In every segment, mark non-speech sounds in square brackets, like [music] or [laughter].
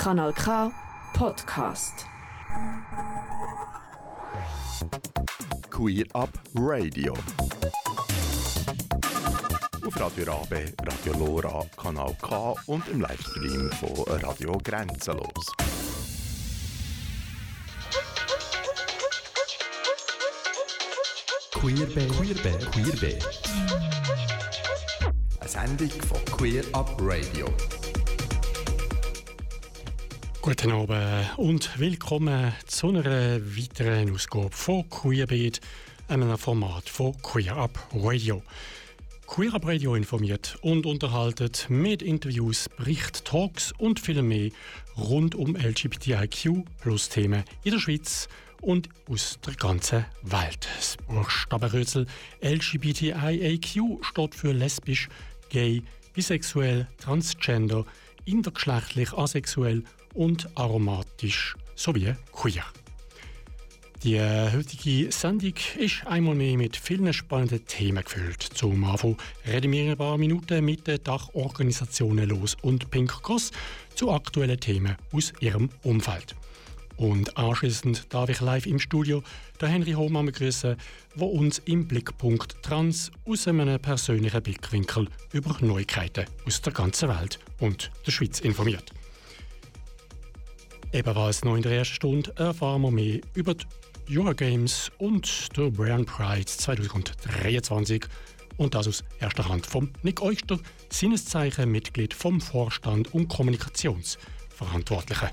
Kanal K Podcast. Queer Up Radio. Auf Radio Rabe, Radio Lora, Kanal K und im Livestream von Radio Grenzenlos. Queerbe, Queerbe, Queerbe. Eine Sendung von Queer Up Radio. Guten Abend und willkommen zu einer weiteren Ausgabe von Queerbeat, einem Format von Queer Up Radio. Queer Up Radio informiert und unterhaltet mit Interviews, Bericht, Talks und viel mehr rund um LGBTIQ plus Themen in der Schweiz und aus der ganzen Welt. Das Buchstabenrätsel LGBTIAQ steht für lesbisch, gay, bisexuell, transgender, intergeschlechtlich, asexuell und aromatisch sowie queer. Die äh, heutige Sendung ist einmal mehr mit vielen spannenden Themen gefüllt. Zum Anfang reden wir in ein paar Minuten mit den Dachorganisationen Los und Pink Cross zu aktuellen Themen aus ihrem Umfeld. Und anschließend darf ich live im Studio den Henry Hohmann begrüßen, der uns im Blickpunkt Trans aus einem persönlichen Blickwinkel über Neuigkeiten aus der ganzen Welt und der Schweiz informiert. Ebenfalls noch in der ersten Stunde erfahren wir mehr über die Eurogames und der Brand Pride 2023 und das aus erster Hand vom Nick Euster, Sinneszeichen Mitglied vom Vorstand und Kommunikationsverantwortlichen.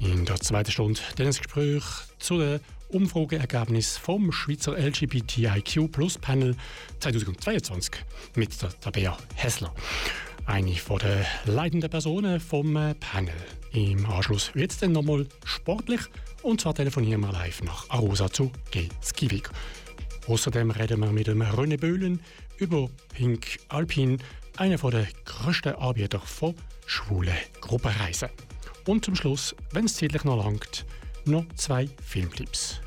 In der zweiten Stunde dann ein Gespräch zu den Umfrageergebnissen vom Schweizer LGBTIQ Plus Panel 2022 mit der Tabea Hessler, eine von der leitenden Personen vom Panel. Im Anschluss wird es dann nochmal sportlich und zwar telefonieren wir live nach Arosa zu G. Skivik. Außerdem reden wir mit dem René Böhlen über Pink Alpin, einer der grössten Anbieter von schwulen Gruppenreisen. Und zum Schluss, wenn es zeitlich noch langt, noch zwei Filmclips.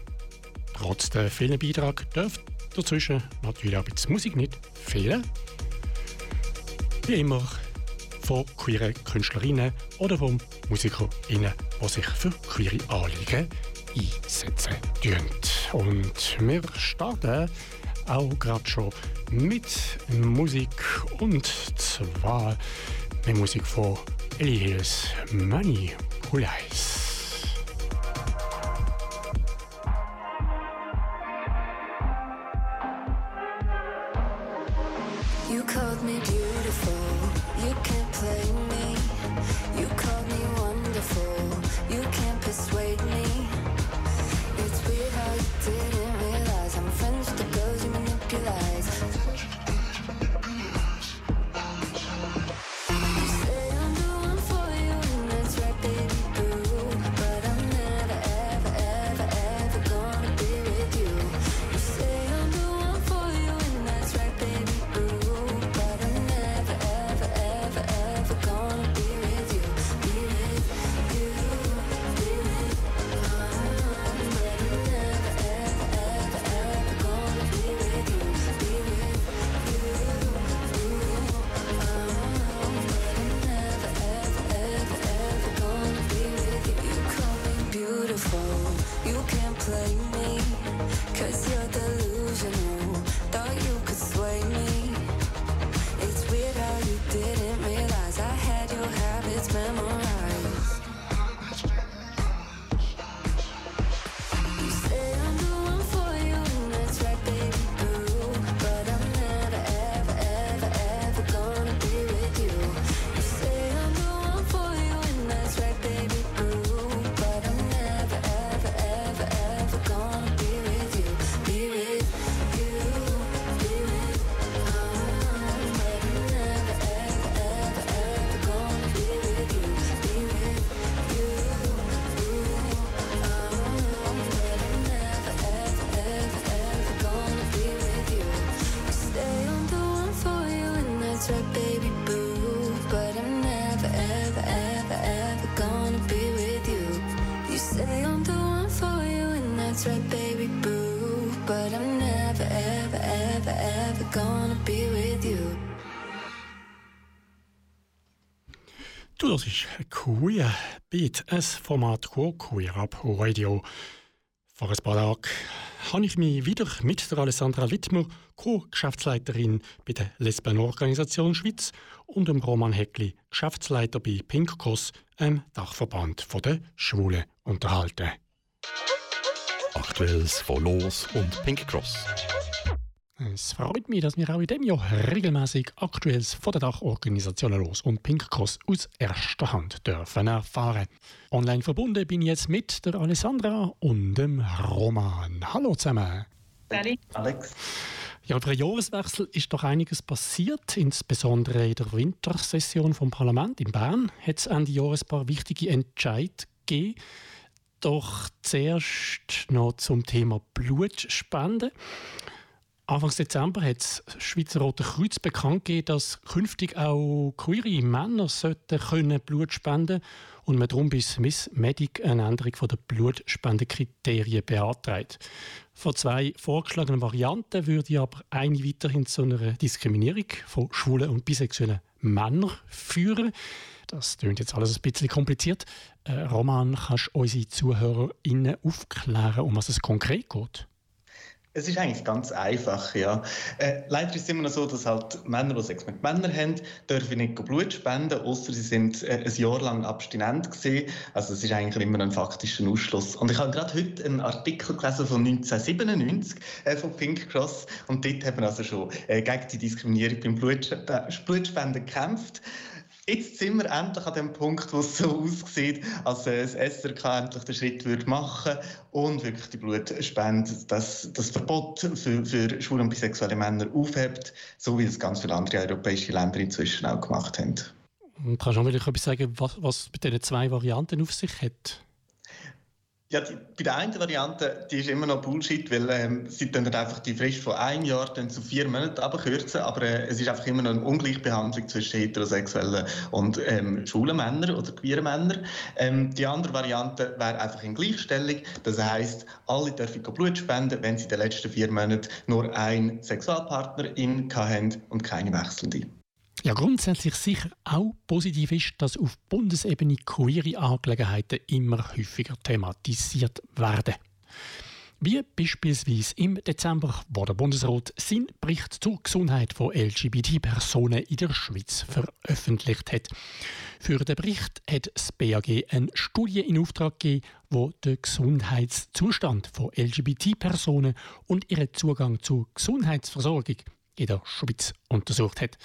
Trotz der vielen Beitrag dürfte dazwischen natürlich auch ein bisschen Musik nicht fehlen. Wie immer von queeren Künstlerinnen oder von MusikerInnen, die sich für queere Anliegen einsetzen. Und wir starten auch gerade schon mit Musik und zwar mit Musik von Ellie Money Police. You called me Beat, ein Format von Queer Up Radio. Vor ein paar Tagen habe ich mich wieder mit der Alessandra Wittmer, Co-Geschäftsleiterin bei der Lesbenorganisation Schweiz, und dem Roman Heckli, Geschäftsleiter bei Pink Cross, einem Dachverband der Schwulen, unterhalten. Aktuelles von Los und Pink Cross. Es freut mich, dass wir auch in diesem Jahr regelmäßig Aktuelles von der Dachorganisationen Los und Pink Cross aus erster Hand dürfen erfahren. Online verbunden bin ich jetzt mit der Alessandra und dem Roman. Hallo zusammen. Sally. Alex? Ja, über den Jahreswechsel ist doch einiges passiert, insbesondere in der Wintersession vom Parlament in Bern hat es Ende Jahres ein paar wichtige Entscheidungen gegeben. Doch zuerst noch zum Thema Blutspende. Anfang Dezember hat das Schweizer Rote Kreuz bekannt gegeben, dass künftig auch queere Männer sollten können Blut spenden und man darum bis Miss Medic eine Änderung der Blutspendekriterien beantragt. Von zwei vorgeschlagenen Varianten würde aber eine weiterhin zu einer Diskriminierung von schwulen und bisexuellen Männern führen. Das klingt jetzt alles ein bisschen kompliziert. Äh, Roman, kannst du unsere ZuhörerInnen aufklären, um was es konkret geht? Es ist eigentlich ganz einfach, ja. Äh, leider ist es immer noch so, dass halt Männer, die Sex mit Männern haben, dürfen nicht Blut spenden, außer sie sind äh, ein Jahr lang abstinent gewesen. Also es ist eigentlich immer ein faktischer Ausschluss. Und ich habe gerade heute einen Artikel gelesen von 1997 äh, von Pink Cross und dort haben wir also schon äh, gegen die Diskriminierung beim Blutsp Blutspenden gekämpft. Jetzt sind wir endlich an dem Punkt, wo es so aussieht, als äh, das SRK endlich den Schritt würde machen und wirklich die Blutspende, das, das Verbot für, für schwule und bisexuelle Männer aufhebt, so wie es ganz viele andere europäische Länder inzwischen auch gemacht haben. Kannst du wieder etwas sagen, was, was mit diesen zwei Varianten auf sich hat? Ja, die, bei der einen Variante, die ist immer noch Bullshit, weil ähm, sie dann einfach die Frist von einem Jahr dann zu vier Monaten abkürzen, aber äh, es ist einfach immer noch eine Ungleichbehandlung zwischen heterosexuellen und ähm, schwulen Männern oder queeren Männern. Ähm, die andere Variante wäre einfach in Gleichstellung, das heisst, alle dürfen Blut spenden, wenn sie in den letzten vier Monaten nur einen Sexualpartnerin hatten und keine wechselnde. Ja, grundsätzlich sicher auch positiv ist, dass auf Bundesebene queere Angelegenheiten immer häufiger thematisiert werden. Wie beispielsweise im Dezember, wo der Bundesrat seinen Bericht zur Gesundheit von LGBT-Personen in der Schweiz veröffentlicht hat. Für den Bericht hat das BAG eine Studie in Auftrag gegeben, die den Gesundheitszustand von LGBT-Personen und ihren Zugang zur Gesundheitsversorgung in der Schweiz untersucht hat.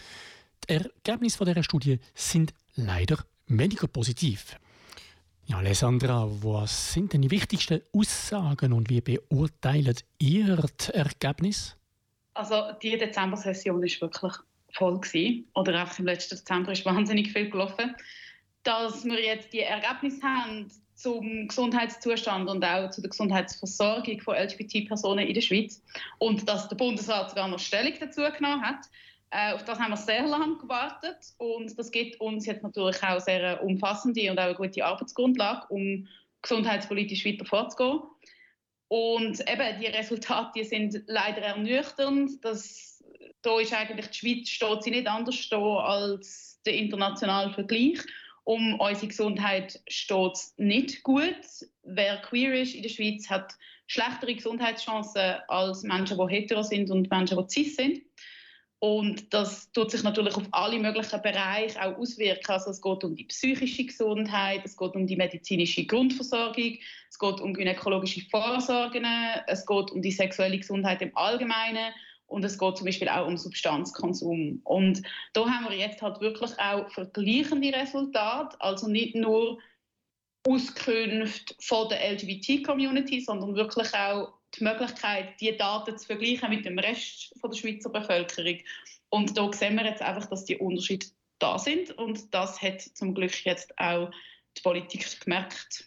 Die Ergebnisse dieser Studie sind leider weniger positiv. Ja, Alessandra, was sind denn die wichtigsten Aussagen und wie beurteilt ihr das Ergebnis? Also die Dezember-Session ist wirklich voll gewesen. Oder einfach im letzten Dezember ist [laughs] wahnsinnig viel gelaufen. Dass wir jetzt die Ergebnisse haben zum Gesundheitszustand und auch zu der Gesundheitsversorgung von LGBT-Personen in der Schweiz und dass der Bundesrat sogar noch Stellung dazu genommen hat, äh, auf das haben wir sehr lange gewartet und das gibt uns jetzt natürlich auch sehr eine umfassende und auch eine gute Arbeitsgrundlage, um gesundheitspolitisch weiter vorzugehen. Und eben, die Resultate die sind leider ernüchternd. Das, da ist eigentlich die Schweiz steht sie nicht anders da als der internationale Vergleich. Um unsere Gesundheit steht es nicht gut. Wer queer ist in der Schweiz, hat schlechtere Gesundheitschancen als Menschen, die hetero sind und Menschen, die cis sind. Und das tut sich natürlich auf alle möglichen Bereiche auch auswirken. Also es geht um die psychische Gesundheit, es geht um die medizinische Grundversorgung, es geht um gynäkologische Vorsorgen, es geht um die sexuelle Gesundheit im Allgemeinen und es geht zum Beispiel auch um Substanzkonsum. Und da haben wir jetzt halt wirklich auch vergleichende Resultate, also nicht nur Auskünfte von der LGBT-Community, sondern wirklich auch die Möglichkeit, diese Daten zu vergleichen mit dem Rest von der Schweizer Bevölkerung. Und da sehen wir jetzt einfach, dass die Unterschiede da sind und das hat zum Glück jetzt auch die Politik gemerkt.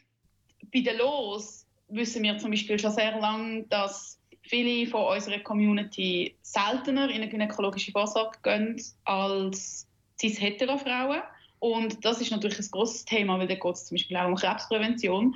Bei den Los wissen wir zum Beispiel schon sehr lange, dass viele von unserer Community seltener in eine gynäkologische Vorsorge gehen als cis-hetero-Frauen. Und das ist natürlich ein großes Thema, weil da geht es zum Beispiel auch um Krebsprävention.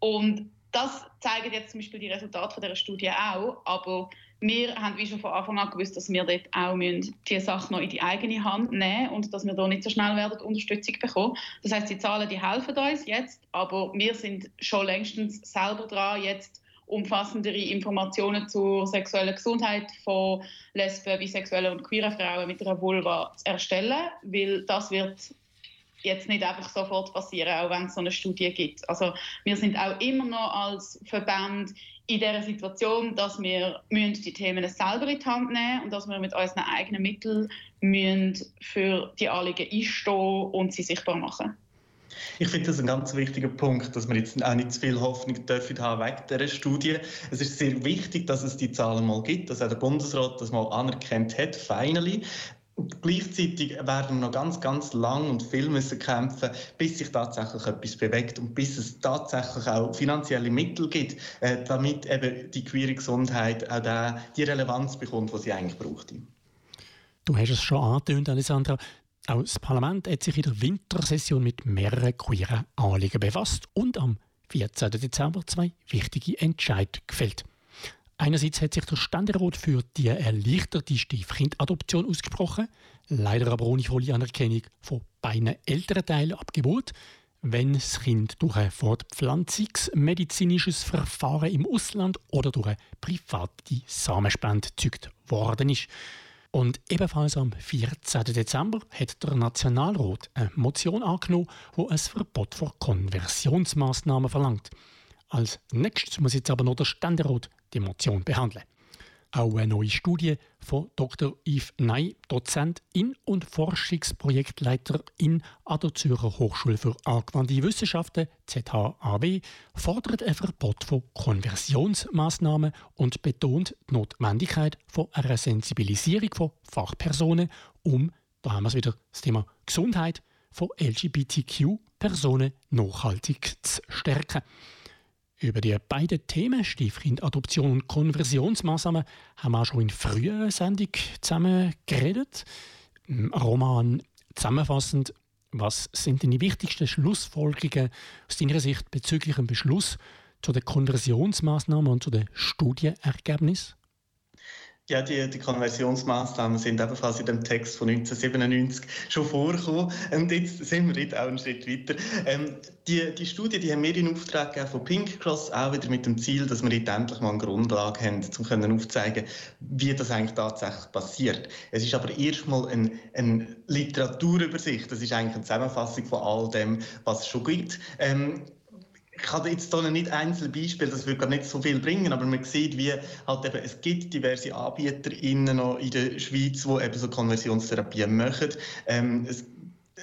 Und das zeigen jetzt zum Beispiel die Resultate dieser Studie auch, aber wir haben wie schon von Anfang an gewusst, dass wir dort auch müssen die Sache noch in die eigene Hand nehmen und dass wir da nicht so schnell werden Unterstützung bekommen. Das heißt, die Zahlen die helfen uns jetzt, aber wir sind schon längstens selber dran, jetzt umfassendere Informationen zur sexuellen Gesundheit von Lesben, bisexuellen und queeren Frauen mit einer Vulva zu erstellen, weil das wird jetzt nicht einfach sofort passieren, auch wenn es so eine Studie gibt. Also wir sind auch immer noch als Verband in der Situation, dass wir müssen die Themen selber in die Hand nehmen und dass wir mit unseren eigenen Mitteln müssen für die Anliegen einstehen und sie sichtbar machen. Ich finde das ein ganz wichtiger Punkt, dass wir jetzt auch nicht zu viel Hoffnung dürfen haben wegen dieser Studie. Es ist sehr wichtig, dass es die Zahlen mal gibt, dass auch der Bundesrat das mal anerkannt hat, finally. Und gleichzeitig werden wir noch ganz, ganz lang und viel müssen kämpfen, bis sich tatsächlich etwas bewegt und bis es tatsächlich auch finanzielle Mittel gibt, äh, damit eben die queere Gesundheit auch die Relevanz bekommt, die sie eigentlich braucht. Du hast es schon angetönt, Alessandra. Auch das Parlament hat sich in der Wintersession mit mehreren queeren Anliegen befasst und am 14. Dezember zwei wichtige Entscheidungen gefällt. Einerseits hat sich der Ständerat für die erleichterte Stiefkindadoption ausgesprochen, leider aber ohne volle Anerkennung von beiden Elternteilen abgebot, wenn das Kind durch ein fortpflanzungsmedizinisches Verfahren im Ausland oder durch eine private Samenspende gezeugt worden ist. Und ebenfalls am 14. Dezember hat der Nationalrat eine Motion angenommen, die ein Verbot von Konversionsmaßnahmen verlangt. Als nächstes muss jetzt aber noch der Ständerat die Motion behandeln. Auch eine neue Studie von Dr. Yves Ney, Dozent in und Forschungsprojektleiter in an der Zürcher Hochschule für angewandte Wissenschaften ZHAW, fordert ein Verbot von Konversionsmaßnahmen und betont die Notwendigkeit von einer Sensibilisierung von Fachpersonen, um, da haben wir wieder, das Thema Gesundheit von LGBTQ-Personen nachhaltig zu stärken. Über die beiden Themen, Stiefkindadoption und Konversionsmaßnahmen, haben wir auch schon in früheren Sendungen zusammen geredet. Roman, zusammenfassend, was sind denn die wichtigsten Schlussfolgerungen aus deiner Sicht bezüglich dem Beschluss zu den Konversionsmaßnahmen und zu den Studienergebnissen? Ja, die, die Konversionsmaßnahmen sind ebenfalls in dem Text von 1997 schon vorgekommen. Und jetzt sind wir jetzt auch einen Schritt weiter. Ähm, die, die Studie die haben wir in Auftrag gegeben von Pink Cross, auch wieder mit dem Ziel, dass wir jetzt endlich mal eine Grundlage haben, um können aufzuzeigen, wie das eigentlich tatsächlich passiert. Es ist aber erstmal eine, eine Literaturübersicht. Das ist eigentlich eine Zusammenfassung von all dem, was es schon gibt. Ähm, ich habe jetzt hier nicht einzelne Beispiele, das würde gar nicht so viel bringen, aber man sieht, wie halt eben, es gibt diverse noch in der Schweiz, die eben so Konversionstherapien machen. Ähm, es,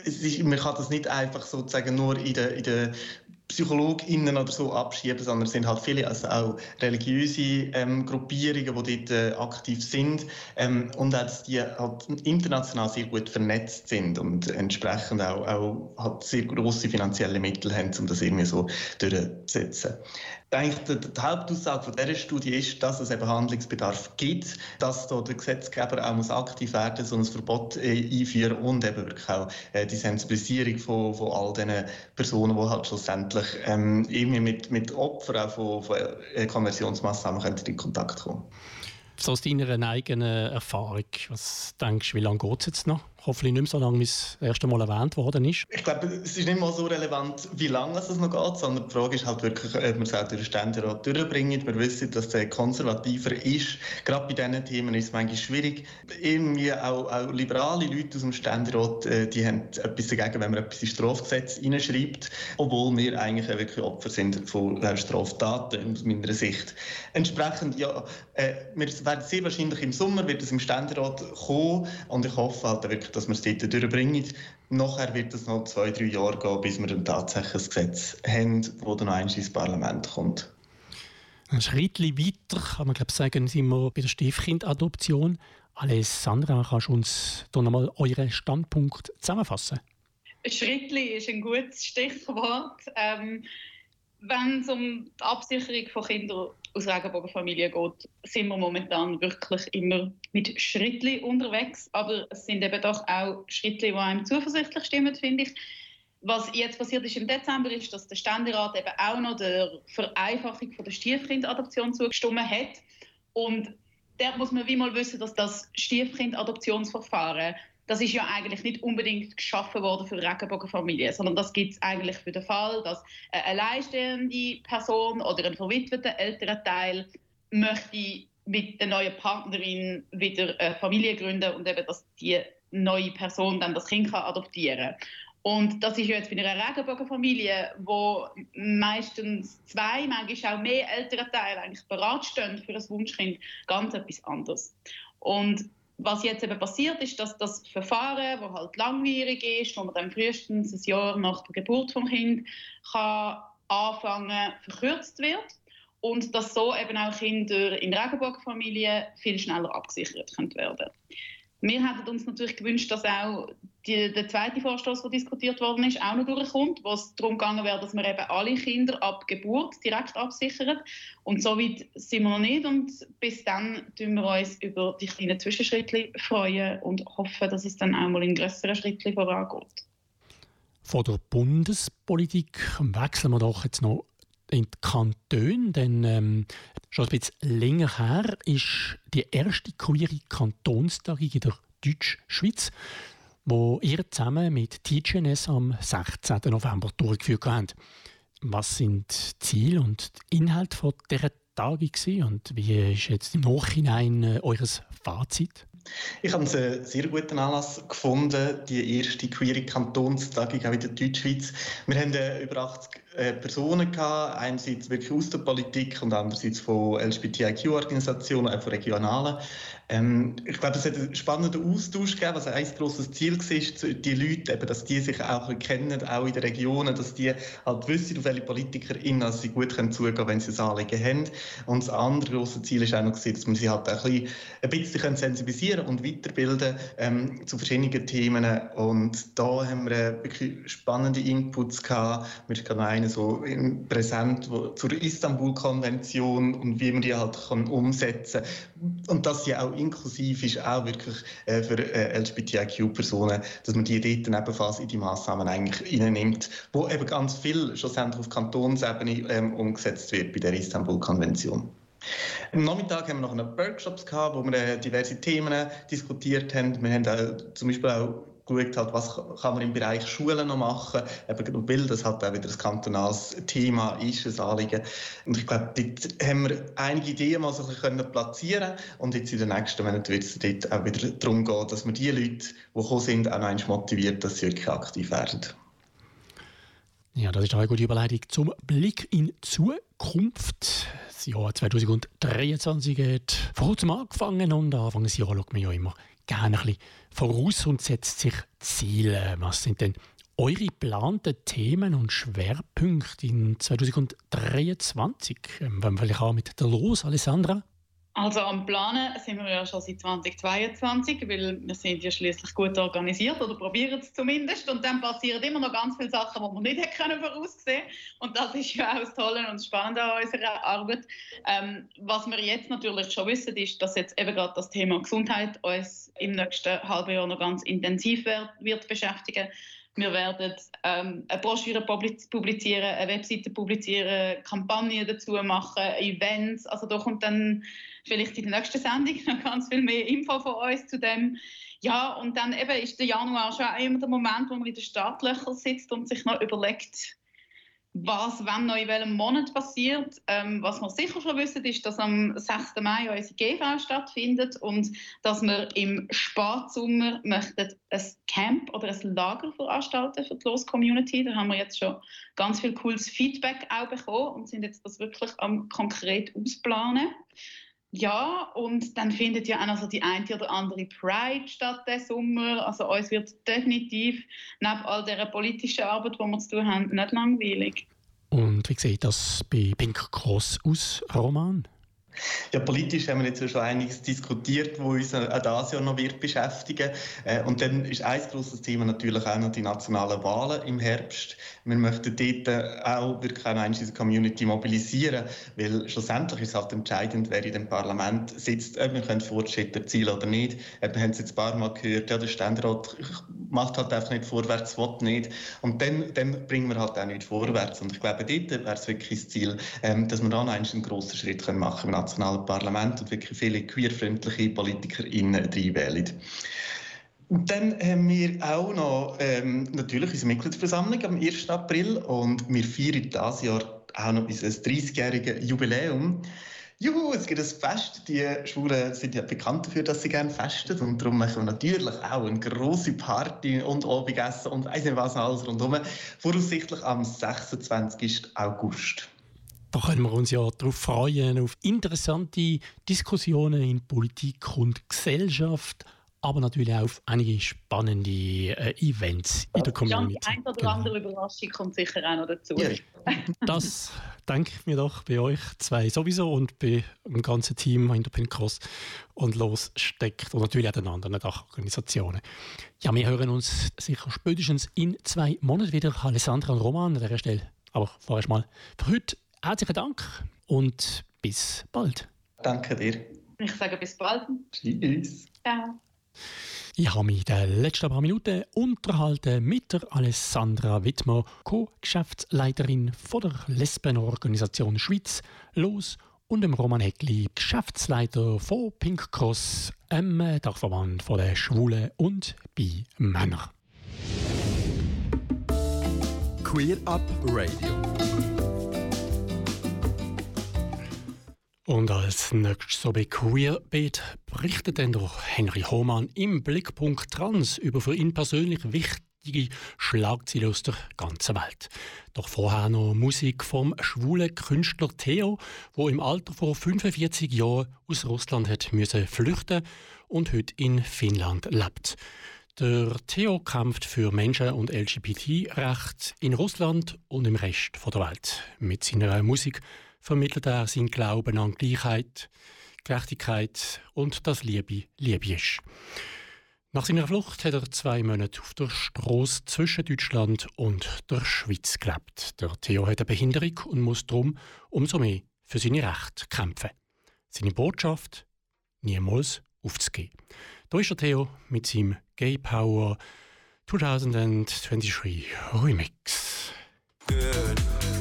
es ist, man kann das nicht einfach sozusagen nur in der, in der PsychologInnen oder so abschieben, sondern es sind halt viele also auch religiöse ähm, Gruppierungen, die dort äh, aktiv sind ähm, und auch, dass die halt international sehr gut vernetzt sind und entsprechend auch, auch halt sehr große finanzielle Mittel haben, um das irgendwie so durchzusetzen. Eigentlich die, Hauptaussage von dieser Studie ist, dass es eben Handlungsbedarf gibt, dass da der Gesetzgeber auch muss aktiv werden so ein Verbot äh, einführen und eben wirklich auch äh, die Sensibilisierung von, von all diesen Personen, die halt schlussendlich ähm, irgendwie mit, mit Opfern von, von äh, Konversionsmaßnahmen in Kontakt kommen so aus deiner eigenen Erfahrung, was denkst du, wie lange geht es jetzt noch? Hoffentlich nicht mehr so lange, wie es das erste Mal erwähnt worden ist. Ich glaube, es ist nicht mal so relevant, wie lange es noch geht, sondern die Frage ist halt wirklich, ob wir es auch durch den Ständerat durchbringen. Wir wissen, dass der konservativer ist. Gerade bei diesen Themen ist es manchmal schwierig. Irgendwie auch, auch liberale Leute aus dem Ständerat, äh, die haben etwas dagegen, wenn man etwas ins Strafgesetz hineinschreibt, obwohl wir eigentlich wirklich Opfer sind von Straftaten aus meiner Sicht. Entsprechend, ja, äh, wir werden sehr wahrscheinlich im Sommer wird es im Ständerat kommen und ich hoffe halt wirklich, dass wir es dort durchbringen. Nachher wird es noch zwei, drei Jahre gehen, bis wir dann tatsächlich ein Gesetz haben, das dann noch ins Parlament kommt. Ein Schritt weiter kann man glaube sagen, sind wir bei der Stiefkindadoption. Alessandra, kannst du uns hier nochmal euren Standpunkt zusammenfassen? Schrittli ist ein gutes Stichwort. Ähm, wenn es um die Absicherung von Kindern aus Regenbogenfamilien geht, sind wir momentan wirklich immer mit Schrittli unterwegs. Aber es sind eben doch auch Schrittli, die einem zuversichtlich stimmen, finde ich. Was jetzt passiert ist im Dezember, ist, dass der Ständerat eben auch noch der Vereinfachung von der Stiefkindadoption zugestimmt hat. Und da muss man wie mal wissen, dass das Stiefkind-Adoptionsverfahren das ist ja eigentlich nicht unbedingt geschaffen worden für Regenbogenfamilien, sondern das gibt es eigentlich für den Fall, dass eine alleinstehende Person oder ein verwitweter älterer Teil möchte mit der neuen Partnerin wieder eine Familie gründen und eben, dass die neue Person dann das Kind kann adoptieren und das ist ja jetzt bei einer Regenbogenfamilie, wo meistens zwei, manchmal auch mehr ältere Teile eigentlich bereitstehen für das Wunschkind, ganz etwas anderes. Und was jetzt eben passiert, ist, dass das Verfahren, das halt langwierig ist, wo man dann frühestens ein Jahr nach der Geburt vom Kind kann anfangen, verkürzt wird und dass so eben auch Kinder in Regenbogenfamilien viel schneller abgesichert können werden wir hätten uns natürlich gewünscht, dass auch die, der zweite Vorstoß, der diskutiert worden ist, auch noch durchkommt, wo es darum gegangen wäre, dass man eben alle Kinder ab Geburt direkt absichert. Und so weit sind wir noch nicht. Und bis dann tun wir uns über die kleinen Zwischenschritte freuen und hoffen, dass es dann auch mal in größeren Schritten vorangeht. Von der Bundespolitik wechseln wir doch jetzt noch in die Kantone, denn ähm, schon ein bisschen länger her ist die erste queere Kantonstagung in der Deutschschweiz, wo ihr zusammen mit TGNS am 16. November durchgeführt habt. Was sind die Ziele und die Inhalte von dieser Tagung und wie ist jetzt im Nachhinein äh, eures Fazit? Ich habe einen sehr guten Anlass gefunden, die erste queere Kantonstagung in der Deutschschweiz. Wir haben äh, über 80 äh, Personen einerseits wirklich aus der Politik und andererseits von LGBTIQ-Organisationen, auch von regionalen. Ähm, ich glaube, es hat einen spannenden Austausch gegeben, was ein grosses Ziel war, die Leute, eben, dass die sich auch kennen, auch in den Regionen, dass die halt wissen, auf welche PolitikerInnen sie gut können zugehen können, wenn sie ein Anliegen haben. Und das andere grosse Ziel war auch noch, dass man sie halt ein bisschen, ein bisschen sensibilisieren und weiterbilden ähm, zu verschiedenen Themen. Und da haben wir wirklich spannende Inputs gehabt. Ist gerade einer so präsent wo, zur Istanbul-Konvention und wie man die halt kann umsetzen kann. Und dass sie auch inklusiv ist, auch wirklich äh, für äh, LGBTIQ-Personen, dass man die dort ebenfalls in die Massnahmen eigentlich reinnimmt, wo eben ganz viel schlussendlich auf Kantonsebene ähm, umgesetzt wird bei der Istanbul-Konvention. Am Nachmittag haben wir noch eine Workshops gehabt, wo wir äh, diverse Themen diskutiert haben. Wir haben auch, zum Beispiel auch geschaut, halt, was kann man im Bereich Schulen noch machen, eben, weil das halt auch wieder ein kantonales Thema ist, ein Anliegen. Und ich glaube, dort haben wir einige Ideen mal so ein bisschen platzieren und jetzt in den nächsten Monaten wird es dort auch wieder darum gehen, dass wir die Leute, die gekommen sind, auch noch motiviert, dass sie wirklich aktiv werden. Ja, das ist eine gute Überleitung zum Blick in Zukunft. Das Jahr 2023 hat vor kurzem angefangen und Anfang des Jahres schaut man ja immer gerne ein bisschen voraus und setzt sich Ziele. Was sind denn eure geplanten Themen und Schwerpunkte in 2023? Ähm, wenn wir vielleicht auch mit der los, Alessandra? Also am Planen sind wir ja schon seit 2022, weil wir sind ja schließlich gut organisiert oder probieren es zumindest. Und dann passieren immer noch ganz viele Sachen, die wir nicht hätten können voraussehen Und das ist ja auch das Tolle und Spannende an unserer Arbeit. Ähm, was wir jetzt natürlich schon wissen, ist, dass jetzt eben gerade das Thema Gesundheit uns im nächsten halben Jahr noch ganz intensiv wird, wird beschäftigen. Wir werden ähm, eine Broschüre publizieren, eine Webseite publizieren, Kampagnen dazu machen, Events. Also da kommt dann vielleicht in der nächsten Sendung [laughs] noch ganz viel mehr Info von uns zu dem. Ja, und dann eben ist der Januar schon immer der Moment, wo man in den Startlöchern sitzt und sich noch überlegt, was wann noch in welchem Monat passiert. Ähm, was wir sicher schon wissen, ist, dass am 6. Mai unsere GV stattfindet und dass wir im Spatsommer möchten ein Camp oder ein Lager veranstalten für die Los-Community. Da haben wir jetzt schon ganz viel cooles Feedback auch bekommen und sind jetzt das wirklich am konkret ausplanen. Ja, und dann findet ja auch noch die eine oder andere Pride statt der Sommer. Also uns wird definitiv neben all der politischen Arbeit, die wir zu tun haben, nicht langweilig. Und wie sieht das bei Pink Cross aus, Roman? Ja, politisch haben wir jetzt schon einiges diskutiert, wo uns auch dieses Jahr noch wird beschäftigen. Äh, und dann ist ein großes Thema natürlich auch noch die nationalen Wahlen im Herbst. Wir möchten dort auch wirklich auch diese Community mobilisieren, weil schlussendlich ist es halt entscheidend, wer in dem Parlament sitzt, ob wir Fortschritte erzielen oder nicht. Wir haben es jetzt ein paar Mal gehört, ja, der Ständerat macht halt einfach nicht vorwärts, will nicht. Und dann, dann bringen wir halt auch nicht vorwärts. Und ich glaube, dort wäre es wirklich das Ziel, ähm, dass wir da noch einen grossen Schritt können machen im nationalen Parlament und wirklich viele queerfreundliche PolitikerInnen reinwählen. Und dann haben wir auch noch ähm, natürlich unsere Mitgliederversammlung am 1. April und wir feiern dieses Jahr auch noch unser 30-jähriges Jubiläum. Juhu, es gibt ein Fest. Die Schwulen sind ja bekannt dafür, dass sie gerne festen. Und darum machen wir natürlich auch eine grosse Party und Abendessen und weiss nicht was alles rundherum. Voraussichtlich am 26. August. Da können wir uns ja darauf freuen, auf interessante Diskussionen in Politik und Gesellschaft, aber natürlich auch auf einige spannende äh, Events in der Ja, Community. die ein oder Genau. andere Überraschung kommt sicher auch noch dazu. Ja, Das denke ich mir doch bei euch zwei sowieso und bei dem ganzen Team hinter Pink Cross und los steckt und natürlich auch den anderen Dachorganisationen. Ja, wir hören uns sicher spätestens in zwei Monaten wieder. Alessandra und Roman an dieser Stelle. Aber vorerst mal für heute herzlichen Dank und bis bald. danke dir. Ich sage bis bald. Tschüss. Ciao. Ich habe mich in den letzten paar Minuten unterhalten mit der Alessandra Wittmer, Co-Geschäftsleiterin von der Lesbenorganisation Schweiz, Los und dem Roman Heckli, Geschäftsleiter von Pink Cross, einem Dachverband von der Schwulen und bei Männern. Queer Up Radio. Und als nächstes so bei Queerbeat berichtet dann der Henry Hohmann im Blickpunkt Trans über für ihn persönlich wichtige Schlagzeilen aus der ganzen Welt. Doch vorher noch Musik vom schwulen Künstler Theo, wo im Alter von 45 Jahren aus Russland hat müssen flüchten und heute in Finnland lebt. Der Theo kämpft für Menschen- und LGBT-Rechte in Russland und im Rest der Welt. Mit seiner Musik vermittelt er seinen Glauben an Gleichheit, Gerechtigkeit und dass Liebe Liebe ist. Nach seiner Flucht hat er zwei Monate auf der Straße zwischen Deutschland und der Schweiz gelebt. Der Theo hat eine Behinderung und muss darum umso mehr für seine Rechte kämpfen. Seine Botschaft: niemals aufzugeben. Da ist der Theo mit seinem Gay Power 2023 Remix. good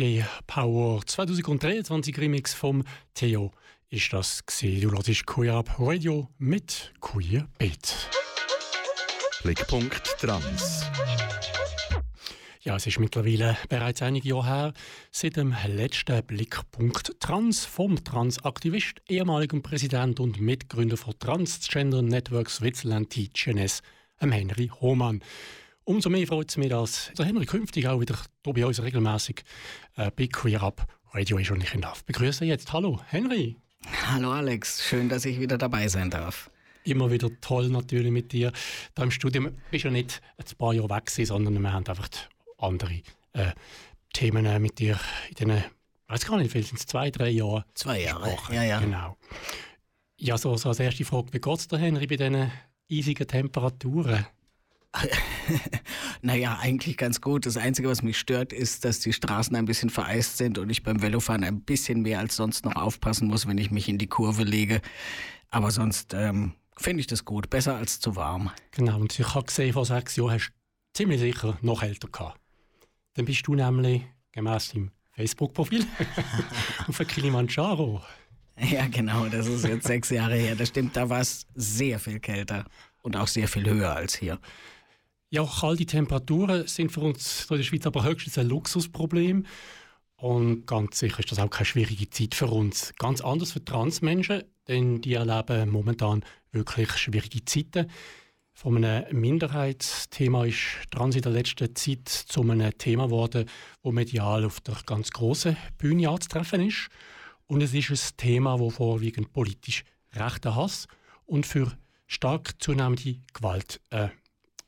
G-Power 2023 Remix vom Theo ist das gewesen. Du hörst Queer Up Radio mit Queer Beat. Blickpunkt Trans. Ja, es ist mittlerweile bereits einige Jahre her, seit dem letzten Blickpunkt Trans vom Transaktivist, ehemaligen Präsident und Mitgründer von Transgender Network Switzerland TGNS, Henry Hohmann. Umso mehr freut es mich, dass der Henry künftig auch wieder hier bei uns regelmäßig äh, bei Queer Up Radio ist und ich ihn darf begrüßen jetzt. Hallo, Henry. Hallo Alex, schön, dass ich wieder dabei sein darf. Immer wieder toll natürlich mit dir. Da im Studium bist du ja nicht ein paar Jahre weg gewesen, sondern wir haben einfach andere äh, Themen äh, mit dir in diesen, ich weiß gar nicht, vielleicht sind es zwei, drei Jahre Zwei Jahre, gesprochen. ja, ja. Genau. Ja, so, so als erste Frage, wie geht es dir, Henry, bei diesen eisigen Temperaturen? [laughs] Naja, eigentlich ganz gut. Das Einzige, was mich stört, ist, dass die Straßen ein bisschen vereist sind und ich beim Velofahren ein bisschen mehr als sonst noch aufpassen muss, wenn ich mich in die Kurve lege. Aber sonst ähm, finde ich das gut. Besser als zu warm. Genau, und ich habe gesehen, vor sechs Jahren hast du ziemlich sicher noch älter gehabt. Dann bist du nämlich, gemäß deinem Facebook-Profil, [laughs] auf der Kilimanjaro. Ja, genau. Das ist jetzt sechs Jahre her. Das stimmt, da war es sehr viel kälter und auch sehr viel höher als hier. Ja, kalte Temperaturen sind für uns in der Schweiz aber höchstens ein Luxusproblem. Und ganz sicher ist das auch keine schwierige Zeit für uns. Ganz anders für Transmenschen, denn die erleben momentan wirklich schwierige Zeiten. Von einem Minderheitsthema ist Trans in der letzten Zeit zu einem Thema geworden, das medial auf der ganz grossen Bühne anzutreffen ist. Und es ist ein Thema, das vorwiegend politisch rechter Hass und für stark zunehmende Gewalt äh,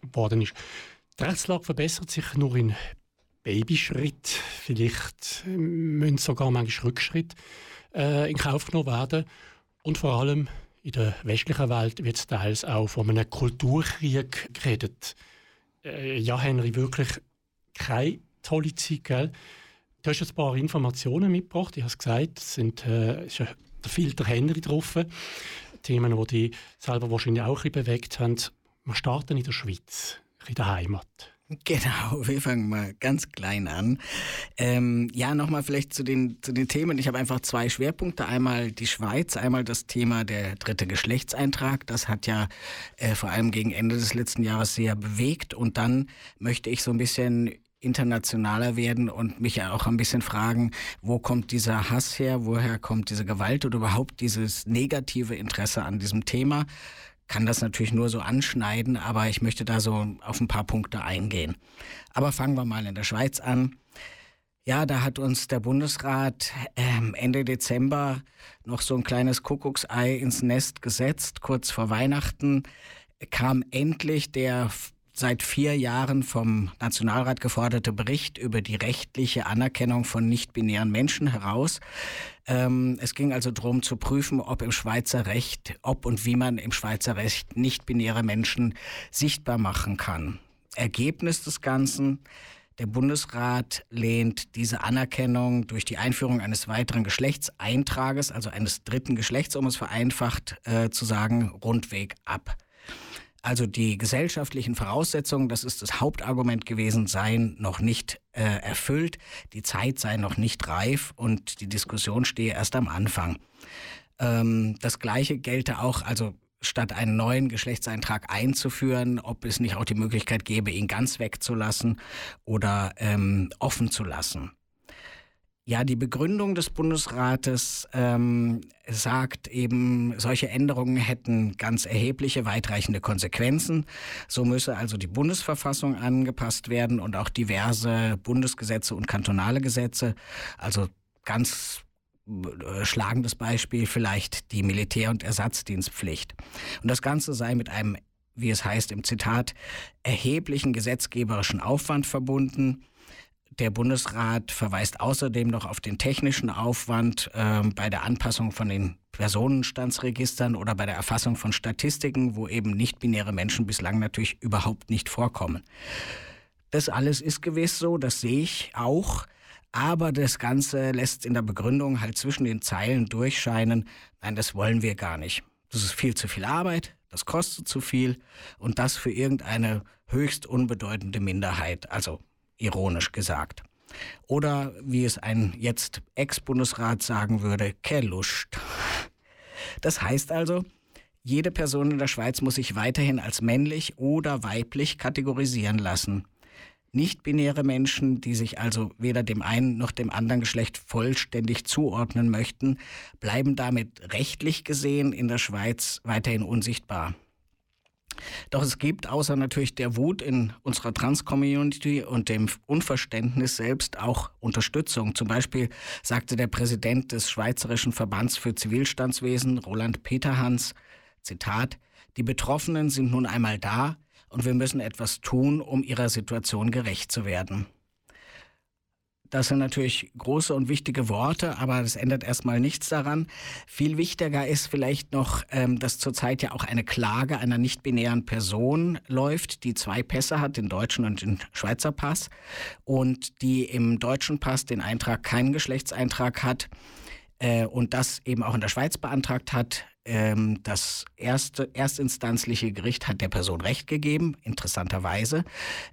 geworden ist. Die Rechtslage verbessert sich nur in Babyschritt. Vielleicht äh, müssen sogar manchmal Rückschritt äh, in Kauf genommen werden. Und vor allem in der westlichen Welt wird teils auch von einem Kulturkrieg geredet. Äh, ja, Henry, wirklich keine tolle Zeit, gell? Du hast ein paar Informationen mitgebracht. Ich habe es gesagt, es sind, äh, der Filter Henry drauf. Themen, die dich selber wahrscheinlich auch ein bisschen bewegt haben. Wir starten in der Schweiz, in der Heimat. Genau, wir fangen mal ganz klein an. Ähm, ja, nochmal vielleicht zu den, zu den Themen. Ich habe einfach zwei Schwerpunkte. Einmal die Schweiz, einmal das Thema der dritte Geschlechtseintrag. Das hat ja äh, vor allem gegen Ende des letzten Jahres sehr bewegt. Und dann möchte ich so ein bisschen internationaler werden und mich ja auch ein bisschen fragen, wo kommt dieser Hass her, woher kommt diese Gewalt oder überhaupt dieses negative Interesse an diesem Thema kann das natürlich nur so anschneiden, aber ich möchte da so auf ein paar Punkte eingehen. Aber fangen wir mal in der Schweiz an. Ja, da hat uns der Bundesrat ähm, Ende Dezember noch so ein kleines Kuckucksei ins Nest gesetzt. Kurz vor Weihnachten kam endlich der seit vier Jahren vom Nationalrat geforderte Bericht über die rechtliche Anerkennung von nicht-binären Menschen heraus. Ähm, es ging also darum zu prüfen, ob im Schweizer Recht, ob und wie man im Schweizer Recht nicht-binäre Menschen sichtbar machen kann. Ergebnis des Ganzen, der Bundesrat lehnt diese Anerkennung durch die Einführung eines weiteren Geschlechtseintrages, also eines dritten Geschlechts, um es vereinfacht äh, zu sagen, rundweg ab. Also die gesellschaftlichen Voraussetzungen, das ist das Hauptargument gewesen, seien noch nicht äh, erfüllt, die Zeit sei noch nicht reif und die Diskussion stehe erst am Anfang. Ähm, das Gleiche gelte auch, also statt einen neuen Geschlechtseintrag einzuführen, ob es nicht auch die Möglichkeit gäbe, ihn ganz wegzulassen oder ähm, offen zu lassen. Ja, die Begründung des Bundesrates ähm, sagt eben, solche Änderungen hätten ganz erhebliche, weitreichende Konsequenzen. So müsse also die Bundesverfassung angepasst werden und auch diverse Bundesgesetze und kantonale Gesetze. Also ganz äh, schlagendes Beispiel vielleicht die Militär- und Ersatzdienstpflicht. Und das Ganze sei mit einem, wie es heißt im Zitat, erheblichen gesetzgeberischen Aufwand verbunden. Der Bundesrat verweist außerdem noch auf den technischen Aufwand ähm, bei der Anpassung von den Personenstandsregistern oder bei der Erfassung von Statistiken, wo eben nicht-binäre Menschen bislang natürlich überhaupt nicht vorkommen. Das alles ist gewiss so, das sehe ich auch. Aber das Ganze lässt in der Begründung halt zwischen den Zeilen durchscheinen, nein, das wollen wir gar nicht. Das ist viel zu viel Arbeit, das kostet zu viel und das für irgendeine höchst unbedeutende Minderheit, also ironisch gesagt. Oder wie es ein jetzt Ex-Bundesrat sagen würde, Kelluscht. Das heißt also, jede Person in der Schweiz muss sich weiterhin als männlich oder weiblich kategorisieren lassen. Nicht-binäre Menschen, die sich also weder dem einen noch dem anderen Geschlecht vollständig zuordnen möchten, bleiben damit rechtlich gesehen in der Schweiz weiterhin unsichtbar. Doch es gibt außer natürlich der Wut in unserer Trans-Community und dem Unverständnis selbst auch Unterstützung. Zum Beispiel sagte der Präsident des Schweizerischen Verbands für Zivilstandswesen, Roland Peterhans, Zitat, die Betroffenen sind nun einmal da und wir müssen etwas tun, um ihrer Situation gerecht zu werden. Das sind natürlich große und wichtige Worte, aber das ändert erstmal nichts daran. Viel wichtiger ist vielleicht noch, ähm, dass zurzeit ja auch eine Klage einer nicht-binären Person läuft, die zwei Pässe hat, den deutschen und den Schweizer Pass, und die im deutschen Pass den Eintrag keinen Geschlechtseintrag hat äh, und das eben auch in der Schweiz beantragt hat. Ähm, das erste, erstinstanzliche Gericht hat der Person Recht gegeben, interessanterweise.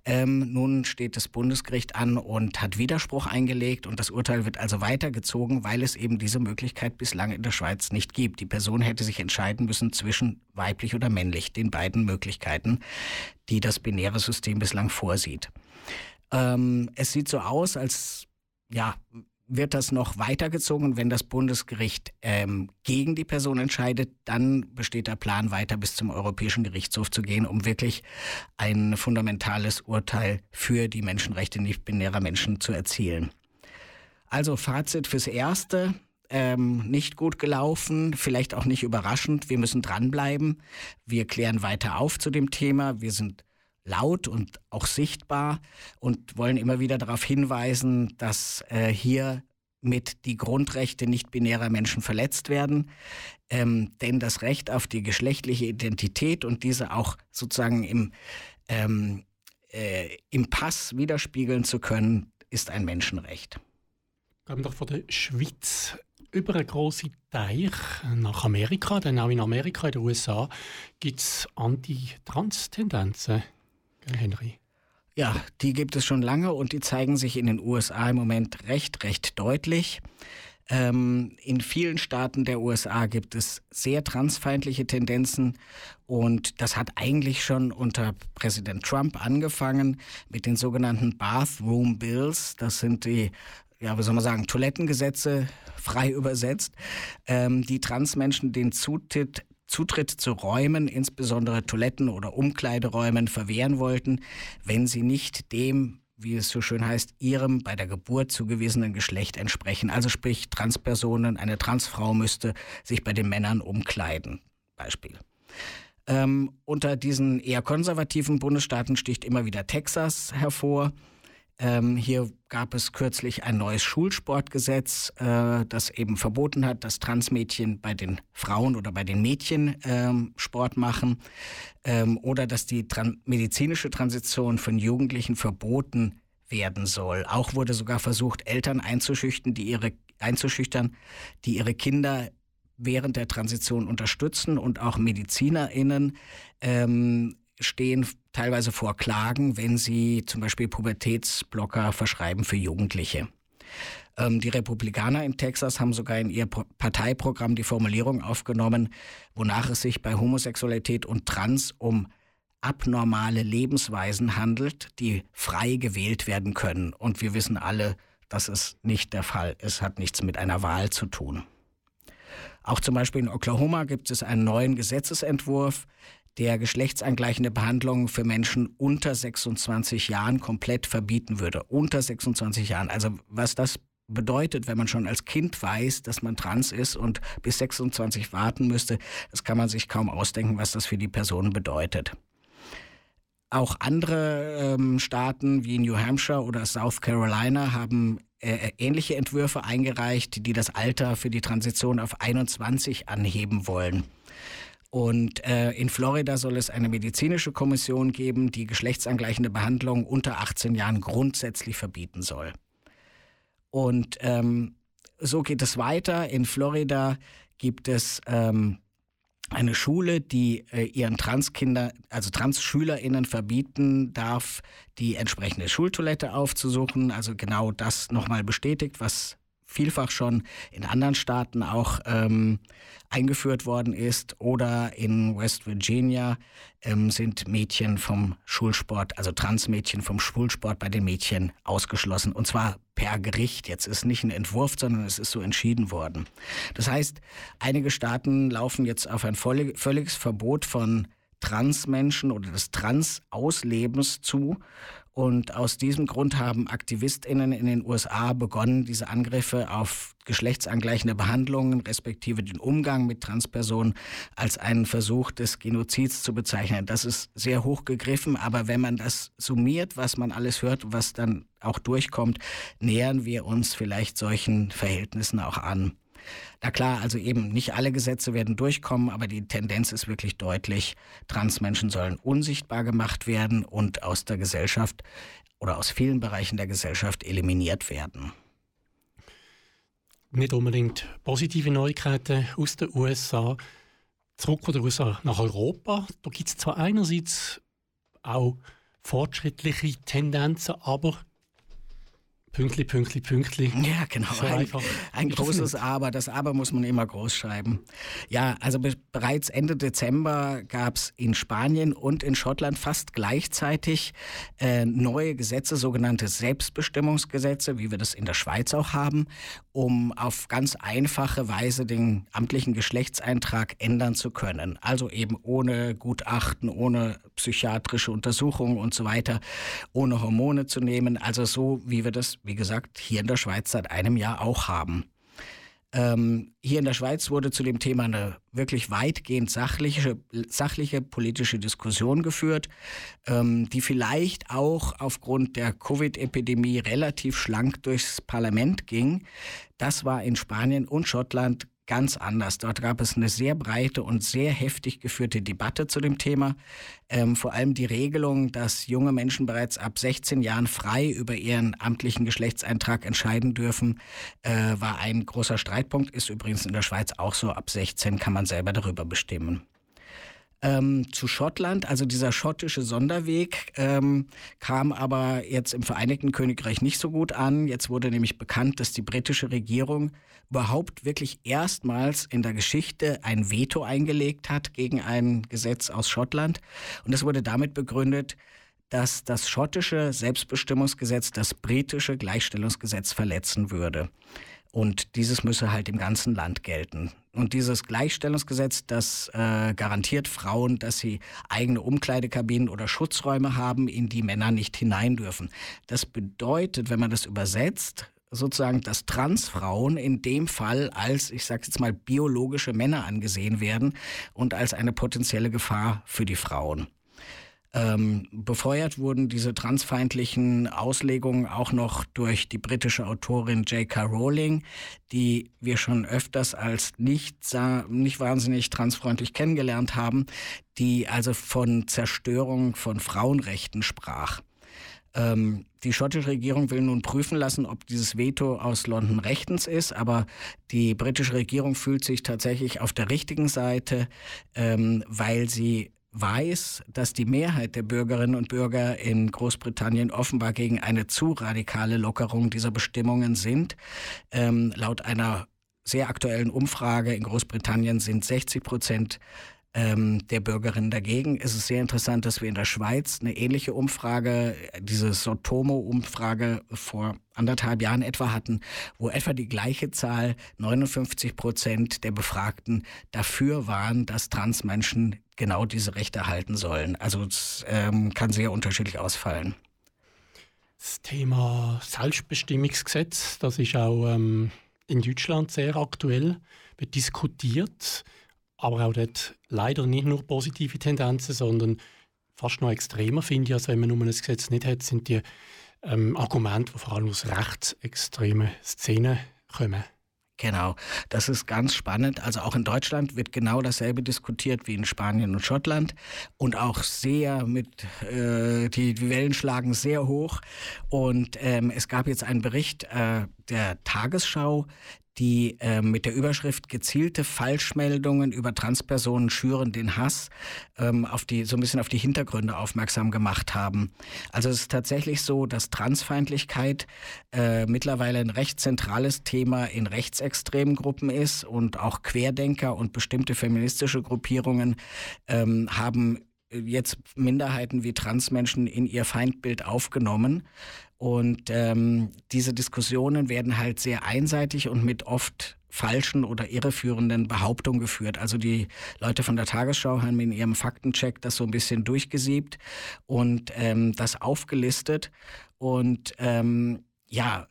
Ähm, nun steht das Bundesgericht an und hat Widerspruch eingelegt und das Urteil wird also weitergezogen, weil es eben diese Möglichkeit bislang in der Schweiz nicht gibt. Die Person hätte sich entscheiden müssen zwischen weiblich oder männlich, den beiden Möglichkeiten, die das binäre System bislang vorsieht. Ähm, es sieht so aus, als ja, wird das noch weitergezogen. Wenn das Bundesgericht ähm, gegen die Person entscheidet, dann besteht der Plan, weiter bis zum Europäischen Gerichtshof zu gehen, um wirklich ein fundamentales Urteil für die Menschenrechte nicht-binärer Menschen zu erzielen. Also Fazit fürs Erste. Ähm, nicht gut gelaufen, vielleicht auch nicht überraschend. Wir müssen dranbleiben. Wir klären weiter auf zu dem Thema. Wir sind laut und auch sichtbar und wollen immer wieder darauf hinweisen, dass äh, hier mit die Grundrechte nicht-binärer Menschen verletzt werden. Ähm, denn das Recht auf die geschlechtliche Identität und diese auch sozusagen im, ähm, äh, im Pass widerspiegeln zu können, ist ein Menschenrecht. Gehen doch von der Schweiz über einen grossen Teich nach Amerika, denn auch in Amerika, in den USA, gibt es Anti-Trans-Tendenzen. Henry. Ja, die gibt es schon lange und die zeigen sich in den USA im Moment recht, recht deutlich. Ähm, in vielen Staaten der USA gibt es sehr transfeindliche Tendenzen und das hat eigentlich schon unter Präsident Trump angefangen mit den sogenannten Bathroom Bills. Das sind die ja, wie soll man sagen, Toilettengesetze, frei übersetzt, ähm, die Transmenschen den Zutritt Zutritt zu Räumen, insbesondere Toiletten oder Umkleideräumen, verwehren wollten, wenn sie nicht dem, wie es so schön heißt, ihrem bei der Geburt zugewiesenen Geschlecht entsprechen. Also sprich, Transpersonen, eine Transfrau müsste sich bei den Männern umkleiden. Beispiel. Ähm, unter diesen eher konservativen Bundesstaaten sticht immer wieder Texas hervor. Ähm, hier gab es kürzlich ein neues Schulsportgesetz, äh, das eben verboten hat, dass Transmädchen bei den Frauen oder bei den Mädchen ähm, Sport machen ähm, oder dass die tran medizinische Transition von Jugendlichen verboten werden soll. Auch wurde sogar versucht, Eltern einzuschüchtern, die ihre, einzuschüchtern, die ihre Kinder während der Transition unterstützen und auch MedizinerInnen ähm, stehen teilweise vor Klagen, wenn sie zum Beispiel Pubertätsblocker verschreiben für Jugendliche. Ähm, die Republikaner in Texas haben sogar in ihr Parteiprogramm die Formulierung aufgenommen, wonach es sich bei Homosexualität und Trans um abnormale Lebensweisen handelt, die frei gewählt werden können. Und wir wissen alle, das ist nicht der Fall. Es hat nichts mit einer Wahl zu tun. Auch zum Beispiel in Oklahoma gibt es einen neuen Gesetzesentwurf, der geschlechtsangleichende Behandlung für Menschen unter 26 Jahren komplett verbieten würde. Unter 26 Jahren. Also was das bedeutet, wenn man schon als Kind weiß, dass man trans ist und bis 26 warten müsste, das kann man sich kaum ausdenken, was das für die Person bedeutet. Auch andere ähm, Staaten wie New Hampshire oder South Carolina haben äh, ähnliche Entwürfe eingereicht, die das Alter für die Transition auf 21 anheben wollen. Und äh, in Florida soll es eine medizinische Kommission geben, die geschlechtsangleichende Behandlung unter 18 Jahren grundsätzlich verbieten soll. Und ähm, so geht es weiter. In Florida gibt es ähm, eine Schule, die äh, ihren Transkinder, also Trans-SchülerInnen verbieten darf, die entsprechende Schultoilette aufzusuchen. Also genau das nochmal bestätigt, was vielfach schon in anderen Staaten auch ähm, eingeführt worden ist. Oder in West Virginia ähm, sind Mädchen vom Schulsport, also Transmädchen vom Schulsport bei den Mädchen ausgeschlossen. Und zwar per Gericht. Jetzt ist nicht ein Entwurf, sondern es ist so entschieden worden. Das heißt, einige Staaten laufen jetzt auf ein völlig, völliges Verbot von Transmenschen oder des Trans-Auslebens zu. Und aus diesem Grund haben AktivistInnen in den USA begonnen, diese Angriffe auf geschlechtsangleichende Behandlungen respektive den Umgang mit Transpersonen als einen Versuch des Genozids zu bezeichnen. Das ist sehr hoch gegriffen, aber wenn man das summiert, was man alles hört, was dann auch durchkommt, nähern wir uns vielleicht solchen Verhältnissen auch an. Na klar, also eben nicht alle Gesetze werden durchkommen, aber die Tendenz ist wirklich deutlich. Transmenschen sollen unsichtbar gemacht werden und aus der Gesellschaft oder aus vielen Bereichen der Gesellschaft eliminiert werden. Nicht unbedingt positive Neuigkeiten aus den USA. Zurück von den USA nach Europa. Da gibt es zwar einerseits auch fortschrittliche Tendenzen, aber Pünktli, Pünktli, Pünktli. Ja, genau. Ein, ein großes Aber. Das Aber muss man immer groß schreiben. Ja, also be bereits Ende Dezember gab es in Spanien und in Schottland fast gleichzeitig äh, neue Gesetze, sogenannte Selbstbestimmungsgesetze, wie wir das in der Schweiz auch haben, um auf ganz einfache Weise den amtlichen Geschlechtseintrag ändern zu können. Also eben ohne Gutachten, ohne psychiatrische Untersuchungen und so weiter, ohne Hormone zu nehmen. Also so, wie wir das, wie gesagt, hier in der Schweiz seit einem Jahr auch haben. Ähm, hier in der Schweiz wurde zu dem Thema eine wirklich weitgehend sachliche, sachliche politische Diskussion geführt, ähm, die vielleicht auch aufgrund der Covid-Epidemie relativ schlank durchs Parlament ging. Das war in Spanien und Schottland ganz anders. Dort gab es eine sehr breite und sehr heftig geführte Debatte zu dem Thema. Ähm, vor allem die Regelung, dass junge Menschen bereits ab 16 Jahren frei über ihren amtlichen Geschlechtseintrag entscheiden dürfen, äh, war ein großer Streitpunkt. Ist übrigens in der Schweiz auch so. Ab 16 kann man selber darüber bestimmen. Ähm, zu Schottland, also dieser schottische Sonderweg ähm, kam aber jetzt im Vereinigten Königreich nicht so gut an. Jetzt wurde nämlich bekannt, dass die britische Regierung überhaupt wirklich erstmals in der Geschichte ein Veto eingelegt hat gegen ein Gesetz aus Schottland. Und das wurde damit begründet, dass das schottische Selbstbestimmungsgesetz das britische Gleichstellungsgesetz verletzen würde. Und dieses müsse halt im ganzen Land gelten. Und dieses Gleichstellungsgesetz, das äh, garantiert Frauen, dass sie eigene Umkleidekabinen oder Schutzräume haben, in die Männer nicht hinein dürfen. Das bedeutet, wenn man das übersetzt, sozusagen, dass Transfrauen in dem Fall als, ich sage jetzt mal, biologische Männer angesehen werden und als eine potenzielle Gefahr für die Frauen. Ähm, befeuert wurden diese transfeindlichen Auslegungen auch noch durch die britische Autorin J.K. Rowling, die wir schon öfters als nicht, nicht wahnsinnig transfreundlich kennengelernt haben, die also von Zerstörung von Frauenrechten sprach. Ähm, die schottische Regierung will nun prüfen lassen, ob dieses Veto aus London rechtens ist, aber die britische Regierung fühlt sich tatsächlich auf der richtigen Seite, ähm, weil sie weiß, dass die Mehrheit der Bürgerinnen und Bürger in Großbritannien offenbar gegen eine zu radikale Lockerung dieser Bestimmungen sind. Ähm, laut einer sehr aktuellen Umfrage in Großbritannien sind 60 Prozent ähm, der Bürgerinnen dagegen. Es ist sehr interessant, dass wir in der Schweiz eine ähnliche Umfrage, diese Sotomo-Umfrage vor anderthalb Jahren etwa hatten, wo etwa die gleiche Zahl, 59 Prozent der Befragten dafür waren, dass Transmenschen genau diese Rechte erhalten sollen. Also es ähm, kann sehr unterschiedlich ausfallen. Das Thema Selbstbestimmungsgesetz, das ist auch ähm, in Deutschland sehr aktuell, wird diskutiert, aber auch dort leider nicht nur positive Tendenzen, sondern fast noch extremer finde ich, als wenn man nur ein Gesetz nicht hat, sind die ähm, Argumente, die vor allem aus rechtsextremen Szenen kommen. Genau, das ist ganz spannend. Also auch in Deutschland wird genau dasselbe diskutiert wie in Spanien und Schottland und auch sehr mit, äh, die, Wellen schlagen sehr hoch. Und ähm, es gab jetzt einen Bericht äh, der Tagesschau, die äh, mit der Überschrift gezielte Falschmeldungen über Transpersonen schüren den Hass ähm, auf die, so ein bisschen auf die Hintergründe aufmerksam gemacht haben. Also es ist tatsächlich so, dass Transfeindlichkeit äh, mittlerweile ein recht zentrales Thema in rechtsextremen Gruppen ist und auch Querdenker und bestimmte feministische Gruppierungen ähm, haben jetzt Minderheiten wie Transmenschen in ihr Feindbild aufgenommen. Und ähm, diese Diskussionen werden halt sehr einseitig und mit oft falschen oder irreführenden Behauptungen geführt. Also die Leute von der Tagesschau haben in ihrem Faktencheck das so ein bisschen durchgesiebt und ähm, das aufgelistet. Und ähm, ja,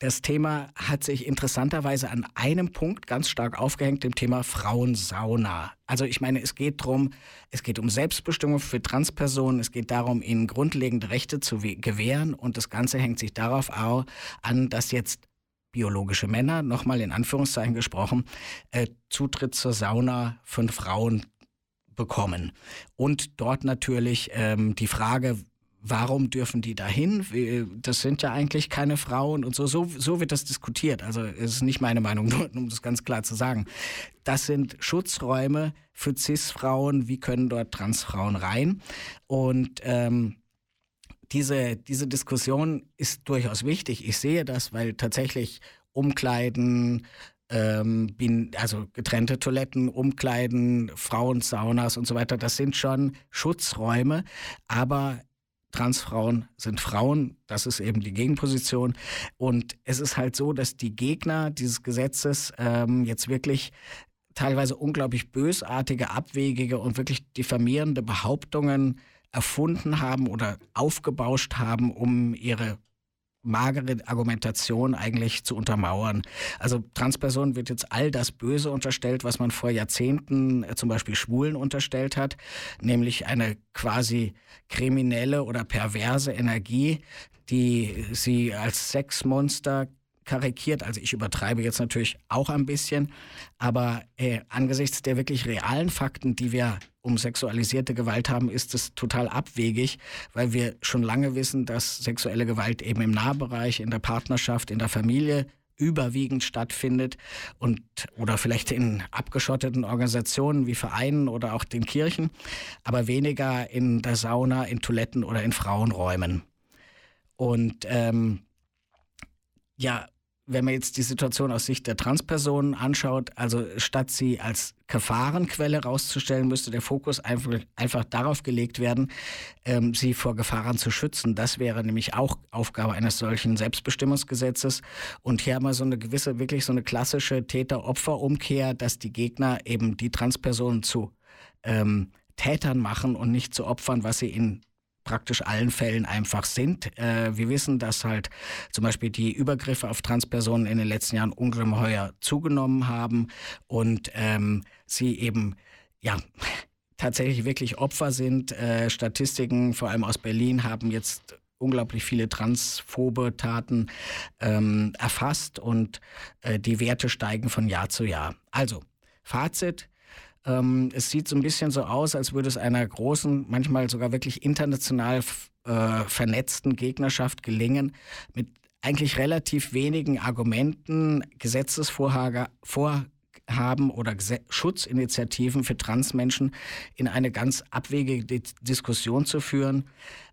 das Thema hat sich interessanterweise an einem Punkt ganz stark aufgehängt, dem Thema Frauensauna. Also ich meine, es geht darum, es geht um Selbstbestimmung für Transpersonen, es geht darum, ihnen grundlegende Rechte zu gewähren und das Ganze hängt sich darauf an, dass jetzt biologische Männer, nochmal in Anführungszeichen gesprochen, äh, Zutritt zur Sauna von Frauen bekommen. Und dort natürlich ähm, die Frage, warum dürfen die dahin? Das sind ja eigentlich keine Frauen und so. So, so wird das diskutiert. Also es ist nicht meine Meinung, [laughs] nur um das ganz klar zu sagen. Das sind Schutzräume für CIS-Frauen. Wie können dort Transfrauen rein? Und ähm, diese, diese Diskussion ist durchaus wichtig. Ich sehe das, weil tatsächlich Umkleiden, ähm, also getrennte Toiletten, Umkleiden, Frauensaunas und so weiter, das sind schon Schutzräume, aber Transfrauen sind Frauen, das ist eben die Gegenposition. Und es ist halt so, dass die Gegner dieses Gesetzes ähm, jetzt wirklich teilweise unglaublich bösartige, abwegige und wirklich diffamierende Behauptungen erfunden haben oder aufgebauscht haben, um ihre magere Argumentation eigentlich zu untermauern. Also Transpersonen wird jetzt all das Böse unterstellt, was man vor Jahrzehnten äh, zum Beispiel Schwulen unterstellt hat, nämlich eine quasi kriminelle oder perverse Energie, die sie als Sexmonster karikiert. Also ich übertreibe jetzt natürlich auch ein bisschen, aber äh, angesichts der wirklich realen Fakten, die wir um sexualisierte Gewalt haben, ist es total abwegig, weil wir schon lange wissen, dass sexuelle Gewalt eben im Nahbereich, in der Partnerschaft, in der Familie überwiegend stattfindet und oder vielleicht in abgeschotteten Organisationen wie Vereinen oder auch den Kirchen, aber weniger in der Sauna, in Toiletten oder in Frauenräumen. Und ähm, ja, wenn man jetzt die Situation aus Sicht der Transpersonen anschaut, also statt sie als Gefahrenquelle rauszustellen, müsste der Fokus einfach, einfach darauf gelegt werden, ähm, sie vor Gefahren zu schützen. Das wäre nämlich auch Aufgabe eines solchen Selbstbestimmungsgesetzes. Und hier haben wir so eine gewisse, wirklich so eine klassische Täter-Opfer-Umkehr, dass die Gegner eben die Transpersonen zu ähm, Tätern machen und nicht zu Opfern, was sie in praktisch allen Fällen einfach sind. Äh, wir wissen, dass halt zum Beispiel die Übergriffe auf Transpersonen in den letzten Jahren ungeheuer zugenommen haben und ähm, sie eben, ja, [laughs] tatsächlich wirklich Opfer sind. Äh, Statistiken, vor allem aus Berlin, haben jetzt unglaublich viele transphobe Taten ähm, erfasst und äh, die Werte steigen von Jahr zu Jahr. Also, Fazit, ähm, es sieht so ein bisschen so aus, als würde es einer großen, manchmal sogar wirklich international äh, vernetzten Gegnerschaft gelingen, mit eigentlich relativ wenigen Argumenten, Gesetzesvorhaben oder Schutzinitiativen für Transmenschen in eine ganz abwegige Di Diskussion zu führen,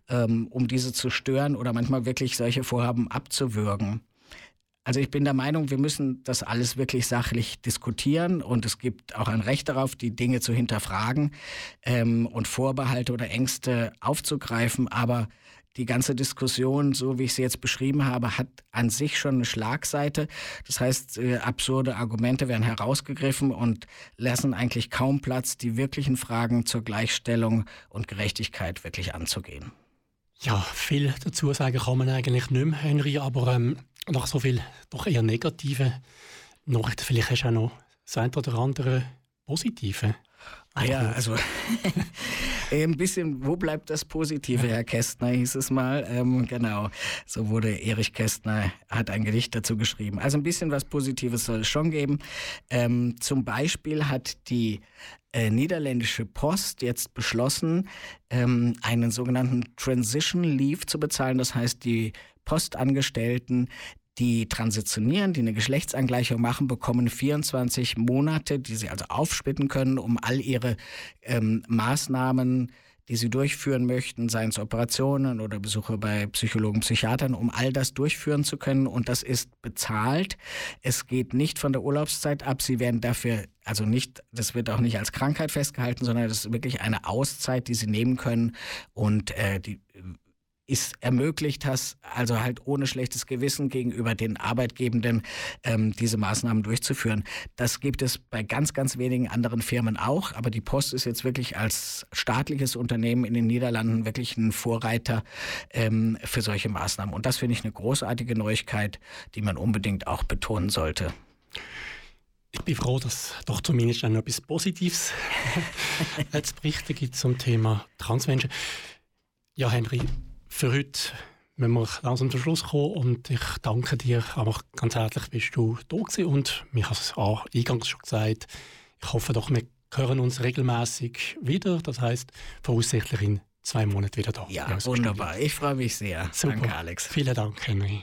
ähm, um diese zu stören oder manchmal wirklich solche Vorhaben abzuwürgen. Also ich bin der Meinung, wir müssen das alles wirklich sachlich diskutieren und es gibt auch ein Recht darauf, die Dinge zu hinterfragen ähm, und Vorbehalte oder Ängste aufzugreifen. Aber die ganze Diskussion, so wie ich sie jetzt beschrieben habe, hat an sich schon eine Schlagseite. Das heißt, äh, absurde Argumente werden herausgegriffen und lassen eigentlich kaum Platz, die wirklichen Fragen zur Gleichstellung und Gerechtigkeit wirklich anzugehen. Ja, viel dazu sagen kann man eigentlich nicht mehr, Henry, aber ähm, nach so viel doch eher negativen Nachrichten, vielleicht hast du auch noch das eine oder andere positive. Ah ja, also [laughs] ein bisschen, wo bleibt das Positive, Herr Kästner, hieß es mal. Ähm, genau, so wurde Erich Kästner, hat ein Gedicht dazu geschrieben. Also ein bisschen was Positives soll es schon geben. Ähm, zum Beispiel hat die äh, niederländische Post jetzt beschlossen, ähm, einen sogenannten Transition Leave zu bezahlen. Das heißt, die Postangestellten, die transitionieren, die eine Geschlechtsangleichung machen, bekommen 24 Monate, die sie also aufsplitten können, um all ihre ähm, Maßnahmen die sie durchführen möchten, seien es Operationen oder Besuche bei Psychologen, Psychiatern, um all das durchführen zu können. Und das ist bezahlt. Es geht nicht von der Urlaubszeit ab. Sie werden dafür, also nicht, das wird auch nicht als Krankheit festgehalten, sondern das ist wirklich eine Auszeit, die sie nehmen können. Und äh, die ist ermöglicht hast, also halt ohne schlechtes Gewissen gegenüber den Arbeitgebenden ähm, diese Maßnahmen durchzuführen. Das gibt es bei ganz, ganz wenigen anderen Firmen auch, aber die Post ist jetzt wirklich als staatliches Unternehmen in den Niederlanden wirklich ein Vorreiter ähm, für solche Maßnahmen. Und das finde ich eine großartige Neuigkeit, die man unbedingt auch betonen sollte. Ich bin froh, dass doch zumindest noch etwas Positives [laughs] zu berichten gibt zum Thema Transmenschen. Ja, Henry, für heute müssen wir langsam zum Schluss kommen und ich danke dir einfach ganz herzlich, bist du da gewesen und ich habe es auch eingangs schon gesagt, ich hoffe doch, wir hören uns regelmäßig wieder, das heißt voraussichtlich in zwei Monaten wieder da. Ja, wunderbar. Ich freue mich sehr. Super. Danke, Alex. Vielen Dank, Henry.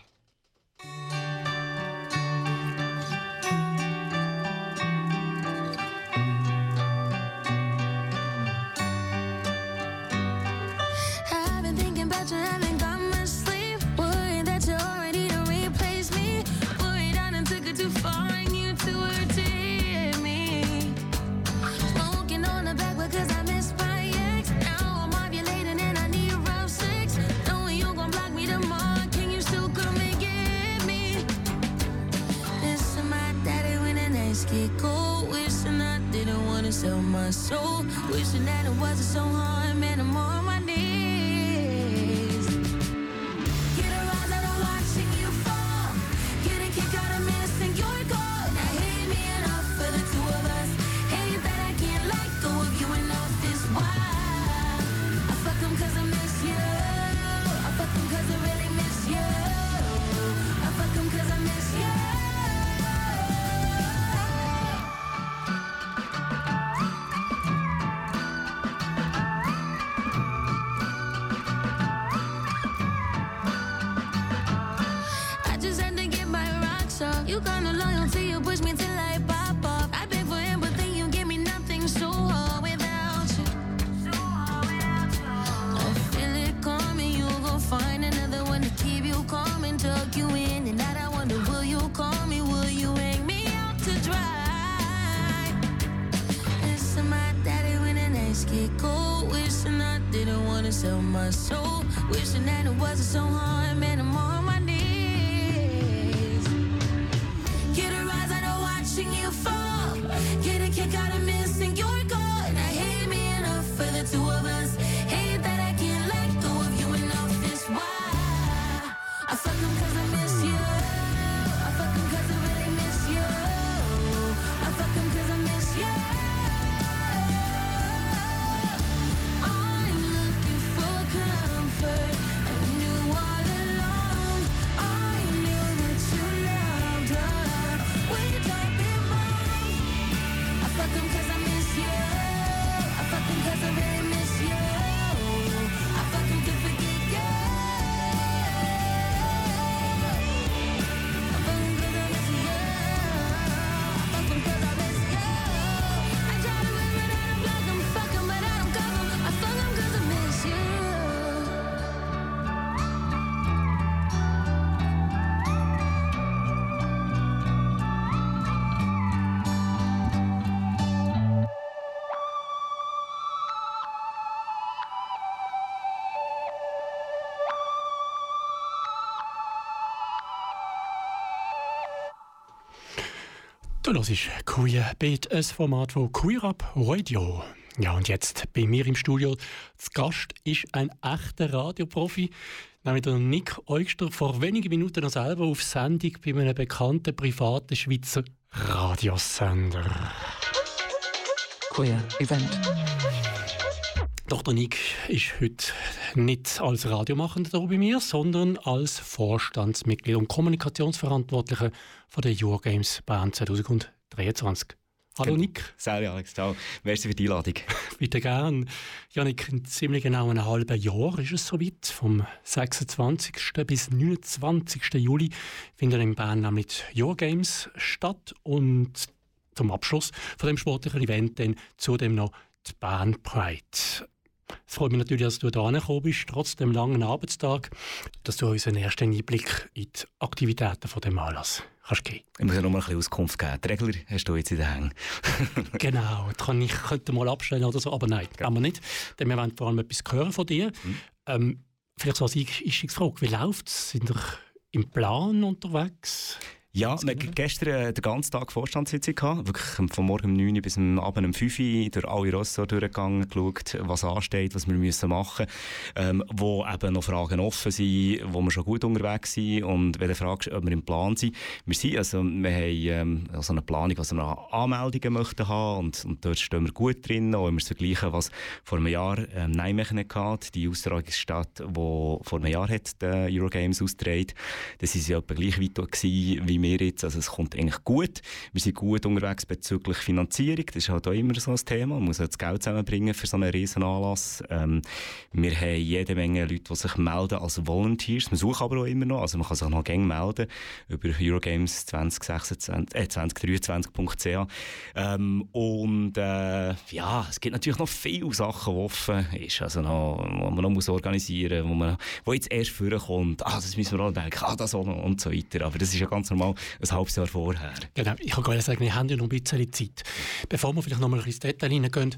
My soul. Wishing that it wasn't so hard, man. I'm on my knees. Sell my soul. Wishing that it wasn't so hard, man. I'm on my knees. Get a rise out of watching you fall. Du hörst Queer Beat, ein Format von Queer Up Radio. Ja, und jetzt bei mir im Studio zu Gast ist ein echter Radioprofi, nämlich der Nick Eugster, vor wenigen Minuten noch selber auf Sendung bei einem bekannten privaten Schweizer Radiosender. Queer Event. Doch der Nick ist heute nicht als Radiomachender hier bei mir, sondern als Vorstandsmitglied und Kommunikationsverantwortlicher von der Eurogames Bern 2023. Hallo Nick. Salut Alex, ciao. Merci für die Einladung. [laughs] Bitte gern. Ja, Nick, in ziemlich genau einem halben Jahr ist es soweit. Vom 26. bis 29. Juli finden in Bern nämlich die Eurogames statt und zum Abschluss von dem sportlichen Event dann zudem noch die Bern Pride. Es freut mich natürlich, dass du da gekommen bist, trotz dem langen Arbeitstag, dass du uns einen ersten Einblick in die Aktivitäten von dem Anlass kannst geben. Ich muss ja noch mal ein bisschen Auskunft geben. Die Regler hast du jetzt in den Hängen. [laughs] genau, das kann ich könnte mal abstellen oder so, aber nein, kann man nicht. Denn wir wollen vor allem etwas hören von dir. Mhm. Ähm, vielleicht so als Einstiegsfrage, wie läuft es? Sind ihr im Plan unterwegs? Ja, wir hatten gestern äh, den ganzen Tag Vorstandssitzung gehabt. Wirklich von morgen um 9 Uhr bis am Abend um 5 Uhr durch alle Ressort durchgegangen, geschaut, was ansteht, was wir müssen machen müssen. Ähm, wo eben noch Fragen offen sind, wo wir schon gut unterwegs sind. Und wenn du fragst, ob wir im Plan sind, wir sind, also wir haben ähm, so eine Planung, was wir noch Anmeldungen möchten haben. Und, und dort stehen wir gut drin. Auch wenn wir es vergleichen, was vor einem Jahr ähm, Nijmegen hatte, die Austragungsstadt, die vor einem Jahr hat, die Eurogames ausgetragen. Das ist ja etwa gleich weit gewesen, wie wir jetzt. Also es kommt eigentlich gut. Wir sind gut unterwegs bezüglich Finanzierung. Das ist halt auch immer so ein Thema. Man muss halt das Geld zusammenbringen für so einen riesen Anlass. Ähm, wir haben jede Menge Leute, die sich melden als Volunteers. Wir suchen aber auch immer noch. Also man kann sich noch gerne melden über Eurogames 2026, äh, 2023.ch. Ähm, und äh, ja, es gibt natürlich noch viele Sachen, die offen ist. Also noch, wo man noch muss organisieren muss, wo, man, wo jetzt erst vorkommt. Ah, das müssen wir auch denken. Ah, das auch noch und so weiter. Aber das ist ja ganz normal ein halbes Jahr vorher. Genau, ich kann gerade sagen, wir haben ja noch ein bisschen Zeit. Bevor wir vielleicht noch mal ins Detail hineingehen,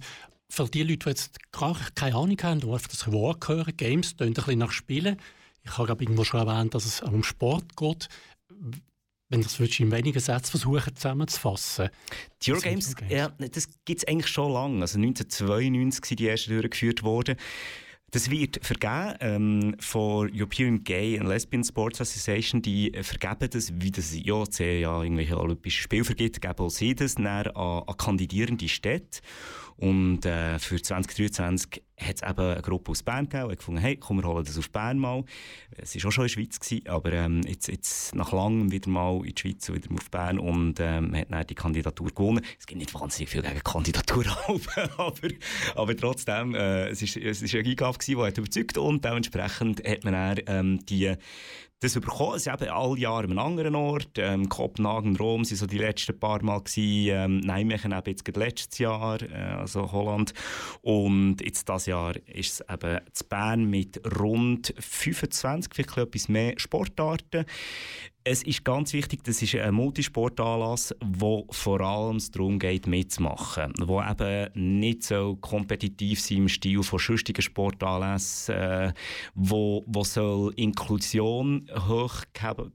für die Leute, die jetzt gar keine Ahnung haben, die einfach das Wort hören, Games, tönt ein bisschen nach Spielen. Ich habe irgendwo schon erwähnt, dass es auch um Sport geht. Wenn das würdest in wenigen Sätzen versuchen zusammenzufassen. Die Eurogames, ja, das gibt es eigentlich schon lange. Also 1992 sind die ersten durchgeführt worden. Das wird vergeben ähm, von European Gay and Lesbian Sports Association. Die äh, vergeben das, wie das IOC ja irgendwelche Olympische Spiele vergibt, geben auch sie das an, an kandidierende Städte. Und äh, für 2023 hat es eben eine Gruppe aus Bern gegeben, die gefunden hey, komm, wir holen das auf Bern mal. Es war auch schon in der Schweiz, gewesen, aber ähm, jetzt, jetzt nach langem wieder mal in die Schweiz und wieder auf Bern und ähm, hat dann die Kandidatur gewonnen. Es gibt nicht wahnsinnig viel gegen Kandidatur, [laughs] aber, aber trotzdem, äh, es ist, es ist eine Eingabe gewesen, die hat überzeugt und dementsprechend hat man dann ähm, die das bekommen. Es ist eben alle Jahre an einem anderen Ort. Ähm, Kopenhagen, Rom sind so die letzten paar Mal. Ähm, Nijmegen eben jetzt letztes Jahr, äh, also Holland. Und jetzt das Jahr ist es eben zu Bern mit rund 25, vielleicht etwas mehr Sportarten. Es ist ganz wichtig, das ist ein Multisportanlass, wo vor allem darum geht, mitzumachen. Wo eben nicht so kompetitiv sein im Stil von sonstigen Sportanlässen, äh, wo, wo soll Inklusion hochgehalten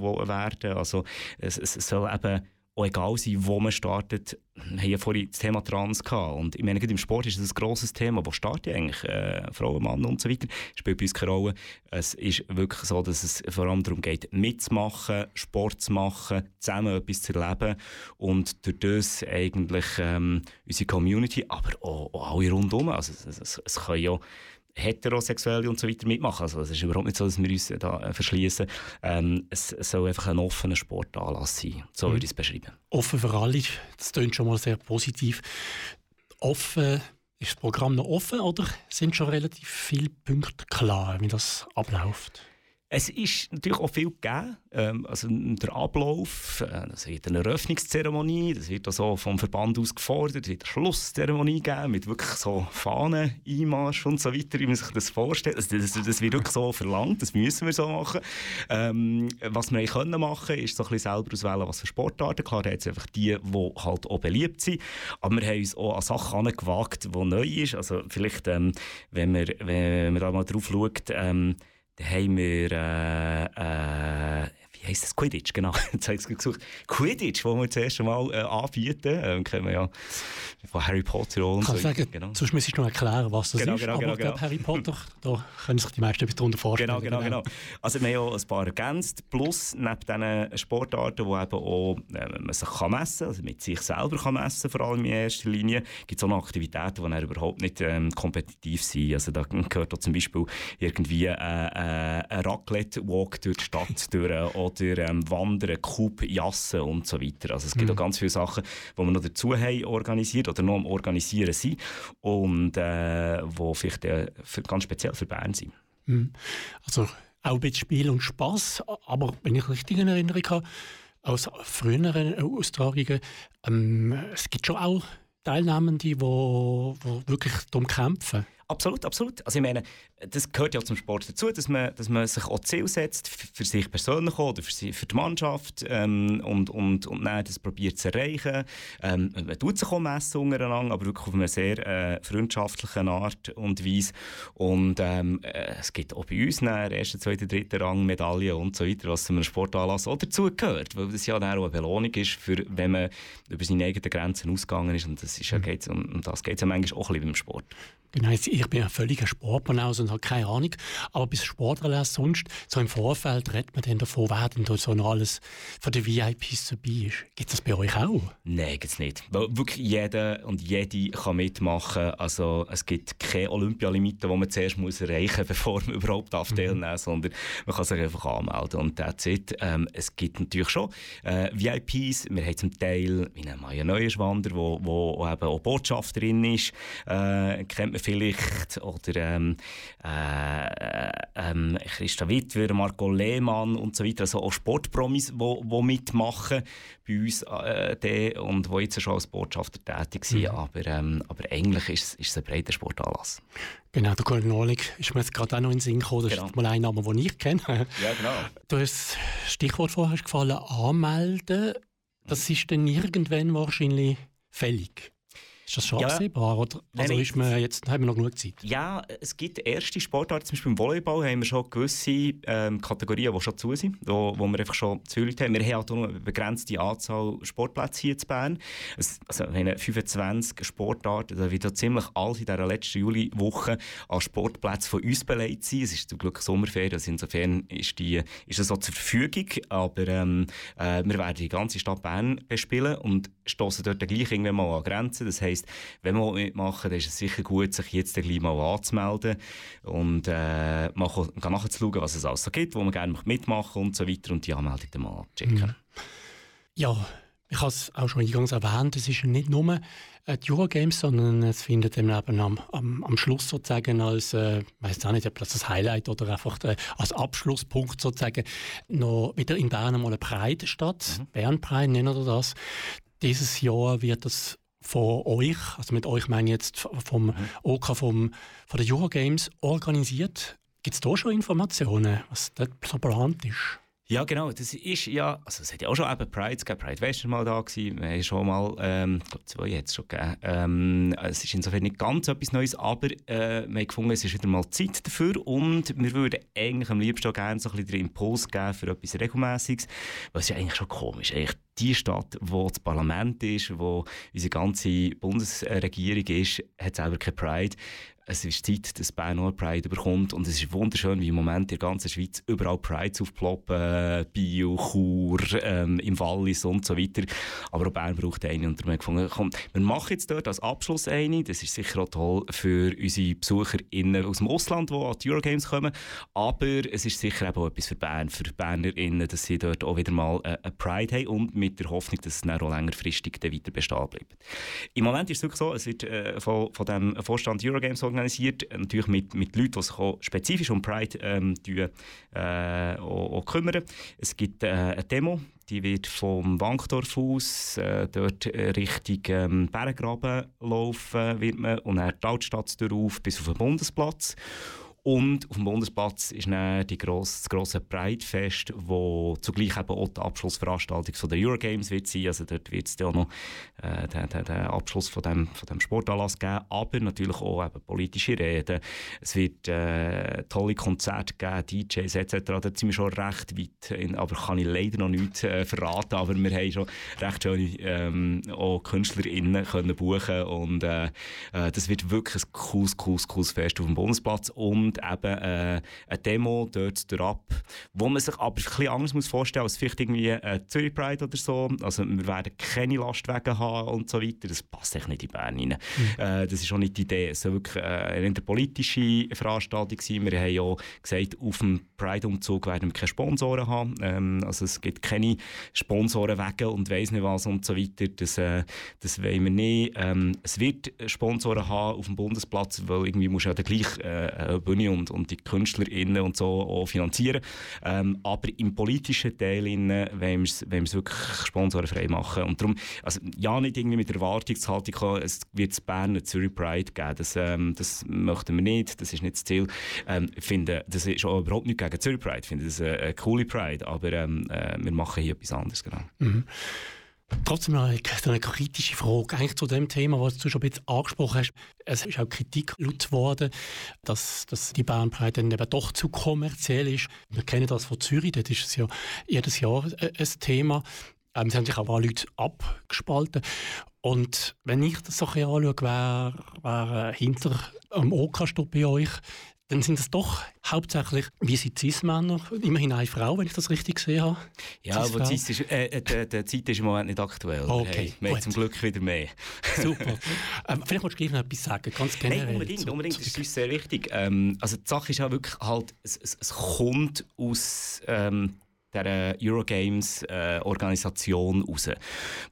werden. Also es, es soll eben auch egal sein, wo man startet. Wir haben ja vorhin das Thema Trans gehabt. Und ich meine, gerade im Sport ist das ein grosses Thema. Wo startet eigentlich? Äh, Frauen, Mann und so weiter. Spielt bei uns keine Rolle. Es ist wirklich so, dass es vor allem darum geht, mitzumachen, Sport zu machen, zusammen etwas zu erleben und durch das eigentlich ähm, unsere Community, aber auch, auch alle rundherum. Also es, es, es können ja Heterosexuelle und so weiter mitmachen. Also es ist überhaupt nicht so, dass wir uns da äh, verschließen. Ähm, es, es soll einfach ein offener Sportanlass sein. So Mhm. würde ich es beschreiben. Offen für alle, das klingt schon mal sehr positiv. Offen, ist das Programm noch offen oder sind schon relativ viele Punkte klar, wie das abläuft? Es ist natürlich auch viel gegeben. Ähm, also der Ablauf, äh, es wird eine Eröffnungszeremonie, das wird auch so vom Verband aus gefordert, es wird eine Schlusszeremonie geben mit wirklich so Fahnen, Einmarsch und so weiter, wie man sich das vorstellt. Also das, das wird wirklich so verlangt, das müssen wir so machen. Ähm, was wir können machen, ist so ein bisschen selber auswählen, was für Sportarten. Klar, da es einfach die, die halt auch beliebt sind, aber wir haben uns auch an Sachen gewagt, die neu ist. Also vielleicht, ähm, wenn, wir, wenn man da mal drauf schaut, ähm, dann haben wir, äh, äh, wie heisst das? Quidditch, genau. [laughs] Jetzt habe ich es gesucht. Quidditch, wo wir das erste Mal äh, anbieten. Ähm, kennen wir ja von Harry Potter und Kann so. sagen, genau. sonst müsste ich noch erklären, was das Genau, ist. genau, aber genau, genau. Harry Potter, [laughs] da können sich die meisten etwas darunter vorstellen. Genau, genau, genau. Also wir haben ja ein paar ergänzt, plus neben diesen Sportarten, wo eben auch äh, man sich kann messen kann, also mit sich selber kann messen vor allem in erster Linie, gibt es auch noch Aktivitäten, die dann überhaupt nicht ähm, kompetitiv sind. Also da gehört auch zum Beispiel irgendwie äh, äh, ein Raclette-Walk durch die Stadt [laughs] durch, oder ähm, Wandern, Coup, Jassen und so weiter. Also es gibt Mhm. auch ganz viele Sachen, die wir noch dazu haben organisiert oder noch am Organisieren sind und äh, wo vielleicht äh, für, ganz speziell für Bern sind. Mhm. Also auch ein bisschen Spiel und Spaß, aber wenn ich richtig in Erinnerung habe, aus früheren Austragungen, ähm, es gibt schon auch Teilnehmende, die wo wirklich darum kämpfen. Absolut, absolut. Also ich meine, das gehört ja zum Sport dazu, dass man, dass man sich auch Ziel setzt, für sich persönlich oder für, sie, für die Mannschaft ähm, und, und, und dann das probiert zu erreichen. Ähm, man tut sich auch messen untereinander, aber wirklich auf eine sehr äh, freundschaftliche Art und Weise. Und ähm, äh, es gibt auch bei uns dann ersten, zweiten, dritten Rang Medaillen und so weiter, was zu einem Sportanlass auch dazu gehört, weil das ja dann auch eine Belohnung ist, für, wenn man über seine eigenen Grenzen ausgegangen ist und das ist ja, geht's, um, um das geht es ja manchmal auch ein bisschen beim Sport. Genau, ich bin ein völliger Sportbanaus und habe keine Ahnung. Aber bis Sportanlass sonst, so im Vorfeld redet man dann davon, wer denn da so noch alles von den VIPs dabei ist. Gibt es das bei euch auch? Nein, gibt's nicht. Weil wirklich jeder und jede kann mitmachen. Also es gibt keine Olympialimite, die man zuerst muss erreichen muss, [laughs] bevor man überhaupt darf teilnehmen darf, sondern man kann sich einfach anmelden und that's it. Ähm, es gibt natürlich schon äh, VIPs. Wir haben zum Teil wie einen Maya Neuenschwander, wo, wo eben auch Botschafterin ist, äh, kennt man vielleicht, oder ähm, äh, ähm, Christa Wittwer, Marco Lehmann und so weiter, also auch Sportpromis, die wo, wo mitmachen bei uns äh, die, und die jetzt schon als Botschafter tätig sind, aber, ähm, aber eigentlich ist, es- ist es ein breiter Sportanlass. Genau, der Colin Orlik ist mir jetzt gerade auch noch in den Sinn gekommen. Das Genau. ist mal ein Name, den ich kenne. Ja, genau. Du hast das Stichwort vorher gefallen, anmelden. Das ist dann irgendwann wahrscheinlich fällig. Ist das schon Ja. absehbar? Oder, also nein, ist man jetzt, haben wir noch genug Zeit? Ja, es gibt erste Sportarten, zum Beispiel im Volleyball haben wir schon gewisse ähm, Kategorien, die schon zu sind, wo, wo wir einfach schon zu Leute haben. Wir haben halt auch nur eine begrenzte Anzahl Sportplätze hier in Bern. Es, also wir haben 25 Sportarten, da wird ja ziemlich alles in dieser letzten Juliwoche an Sportplätzen von uns beleidigt sein. Es ist zum Glück Sommerferien, also insofern ist, die, ist das so zur Verfügung, aber ähm, äh, wir werden die ganze Stadt Bern bespielen und stoßen dort gleich irgendwann mal an Grenzen. Das heisst, wenn wir mitmachen, dann ist es sicher gut, sich jetzt gleich mal anzumelden und äh, mal nachzuschauen, was es alles so gibt, wo man gerne mitmachen und so weiter und die Anmeldung dann mal checken. Ja, ich habe es auch schon eingangs erwähnt, es ist nicht nur äh, die Eurogames, sondern es findet eben am, am, am Schluss sozusagen als, äh, weiß auch nicht, ob das ein Highlight oder einfach äh, als Abschlusspunkt sozusagen noch wieder in Bern einmal eine Pride statt. Bern Pride nennen wir das. Dieses Jahr wird das von euch, also mit euch meine ich jetzt vom OK vom, von den Eurogames organisiert. Gibt es da schon Informationen, was dort so geplant ist? Ja, genau. Das ist ja, also es hat ja auch schon eben Pride, gab Pride West mal da gewesen. Wir haben schon mal, ähm, ich glaube zwei es schon gegeben. Ähm, es ist insofern nicht ganz etwas Neues, aber äh, wir haben gefunden, es ist wieder mal Zeit dafür und wir würden eigentlich am liebsten auch gerne so ein bisschen den Impuls geben für etwas Regelmäßiges, was ja eigentlich schon komisch eigentlich die Stadt, wo das Parlament ist, wo unsere ganze Bundesregierung ist, hat selber keine Pride. Es ist Zeit, dass Bern auch Pride bekommt und es ist wunderschön, wie im Moment in der ganzen Schweiz überall Prides aufploppen, äh, Bio, Chur, ähm, im Wallis und so weiter. Aber auch Bern braucht eine und wir gefunden, komm, wir machen jetzt dort als Abschluss eine. Das ist sicher auch toll für unsere BesucherInnen aus dem Ausland, die an die Eurogames kommen. Aber es ist sicher auch etwas für Bern, für BernerInnen, dass sie dort auch wieder mal äh, eine Pride haben und mit der Hoffnung, dass es dann auch längerfristig dann weiter bestehen bleibt. Im Moment ist es wirklich so, es wird äh, von, von dem Vorstand Eurogames organisiert, äh, natürlich mit, mit Leuten, die sich auch spezifisch um Pride ähm, tun, äh, auch, auch kümmern. Es gibt äh, eine Demo, die wird vom Wankdorf aus äh, dort Richtung ähm, Berggraben laufen wird man, und dann die Altstadt darauf bis auf den Bundesplatz. Und auf dem Bundesplatz ist dann die grosse, das grosse Breitfest, wo zugleich eben auch die Abschlussveranstaltung von der Eurogames wird sein. Also dort wird es auch noch äh, den, den, Abschluss von dem, von dem Sportanlass geben. Aber natürlich auch eben politische Reden. Es wird äh, tolle Konzerte geben, DJs etc. Da sind wir schon recht weit. In, aber kann ich leider noch nicht äh, verraten. Aber wir haben schon recht schöne ähm, auch KünstlerInnen können buchen und äh, äh, das wird wirklich ein cooles, cooles, cooles Fest auf dem Bundesplatz. Und kommt eben äh, eine Demo dort durchab, wo man sich aber ein bisschen anders muss vorstellen als vielleicht irgendwie äh, Zürich Pride oder so. Also wir werden keine Lastwagen haben und so weiter. Das passt echt nicht in Bern rein. Äh, das ist auch nicht die Idee. Es soll wirklich äh, eine politische Veranstaltung sein. Wir haben ja gesagt, auf dem Pride-Umzug werden wir keine Sponsoren haben. Ähm, also es gibt keine Sponsorenwege und weiss nicht was und so weiter. Das, äh, das wollen wir nicht. Ähm, es wird Sponsoren haben auf dem Bundesplatz, weil irgendwie muss ja dann gleich äh, eine Bühne und, und die KünstlerInnen und so auch finanzieren. Ähm, aber im politischen Teil wollen wir es wirklich sponsorenfrei machen. Und darum, also ja, nicht irgendwie mit der Erwartungshaltung kommen, es wird Bern eine Zürich Pride geben. Das, ähm, das möchten wir nicht, das ist nicht das Ziel. Ähm, finde, das ist auch überhaupt nicht gegen Zürich Pride. Ich finde das eine, eine coole Pride, aber ähm, äh, wir machen hier etwas anderes. Genau. Mhm. Trotzdem noch eine, eine kritische Frage eigentlich zu dem Thema, was du schon ein bisschen angesprochen hast. Es ist auch Kritik laut geworden, dass, dass die Bahnbreite dann eben doch zu kommerziell ist. Wir kennen das von Zürich, dort ist es ja jedes Jahr ein, ein Thema. Ähm, es haben sich auch ein Leute abgespalten. Und wenn ich das so ein bisschen anschaue, wer, wer äh, hinter dem OK steht bei euch, dann sind es doch hauptsächlich, wie sind Cis-Männer, immerhin eine Frau, wenn ich das richtig gesehen habe. Ja, aber Zeit, ist, äh, äh, die, die Zeit ist im Moment nicht aktuell. Okay, hey, zum Glück wieder mehr. Super. ähm, vielleicht willst du gleich noch etwas sagen, ganz generell. Nein, unbedingt, zu- unbedingt. Das ist uns sehr wichtig. Ähm, also die Sache ist ja wirklich halt, es, es, es kommt aus ähm, der Eurogames-Organisation raus.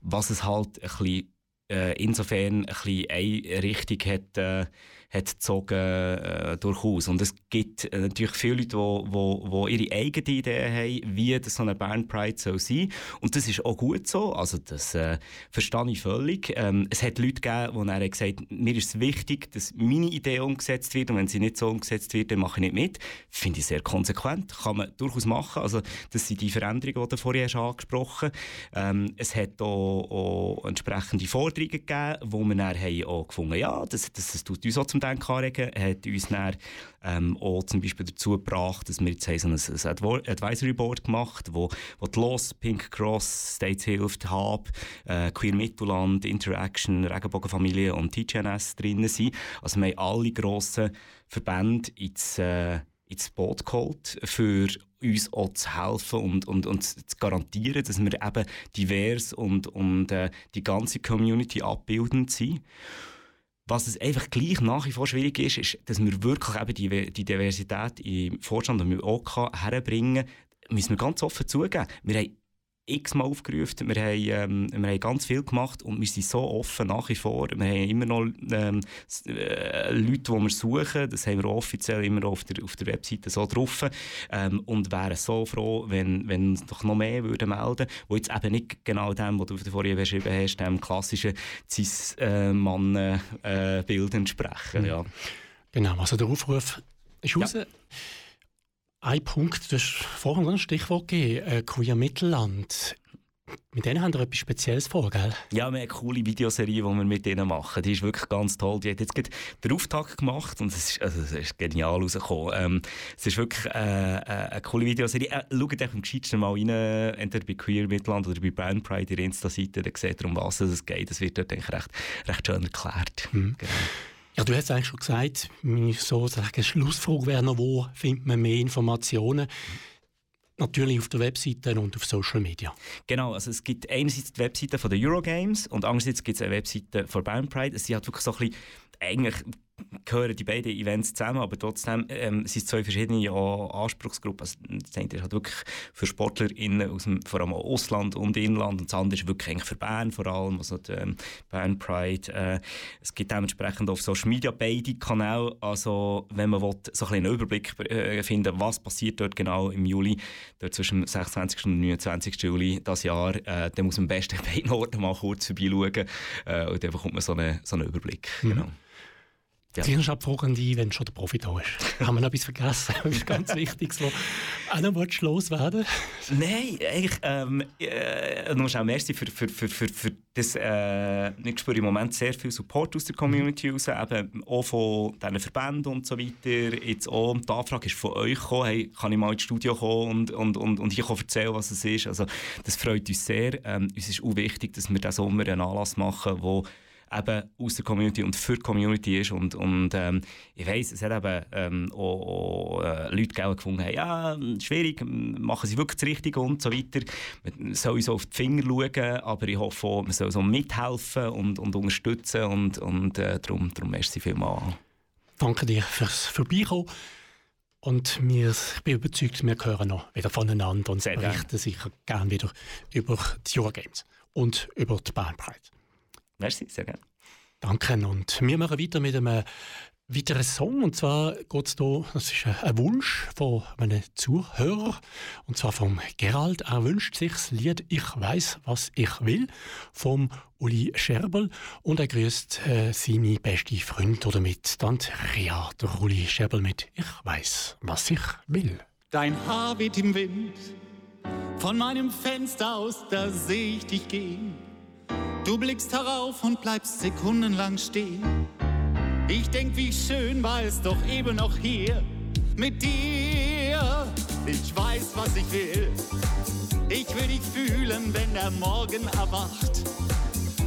Was es halt ein bisschen, äh, insofern ein bisschen eine Richtung hat, äh, hat gezogen, äh, durchaus. Und es gibt äh, natürlich viele Leute, die wo, wo, ihre eigene Idee haben, wie das so eine Band Pride soll sein. Und das ist auch gut so. Also das äh, verstehe ich völlig. Ähm, es hat Leute gegeben, die dann gesagt mir ist es wichtig, dass meine Idee umgesetzt wird und wenn sie nicht so umgesetzt wird, dann mache ich nicht mit. Finde ich sehr konsequent. Kann man durchaus machen. Also das sind die Veränderungen, die du vorher hast angesprochen ähm, Es hat auch, auch entsprechende Forderungen gegeben, wo wir dann haben auch gefunden ja, das, das, das tut uns auch zum Denken anregen, hat uns dann ähm, auch zum Beispiel dazu gebracht, dass wir jetzt ein, ein Advisory Board gemacht, wo, wo die LOS, Pink Cross, States Hilft, HAB, äh, Queer Mittelland, Interaction, Regenbogenfamilie und TGNS drin sind. Also wir haben alle grossen Verbände ins, äh, ins Boot geholt, für uns auch zu helfen und, und, und zu garantieren, dass wir eben divers und, und äh, die ganze Community abbildend sind. Was es einfach gleich nach wie vor schwierig ist, ist, dass wir wirklich eben die, die Diversität im Vorstand und im OK herbringen, müssen wir ganz offen zugeben. Wir haben x-mal aufgerufen, wir haben, ähm, wir haben ganz viel gemacht und wir sind so offen nach wie vor. Wir haben immer noch ähm, äh, Leute, die wir suchen, das haben wir offiziell immer auf der, auf der Webseite so drauf ähm, und wären so froh, wenn, wenn uns doch noch mehr würden melden wo jetzt eben nicht genau dem, was du vorhin beschrieben hast, dem klassischen Cis-Mann-Bild entsprechen. Ja. Genau, also der Aufruf ist raus. Ein Punkt, du hast vorhin ein Stichwort gegeben, äh, Queer Mittelland. Mit denen haben wir etwas Spezielles vor, gell? Ja, wir haben eine coole Videoserie, die wir mit ihnen machen. Die ist wirklich ganz toll. Die hat jetzt gerade den Auftakt gemacht und es ist, also es ist genial rausgekommen. Ähm, es ist wirklich äh, äh, eine coole Videoserie. Äh, schaut euch am gescheitsten mal rein, entweder bei Queer Midland oder bei Brand Pride, ihre Insta-Seite, dann seht ihr, um was es geht. Das wird dort eigentlich recht, recht schön erklärt. Genau. Ja, du hast eigentlich schon gesagt, meine sozusagen Schlussfrage wäre noch, wo findet man mehr Informationen? Natürlich auf der Webseite und auf Social Media. Genau, also es gibt einerseits die Webseite von der Eurogames und andererseits gibt es eine Webseite von Band Pride. Es sind halt wirklich so ein bisschen, eigentlich gehören die beiden Events zusammen, aber trotzdem ähm, sind es zwei verschiedene ja, Anspruchsgruppen. Also das eine ist halt wirklich für SportlerInnen aus dem, vor allem Ausland und Inland und das andere ist wirklich eigentlich für Bern vor allem, also die ähm, Band Pride. Äh, es gibt dementsprechend auf Social Media beide Kanäle, also wenn man will, so ein einen Überblick äh, finden, was passiert dort genau im Juli, dort zwischen dem 26. und 29. Juli das Jahr, äh, dann muss man am besten [laughs] bei beiden Orten mal kurz vorbeischauen äh, und dann bekommt man so einen, so einen Überblick. Genau. Ja. Frage an dich, wenn schon der Profi da ist. [laughs] Haben wir noch etwas vergessen? Das ist ganz wichtig. So. Auch noch willst loswerden? Nein, eigentlich, ähm, äh, musst auch merci für, für, für, für, für das, äh, ich spüre im Moment sehr viel Support aus der Community raus, eben auch von diesen Verbänden und so weiter. Jetzt auch, die Anfrage ist von euch gekommen, hey, kann ich mal ins Studio kommen und, und, und, und ich kann erzählen, was es ist. Also, das freut uns sehr. Ähm, uns ist auch wichtig, dass wir diesen Sommer einen Anlass machen, wo eben aus der Community und für die Community ist. Und, und ähm, ich weiss, es hat eben ähm, auch, auch äh, Leute gefunden haben, ja, schwierig, machen sie wirklich das Richtige und so weiter. Man soll uns auf die Finger schauen, aber ich hoffe auch, man soll so mithelfen und, und unterstützen und, und äh, darum, darum merci vielmals. Danke dir fürs Vorbeikommen. Und wir, ich bin überzeugt, wir hören noch wieder voneinander und Sehr berichten sicher gerne wieder über die Eurogames und über die Bandbreite. Merci, sehr gerne. Danke. Und wir machen weiter mit einem weiteren Song. Und zwar geht es hier, das ist ein- Wunsch von einem Zuhörer, und zwar vom Gerald. Er wünscht sich das Lied Ich weiß, was ich will, vom Uli Scherbel. Und er grüßt äh, seine beste Freundin oder mit Tante Ria, der Uli Scherbel mit Ich weiß, was ich will. Dein Haar weht im Wind, von meinem Fenster aus, da seh ich dich gehen. Du blickst herauf und bleibst sekundenlang stehen. Ich denk, wie schön war es doch eben noch hier mit dir. Ich weiß, was ich will. Ich will dich fühlen, wenn der Morgen erwacht.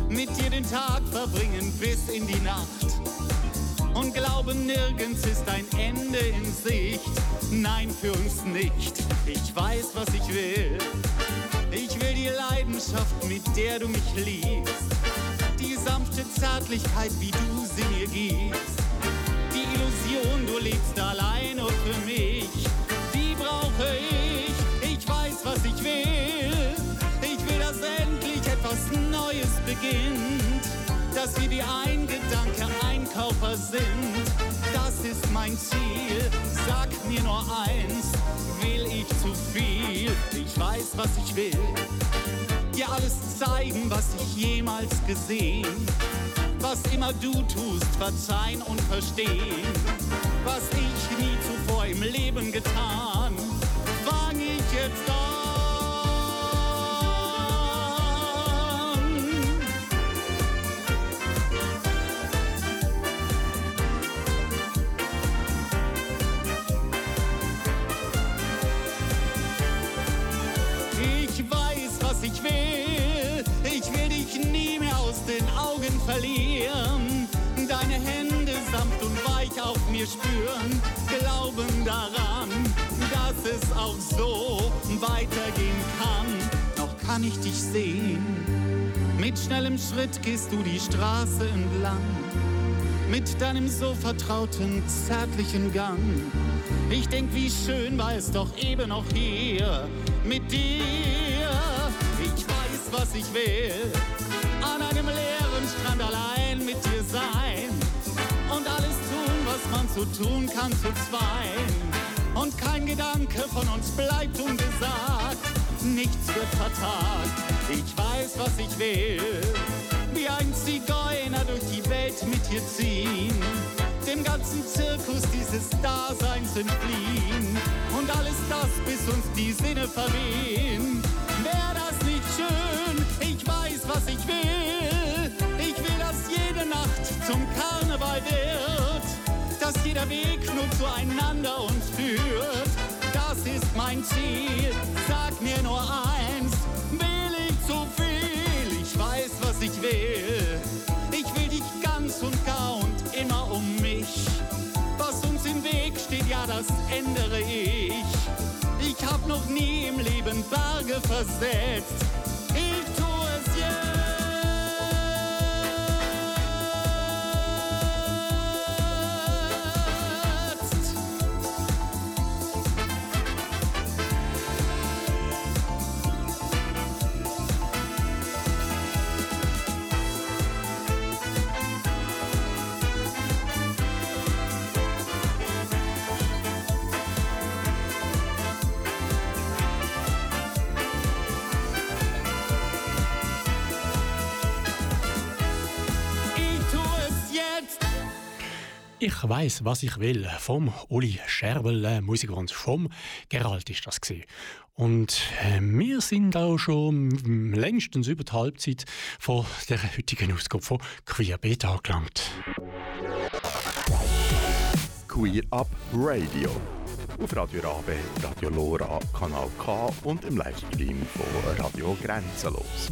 Mit dir den Tag verbringen bis in die Nacht und glauben, nirgends ist ein Ende in Sicht. Nein, für uns nicht. Ich weiß, was ich will. Ich will die Leidenschaft, mit der du mich liebst. Die sanfte Zärtlichkeit, wie du sie mir gibst. Die Illusion, du lebst allein und für mich. Die brauche ich. Ich weiß, was ich will. Ich will, dass endlich etwas Neues beginnt. Dass wir wie ein Gedanke Einkaufer sind. Das ist mein Ziel. Sag mir nur eins. Will ich zu viel? Ich weiß, was ich will. Dir alles zeigen, was ich jemals gesehen. Was immer du tust, verzeihen und verstehen. Was ich nie zuvor im Leben getan, fang ich jetzt an. Ich will. Ich will dich nie mehr aus den Augen verlieren. Deine Hände sanft und weich auf mir spüren. Glauben daran, dass es auch so weitergehen kann. Noch kann ich dich sehen. Mit schnellem Schritt gehst du die Straße entlang. Mit deinem so vertrauten, zärtlichen Gang. Ich denk, wie schön war es doch eben noch hier mit dir. Ich will. An einem leeren Strand allein mit dir sein. Und alles tun, was man so tun kann zu zweien. Und kein Gedanke von uns bleibt ungesagt. Nichts wird vertagt. Ich weiß, was ich will. Wie ein Zigeuner durch die Welt mit dir ziehen. Dem ganzen Zirkus dieses Daseins entfliehen. Und alles das, bis uns die Sinne verwehen. Was ich will. Ich will, dass jede Nacht zum Karneval wird. Dass jeder Weg nur zueinander uns führt. Das ist mein Ziel. Sag mir nur eins. Will ich zu viel? Ich weiß, was ich will. Ich will dich ganz und gar und immer um mich. Was uns im Weg steht, ja, das ändere ich. Ich hab noch nie im Leben Berge versetzt. Ich weiß, was ich will. Vom Uli Scherbel, äh, Musikwunsch vom Gerald ist das gewesen. Und äh, wir sind auch schon längstens über die Halbzeit von der heutigen Ausgabe von Queerbeet angelangt. Queer Up Radio. Auf Radio Rabe, Radio Lora, Kanal K und im Livestream von Radio Grenzenlos.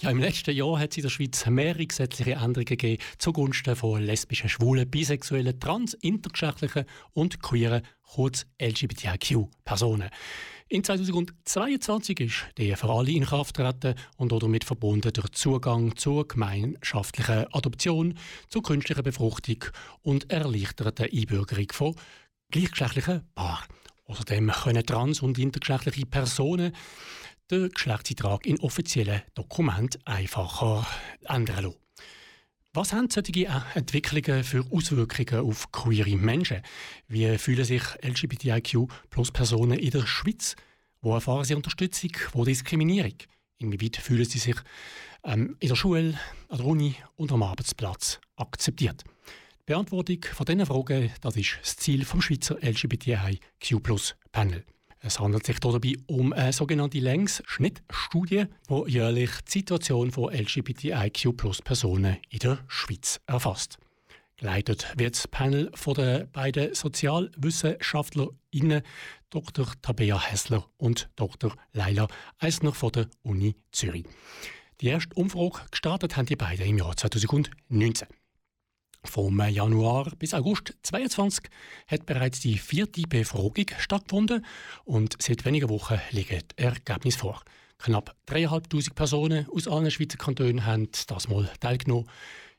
Ja, Im letzten Jahr hat es in der Schweiz mehrere gesetzliche Änderungen gegeben zugunsten von lesbischen, schwulen, bisexuellen, trans, intergeschlechtlichen und queeren, kurz LGBTIQ-Personen. In 2022 ist der für alle in Kraft treten und damit verbunden der Zugang zur gemeinschaftlichen Adoption, zur künstlichen Befruchtung und erleichterten Einbürgerung von gleichgeschlechtlichen Paaren. Außerdem können trans- und intergeschlechtliche Personen den Geschlechtseintrag in offiziellen Dokumenten einfacher ändern lassen. Was haben solche Entwicklungen für Auswirkungen auf queere Menschen? Wie fühlen sich LGBTIQ-Plus-Personen in der Schweiz? Wo erfahren sie Unterstützung, wo Diskriminierung? Inwieweit fühlen sie sich ähm, in der Schule, an der Uni und am Arbeitsplatz akzeptiert? Die Beantwortung von diesen Fragen das ist das Ziel vom Schweizer LGBTIQ-Panel. Es handelt sich dabei um eine sogenannte Längsschnittstudie, die jährlich die Situation von LGBTIQ-Personen in der Schweiz erfasst. Geleitet wird das Panel von den beiden SozialwissenschaftlerInnen Dr. Tabea Hessler und Dr. Leila Eisner von der Uni Zürich. Die erste Umfrage gestartet haben die beiden im Jahr 2019. Vom Januar bis August 2022 hat bereits die vierte Befragung stattgefunden und seit wenigen Wochen liegen die Ergebnisse vor. Knapp 3'500 Personen aus allen Schweizer Kantonen haben das mal teilgenommen.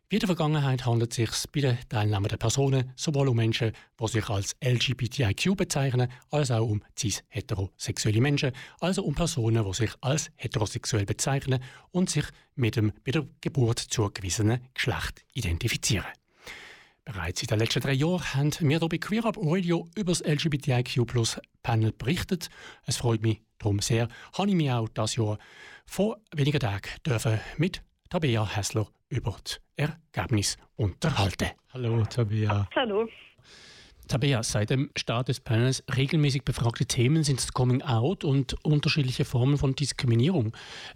Wie in der Vergangenheit handelt es sich bei den teilnehmenden Personen sowohl um Menschen, die sich als LGBTIQ bezeichnen, als auch um cis-heterosexuelle Menschen, also um Personen, die sich als heterosexuell bezeichnen und sich mit dem bei der Geburt zugewiesenen Geschlecht identifizieren. Bereits in den letzten drei Jahren haben wir hier bei Queer Up Radio über das LGBTIQ Panel berichtet. Es freut mich darum sehr, habe ich mich auch dieses Jahr vor wenigen Tagen dürfen mit Tabea Hessler über das Ergebnis unterhalten. Hallo Tabea. Hallo. Tabea, seit dem Start des Panels regelmäßig befragte Themen sind das Coming Out und unterschiedliche Formen von Diskriminierung.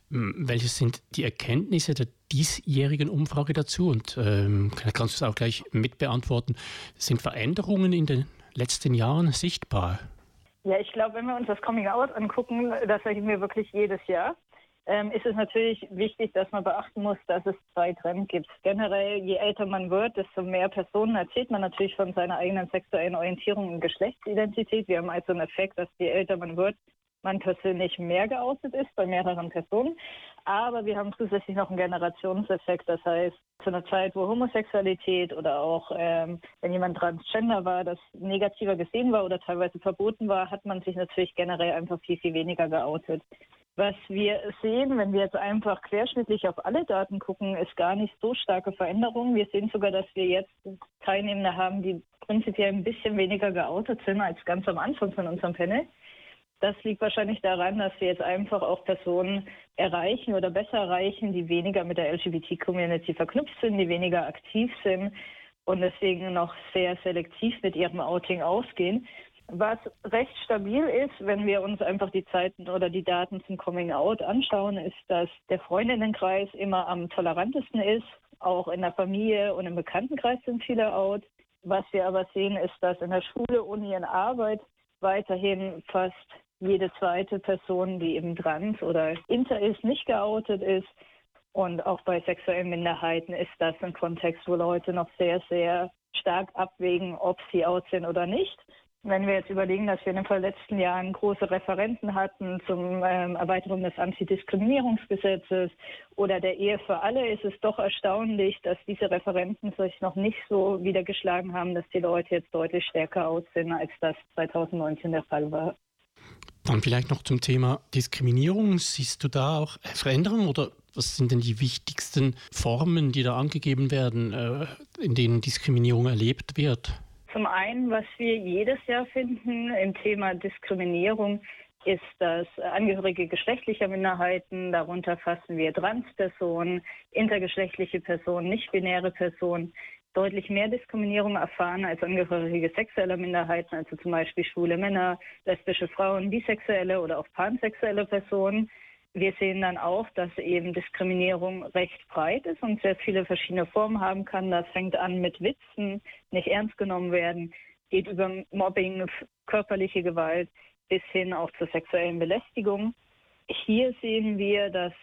Welche sind die Erkenntnisse der diesjährigen Umfrage dazu? Und ähm, kannst du es auch gleich mit beantworten. Sind Veränderungen in den letzten Jahren sichtbar? Ja, ich glaube, wenn wir uns das Coming Out angucken, das erleben wir wirklich jedes Jahr, ähm, ist es natürlich wichtig, dass man beachten muss, dass es zwei Trends gibt. Generell, je älter man wird, desto mehr Personen erzählt man natürlich von seiner eigenen sexuellen Orientierung und Geschlechtsidentität. Wir haben also einen Effekt, dass je älter man wird, man persönlich mehr geoutet ist bei mehreren Personen. Aber wir haben zusätzlich noch einen Generationseffekt. Das heißt, zu einer Zeit, wo Homosexualität oder auch ähm, wenn jemand transgender war, das negativer gesehen war oder teilweise verboten war, hat man sich natürlich generell einfach viel, viel weniger geoutet. Was wir sehen, wenn wir jetzt einfach querschnittlich auf alle Daten gucken, ist gar nicht so starke Veränderungen. Wir sehen sogar, dass wir jetzt Teilnehmende haben, die prinzipiell ein bisschen weniger geoutet sind als ganz am Anfang von unserem Panel. Das liegt wahrscheinlich daran, dass wir jetzt einfach auch Personen erreichen oder besser erreichen, die weniger mit der LGBT-Community verknüpft sind, die weniger aktiv sind und deswegen noch sehr selektiv mit ihrem Outing ausgehen. Was recht stabil ist, wenn wir uns einfach die Zeiten oder die Daten zum Coming Out anschauen, ist, dass der Freundinnenkreis immer am tolerantesten ist. Auch in der Familie und im Bekanntenkreis sind viele out. Was wir aber sehen, ist, dass in der Schule, Uni und Arbeit weiterhin fast jede zweite Person, die eben trans oder inter ist, nicht geoutet ist. Und auch bei sexuellen Minderheiten ist das ein Kontext, wo Leute noch sehr, sehr stark abwägen, ob sie out sind oder nicht. Wenn wir jetzt überlegen, dass wir in den verletzten Jahren große Referenten hatten zum ähm, Erweiterung des Antidiskriminierungsgesetzes oder der Ehe für alle, ist es doch erstaunlich, dass diese Referenten sich noch nicht so wiedergeschlagen haben, dass die Leute jetzt deutlich stärker aus sind, als das 2019 der Fall war. Dann vielleicht noch zum Thema Diskriminierung. Siehst du da auch Veränderungen oder was sind denn die wichtigsten Formen, die da angegeben werden, äh, in denen Diskriminierung erlebt wird? Zum einen, was wir jedes Jahr finden im Thema Diskriminierung, ist, dass Angehörige geschlechtlicher Minderheiten, darunter fassen wir Transpersonen, intergeschlechtliche Personen, nicht-binäre Personen, deutlich mehr Diskriminierung erfahren als Angehörige sexueller Minderheiten, also zum Beispiel schwule Männer, lesbische Frauen, bisexuelle oder auch pansexuelle Personen. Wir sehen dann auch, dass eben Diskriminierung recht breit ist und sehr viele verschiedene Formen haben kann. Das fängt an mit Witzen, nicht ernst genommen werden, geht über Mobbing, körperliche Gewalt bis hin auch zur sexuellen Belästigung. Hier sehen wir, dass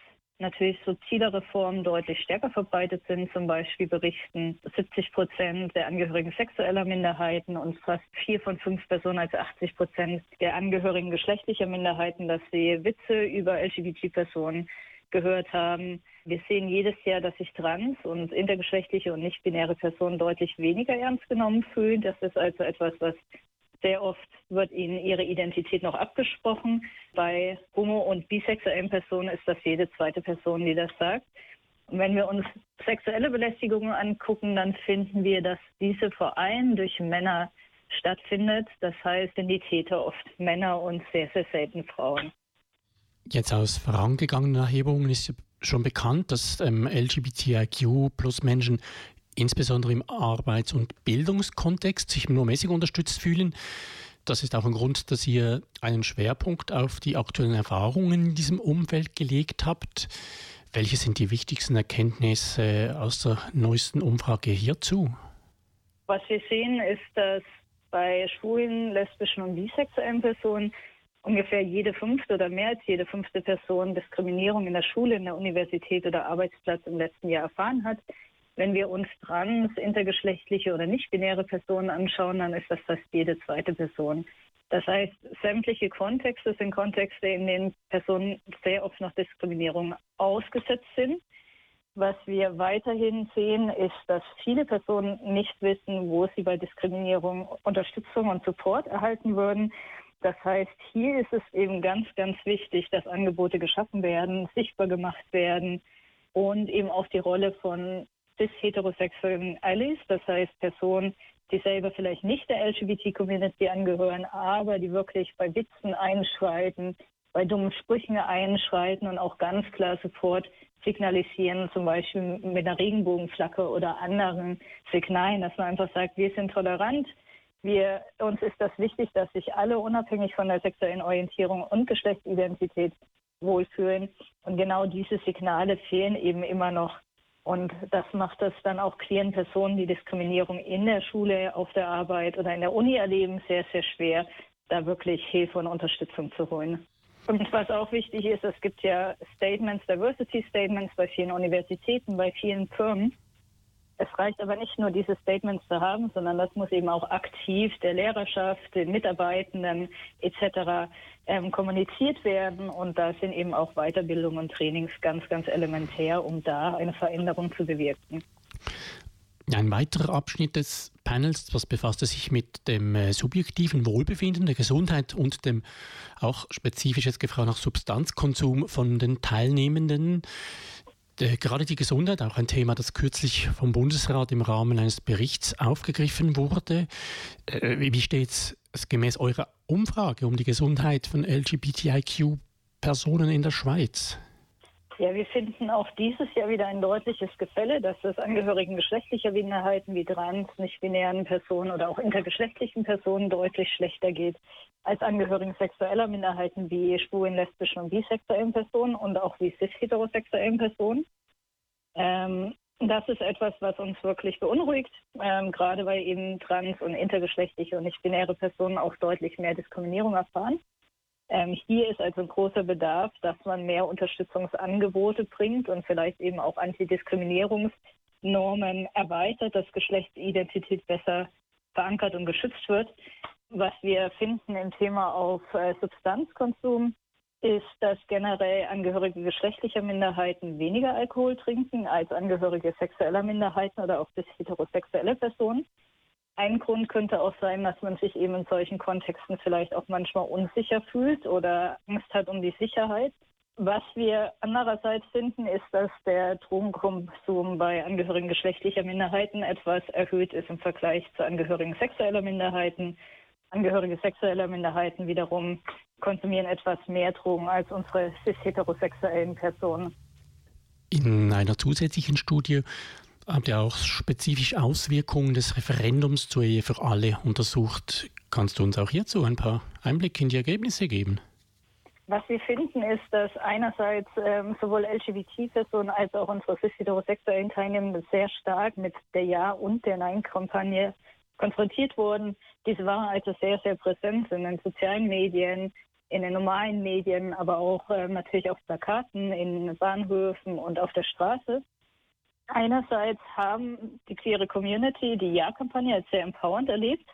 natürlich subtilere Formen deutlich stärker verbreitet sind. Zum Beispiel berichten 70 Prozent der Angehörigen sexueller Minderheiten und fast vier von fünf Personen, also 80 Prozent der Angehörigen geschlechtlicher Minderheiten, dass sie Witze über LGBT-Personen gehört haben. Wir sehen jedes Jahr, dass sich trans- und intergeschlechtliche und nicht-binäre Personen deutlich weniger ernst genommen fühlen. Das ist also etwas, was sehr oft wird ihnen ihre Identität noch abgesprochen. Bei homo- und bisexuellen Personen ist das jede zweite Person, die das sagt. Und wenn wir uns sexuelle Belästigungen angucken, dann finden wir, dass diese vor allem durch Männer stattfindet. Das heißt, sind die Täter oft Männer und sehr, sehr selten Frauen. Jetzt aus vorangegangenen Erhebungen ist schon bekannt, dass ähm, LGBTIQ plus Menschen insbesondere im Arbeits- und Bildungskontext sich nur mäßig unterstützt fühlen. Das ist auch ein Grund, dass ihr einen Schwerpunkt auf die aktuellen Erfahrungen in diesem Umfeld gelegt habt. Welche sind die wichtigsten Erkenntnisse aus der neuesten Umfrage hierzu? Was wir sehen, ist, dass bei schwulen, lesbischen und bisexuellen Personen ungefähr jede fünfte oder mehr als jede fünfte Person Diskriminierung in der Schule, in der Universität oder Arbeitsplatz im letzten Jahr erfahren hat. Wenn wir uns trans, intergeschlechtliche oder nicht-binäre Personen anschauen, dann ist das fast jede zweite Person. Das heißt, sämtliche Kontexte sind Kontexte, in denen Personen sehr oft noch Diskriminierung ausgesetzt sind. Was wir weiterhin sehen, ist, dass viele Personen nicht wissen, wo sie bei Diskriminierung Unterstützung und Support erhalten würden. Das heißt, hier ist es eben ganz, ganz wichtig, dass Angebote geschaffen werden, sichtbar gemacht werden und eben auch die Rolle von cis-heterosexuellen Allies, das heißt Personen, die selber vielleicht nicht der LGBT-Community angehören, aber die wirklich bei Witzen einschreiten, bei dummen Sprüchen einschreiten und auch ganz klar sofort signalisieren, zum Beispiel mit einer Regenbogenflagge oder anderen Signalen, dass man einfach sagt, wir sind tolerant, wir, uns ist das wichtig, dass sich alle unabhängig von der sexuellen Orientierung und Geschlechtsidentität wohlfühlen. Und genau diese Signale fehlen eben immer noch. Und das macht es dann auch queeren Personen, die Diskriminierung in der Schule, auf der Arbeit oder in der Uni erleben, sehr, sehr schwer, da wirklich Hilfe und Unterstützung zu holen. Und was auch wichtig ist, es gibt ja Statements, Diversity Statements bei vielen Universitäten, bei vielen Firmen. Es reicht aber nicht nur, diese Statements zu haben, sondern das muss eben auch aktiv der Lehrerschaft, den Mitarbeitenden etc. Ähm, kommuniziert werden. Und da sind eben auch Weiterbildung und Trainings ganz, ganz elementär, um da eine Veränderung zu bewirken. Ein weiterer Abschnitt des Panels, das befasste sich mit dem äh, subjektiven Wohlbefinden, der Gesundheit und dem auch spezifisch jetzt gefragt nach Substanzkonsum von den Teilnehmenden. Äh, gerade die Gesundheit, auch ein Thema, das kürzlich vom Bundesrat im Rahmen eines Berichts aufgegriffen wurde. Äh, wie steht es gemäß eurer Umfrage um die Gesundheit von LGBTIQ-Personen in der Schweiz? Ja, wir finden auch dieses Jahr wieder ein deutliches Gefälle, dass es Angehörigen geschlechtlicher Minderheiten wie trans, nicht-binären Personen oder auch intergeschlechtlichen Personen deutlich schlechter geht als Angehörigen sexueller Minderheiten wie schwulen, lesbischen und bisexuellen Personen und auch wie cis-heterosexuellen Personen. Ähm, das ist etwas, was uns wirklich beunruhigt, ähm, gerade weil eben trans- und intergeschlechtliche und nicht-binäre Personen auch deutlich mehr Diskriminierung erfahren. Ähm, hier ist also ein großer Bedarf, dass man mehr Unterstützungsangebote bringt und vielleicht eben auch Antidiskriminierungsnormen erweitert, dass Geschlechtsidentität besser verankert und geschützt wird. Was wir finden im Thema auf äh, Substanzkonsum ist, dass generell Angehörige geschlechtlicher Minderheiten weniger Alkohol trinken als Angehörige sexueller Minderheiten oder auch bis heterosexuelle Personen. Ein Grund könnte auch sein, dass man sich eben in solchen Kontexten vielleicht auch manchmal unsicher fühlt oder Angst hat um die Sicherheit. Was wir andererseits finden, ist, dass der Drogenkonsum bei Angehörigen geschlechtlicher Minderheiten etwas erhöht ist im Vergleich zu Angehörigen sexueller Minderheiten. Angehörige sexueller Minderheiten wiederum konsumieren etwas mehr Drogen als unsere cis-heterosexuellen Personen. In einer zusätzlichen Studie habt ihr auch spezifisch Auswirkungen des Referendums zur Ehe für alle untersucht. Kannst du uns auch hierzu ein paar Einblicke in die Ergebnisse geben? Was wir finden, ist, dass einerseits ähm, sowohl LGBT-Personen als auch unsere cis-heterosexuellen Teilnehmenden sehr stark mit der Ja- und der Nein-Kampagne konfrontiert wurden. Diese waren also sehr, sehr präsent in den sozialen Medien, in den normalen Medien, aber auch äh, natürlich auf Plakaten, in Bahnhöfen und auf der Straße. Einerseits haben die queere Community die Ja-Kampagne als sehr empowernd erlebt,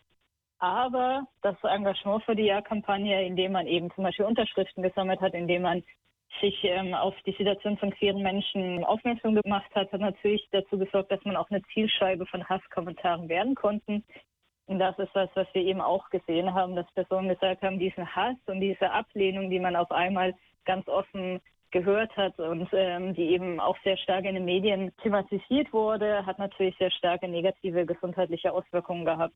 aber das Engagement für die Ja-Kampagne, indem man eben zum Beispiel Unterschriften gesammelt hat, indem man sich ähm, auf die Situation von queeren Menschen aufmerksam gemacht hat, hat natürlich dazu gesorgt, dass man auch eine Zielscheibe von Hasskommentaren werden konnten. Und das ist was, was wir eben auch gesehen haben, dass Personen gesagt haben, diesen Hass und diese Ablehnung, die man auf einmal ganz offen gehört hat und ähm, die eben auch sehr stark in den Medien thematisiert wurde, hat natürlich sehr starke negative gesundheitliche Auswirkungen gehabt.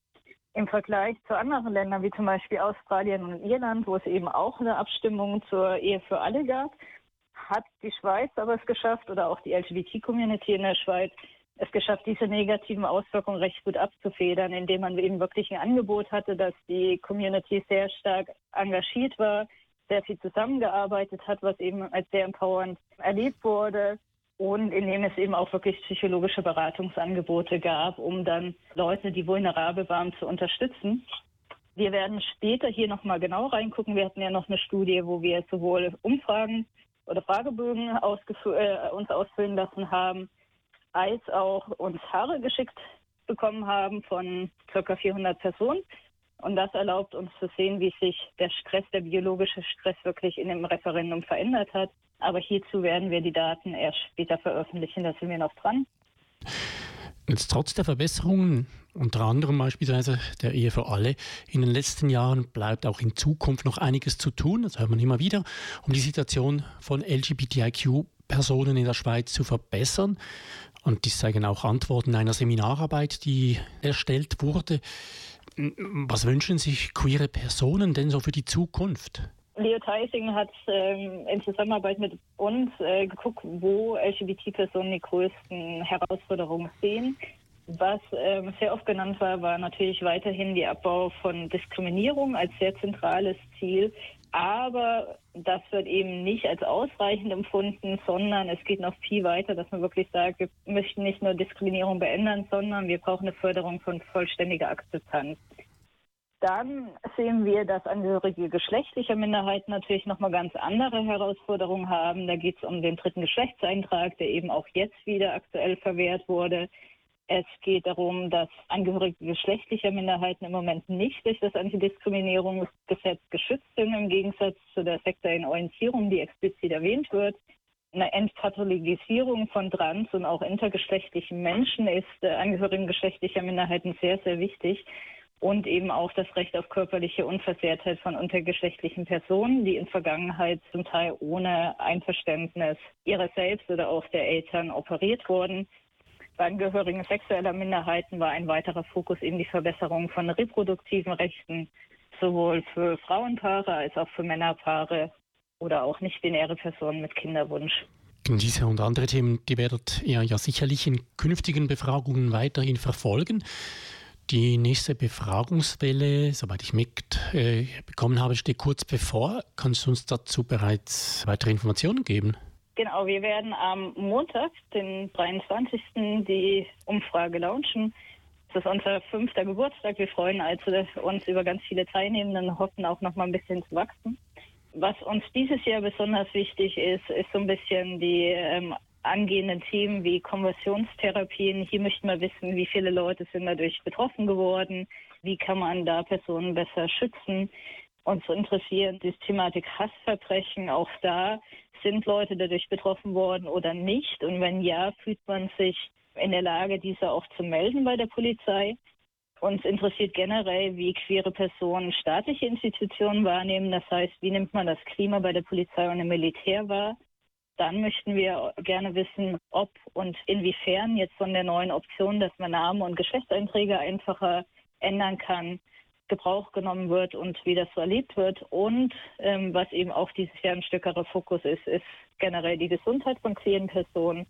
Im Vergleich zu anderen Ländern wie zum Beispiel Australien und Irland, wo es eben auch eine Abstimmung zur Ehe für alle gab, hat die Schweiz aber es geschafft oder auch die LGBT-Community in der Schweiz es geschafft, diese negativen Auswirkungen recht gut abzufedern, indem man eben wirklich ein Angebot hatte, dass die Community sehr stark engagiert war, sehr viel zusammengearbeitet hat, was eben als sehr empowernd erlebt wurde und indem es eben auch wirklich psychologische Beratungsangebote gab, um dann Leute, die vulnerabel waren, zu unterstützen. Wir werden später hier nochmal genau reingucken. Wir hatten ja noch eine Studie, wo wir sowohl Umfragen oder Fragebögen äh, uns ausfüllen lassen haben, als auch uns Haare geschickt bekommen haben von ca. 400 Personen. Und das erlaubt uns zu sehen, wie sich der Stress, der biologische Stress wirklich in dem Referendum verändert hat. Aber hierzu werden wir die Daten erst später veröffentlichen, da sind wir noch dran. Jetzt trotz der Verbesserungen, unter anderem beispielsweise der Ehe für alle, in den letzten Jahren bleibt auch in Zukunft noch einiges zu tun, das hört man immer wieder, um die Situation von LGBTIQ-Personen in der Schweiz zu verbessern. Und dies zeigen auch Antworten einer Seminararbeit, die erstellt wurde. Was wünschen sich queere Personen denn so für die Zukunft? Leo Theising hat ähm, in Zusammenarbeit mit uns äh, geguckt, wo LGBT-Personen die größten Herausforderungen sehen. Was ähm, sehr oft genannt war, war natürlich weiterhin der Abbau von Diskriminierung als sehr zentrales Ziel. Aber das wird eben nicht als ausreichend empfunden, sondern es geht noch viel weiter, dass man wirklich sagt, wir möchten nicht nur Diskriminierung beenden, sondern wir brauchen eine Förderung von vollständiger Akzeptanz. Dann sehen wir, dass Angehörige geschlechtlicher Minderheiten natürlich nochmal ganz andere Herausforderungen haben. Da geht es um den dritten Geschlechtseintrag, der eben auch jetzt wieder aktuell verwehrt wurde. Es geht darum, dass Angehörige geschlechtlicher Minderheiten im Moment nicht durch das Antidiskriminierungsgesetz geschützt sind, im Gegensatz zu der sexuellen Orientierung, die explizit erwähnt wird. Eine Entpathologisierung von trans- und auch intergeschlechtlichen Menschen ist äh, Angehörigen geschlechtlicher Minderheiten sehr, sehr wichtig. Und eben auch das Recht auf körperliche Unversehrtheit von untergeschlechtlichen Personen, die in Vergangenheit zum Teil ohne Einverständnis ihrer selbst oder auch der Eltern operiert wurden. Bei Angehörigen sexueller Minderheiten war ein weiterer Fokus eben die Verbesserung von reproduktiven Rechten, sowohl für Frauenpaare als auch für Männerpaare oder auch nicht-binäre Personen mit Kinderwunsch. Diese und andere Themen, die werdet ihr ja sicherlich in künftigen Befragungen weiterhin verfolgen. Die nächste Befragungswelle, soweit ich mit äh, bekommen habe, steht kurz bevor. Kannst du uns dazu bereits weitere Informationen geben? Genau, wir werden am Montag, den 23. die Umfrage launchen. Das ist unser fünfter Geburtstag. Wir freuen also uns über ganz viele Teilnehmenden und hoffen auch noch mal ein bisschen zu wachsen. Was uns dieses Jahr besonders wichtig ist, ist so ein bisschen die ähm, angehenden Themen wie Konversionstherapien. Hier möchten wir wissen, wie viele Leute sind dadurch betroffen geworden, wie kann man da Personen besser schützen. Uns interessiert die Thematik Hassverbrechen. Auch da sind Leute dadurch betroffen worden oder nicht? Und wenn ja, fühlt man sich in der Lage, diese auch zu melden bei der Polizei? Uns interessiert generell, wie queere Personen staatliche Institutionen wahrnehmen. Das heißt, wie nimmt man das Klima bei der Polizei und im Militär wahr? Dann möchten wir gerne wissen, ob und inwiefern jetzt von der neuen Option, dass man Namen und Geschlechtseinträge einfacher ändern kann, Gebrauch genommen wird und wie das so erlebt wird. Und ähm, was eben auch dieses Jahr ein stärkerer Fokus ist, ist generell die Gesundheit von queeren Personen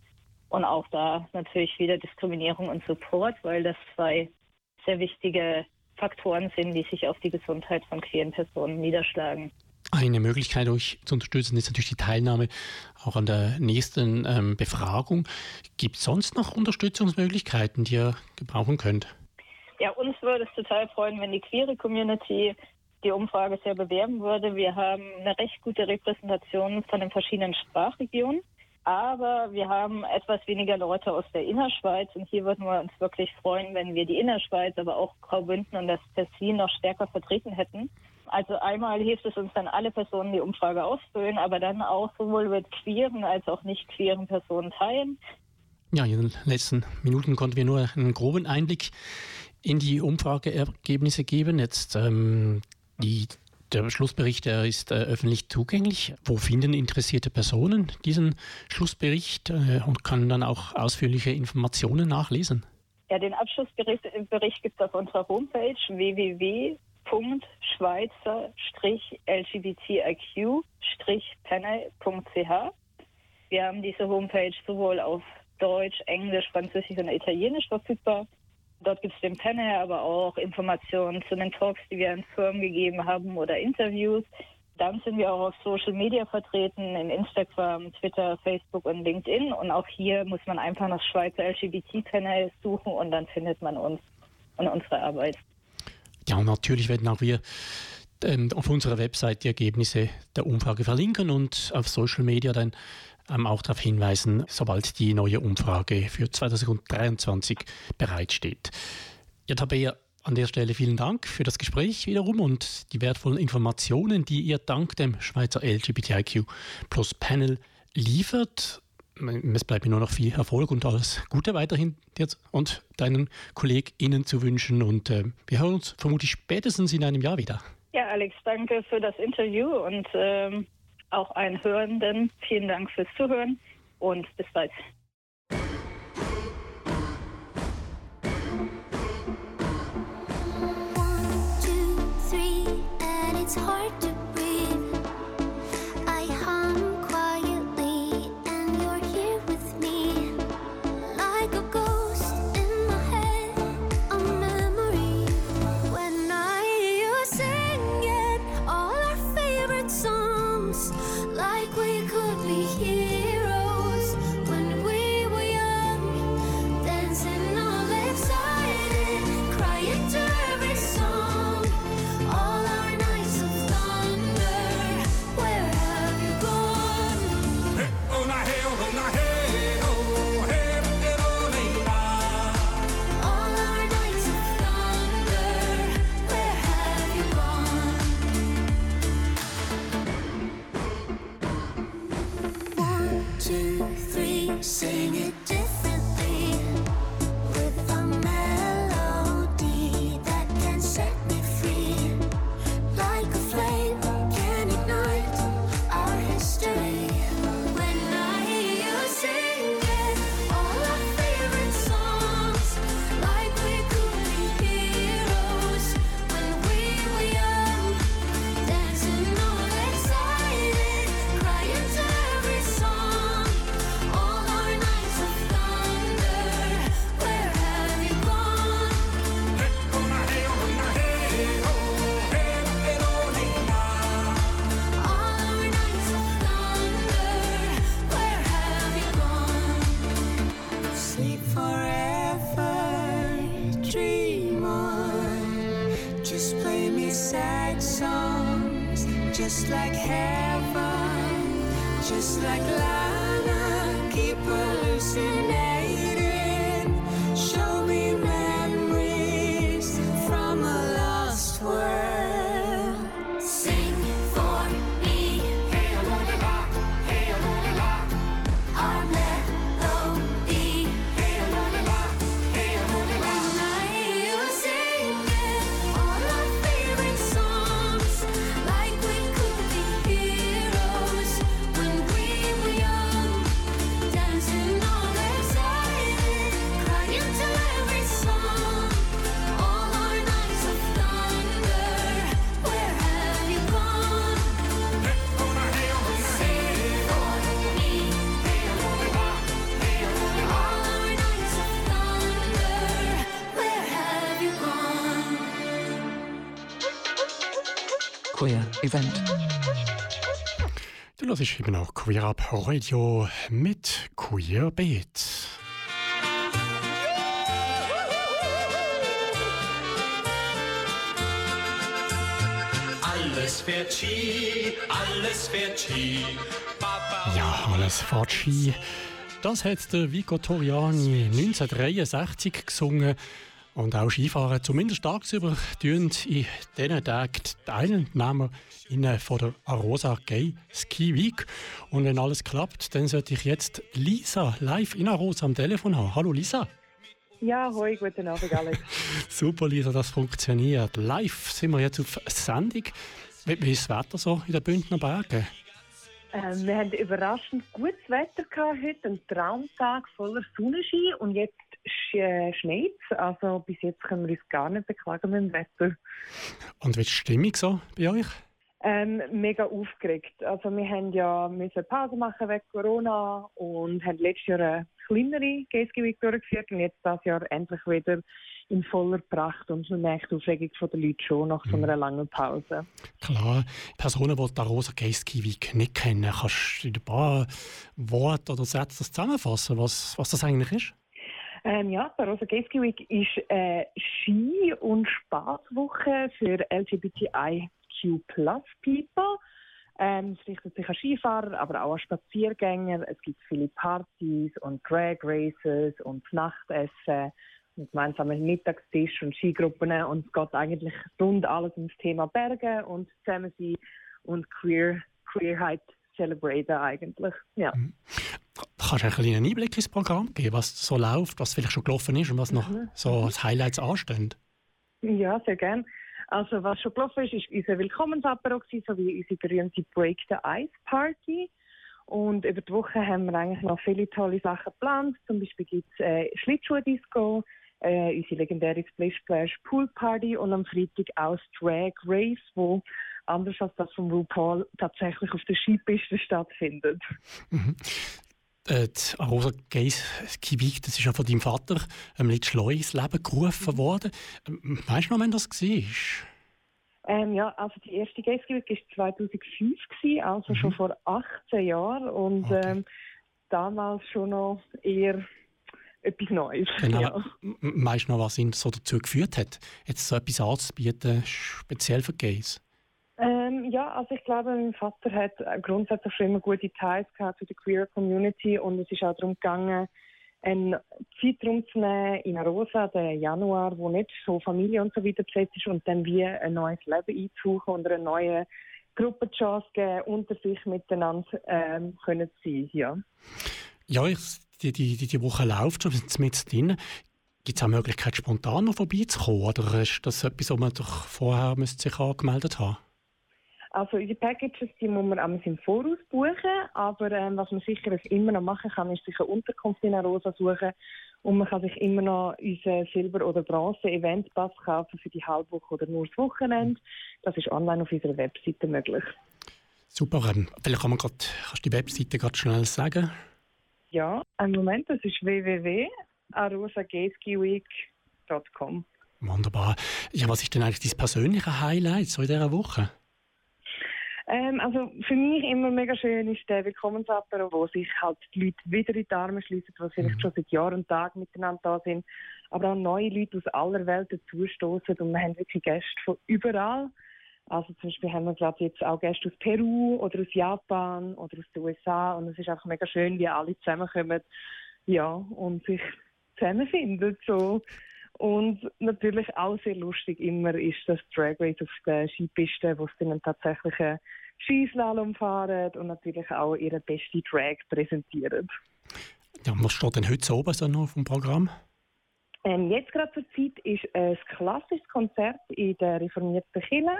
und auch da natürlich wieder Diskriminierung und Support, weil das zwei sehr wichtige Faktoren sind, die sich auf die Gesundheit von queeren Personen niederschlagen. Eine Möglichkeit, euch zu unterstützen, ist natürlich die Teilnahme auch an der nächsten ähm, Befragung. Gibt es sonst noch Unterstützungsmöglichkeiten, die ihr gebrauchen könnt? Ja, uns würde es total freuen, wenn die queere Community die Umfrage sehr bewerben würde. Wir haben eine recht gute Repräsentation von den verschiedenen Sprachregionen. Aber wir haben etwas weniger Leute aus der Innerschweiz und hier würden wir uns wirklich freuen, wenn wir die Innerschweiz, aber auch Graubünden und das Tessin noch stärker vertreten hätten. Also einmal hilft es uns dann alle Personen, die Umfrage auszufüllen, aber dann auch sowohl mit queeren als auch nicht queeren Personen teilen. Ja, in den letzten Minuten konnten wir nur einen groben Einblick in die Umfrageergebnisse geben. Jetzt ähm, die, der Schlussbericht der ist äh, öffentlich zugänglich. Wo finden interessierte Personen diesen Schlussbericht äh, und können dann auch ausführliche Informationen nachlesen? Ja, den Abschlussbericht Bericht gibt es auf unserer Homepage www.schweizer-lgbtiq-panel.ch. Wir haben diese Homepage sowohl auf Deutsch, Englisch, Französisch und Italienisch verfügbar. Dort gibt es den Panel, aber auch Informationen zu den Talks, die wir an Firmen gegeben haben oder Interviews. Dann sind wir auch auf Social Media vertreten, in Instagram, Twitter, Facebook und LinkedIn. Und auch hier muss man einfach nach Schweizer LGBT-Panel suchen und dann findet man uns und unsere Arbeit. Ja, und natürlich werden auch wir ähm, auf unserer Website die Ergebnisse der Umfrage verlinken und auf Social Media dann ähm, auch darauf hinweisen, sobald die neue Umfrage für 2023 bereitsteht. Ja, Tabea, an der Stelle vielen Dank für das Gespräch wiederum und die wertvollen Informationen, die ihr dank dem Schweizer LGBTIQ Plus Panel liefert. Es bleibt mir nur noch viel Erfolg und alles Gute weiterhin dir und deinen KollegInnen zu wünschen. Und äh, wir hören uns vermutlich spätestens in einem Jahr wieder. Ja, Alex, danke für das Interview und ähm, auch allen Hörenden. Vielen Dank fürs Zuhören und bis bald. two, three, and it's hard to Event. Du hörst eben auch Queer Up Radio mit Queer Beat. Alles fährt Ski, alles fährt Ski. Papa. Ja, alles fährt Ski. Das hat der Vico Toriani 1963 gesungen. Und auch Skifahren, zumindest tagsüber, tun in diesen Tagen die Teilnehmer innen von der Arosa Gay Ski Week. Und wenn alles klappt, dann sollte ich jetzt Lisa live in Arosa am Telefon haben. Hallo Lisa. Ja, hoi, guten Abend, Alex. [laughs] Super Lisa, das funktioniert. Live sind wir jetzt auf Sendung. Wie, wie ist das Wetter so in den Bündner Bergen? Ähm, wir hatten überraschend gutes Wetter gehabt heute, ein Traumtag voller Sonnenschein und jetzt äh, schneit Also bis jetzt können wir uns gar nicht beklagen mit dem Wetter. Und wie ist die Stimmung so bei euch? Ähm, mega aufgeregt. Also wir haben ja müssen Pause machen wegen Corona und haben letztes Jahr eine kleinere GSG Week durchgeführt und jetzt das Jahr endlich wieder in voller Pracht und man merkt die Aufregung von den Leuten schon nach so einer langen Pause. Klar, Personen, die die Rosa Gay Ski Week nicht kennen, kannst du in ein paar Worte oder Sätze das zusammenfassen, was, was das eigentlich ist? Ähm, ja, Rosa Ski Week ist eine Ski- und Spaßwoche für LGBTIQ People. Ähm, es richtet sich an Skifahrer, aber auch an Spaziergänger. Es gibt viele Partys und Drag Races und Nachtessen und gemeinsamen Mittagstisch und Skigruppen. Und es geht eigentlich rund alles ums Thema Berge und Zusammensein und Queer, Queerheit celebraten eigentlich. Ja. Kannst du einen kleinen Einblick ins Programm geben, was so läuft, was vielleicht schon gelaufen ist und was noch Mhm. so als Highlights anstehen? Ja, sehr gern. Also was schon gelaufen ist, ist unser Willkommensapero sowie unsere berühmte Break the Ice Party. Und über die Woche haben wir eigentlich noch viele tolle Sachen geplant. Zum Beispiel gibt es äh, Schlittschuh-Disco, äh, unsere legendäre Splish Splash Pool Party und am Freitag auch das Drag Race, wo anders als das von RuPaul tatsächlich auf der Skipiste stattfindet. Mhm. Äh, Die Arosa Gay Ski Week, das ist ja von deinem Vater ähm, Litz Schleu ins Leben gerufen worden. Ähm, Weißt du noch, wann das war? Ähm, ja, also die erste Geistgeweek war 2005, gewesen, also schon vor 18 Jahren und ähm, damals schon noch eher etwas Neues. Genau. Ja. Weißt du noch, was ihn so dazu geführt hat, jetzt so etwas anzubieten, speziell für Gays? Ähm, ja, also ich glaube, mein Vater hat grundsätzlich schon immer gute Ties gehabt zu der Queer Community und es ist auch darum gegangen, einen Zeitraum zu nehmen in Rosa, den Januar, wo nicht so Familie und so weiter besetzt ist und dann wie ein neues Leben einzusuchen und einer neuen Gruppe die Chance geben, unter sich miteinander ähm, können zu sein, ja. Ja, ich, die, die, die, Woche läuft schon, wir sind mit drin. Gibt es auch Möglichkeit, spontan noch vorbeizukommen? Oder ist das etwas, wo man doch vorher müsste sich angemeldet haben Also unsere Packages, die muss man einmal im Voraus buchen, aber ähm, was man sicher immer noch machen kann, ist sich eine Unterkunft in Rosa suchen und man kann sich immer noch unseren Silber- oder Bronze-Eventpass kaufen für die Halbwoche oder nur das Wochenende. Das ist online auf unserer Webseite möglich. Super, ähm, vielleicht kann man grad, kannst du die Webseite gerade schnell sagen? Ja, einen Moment, das ist www.arosageskiweek.com. Wunderbar. Ja, was ist denn eigentlich dein persönliche Highlight so in dieser Woche? Ähm, also für mich immer mega schön ist der Willkommensapero, wo sich halt die Leute wieder in die Arme schließen, die vielleicht schon seit Jahr und Tag miteinander da sind, aber auch neue Leute aus aller Welt dazustoßen und wir haben wirklich Gäste von überall. Also zum Beispiel haben wir gerade jetzt auch Gäste aus Peru oder aus Japan oder aus den USA und es ist einfach mega schön, wie alle zusammenkommen, ja, und sich zusammenfinden, so. Und natürlich auch sehr lustig immer ist das Drag Race auf der Skipiste, wo sie dann tatsächlich einen Skislalom fahren und natürlich auch ihre beste Drag präsentieren. Ja, was steht denn heute oben so noch dem Programm? Ähm, jetzt gerade zur Zeit ist ein klassisches Konzert in der reformierten Kirche.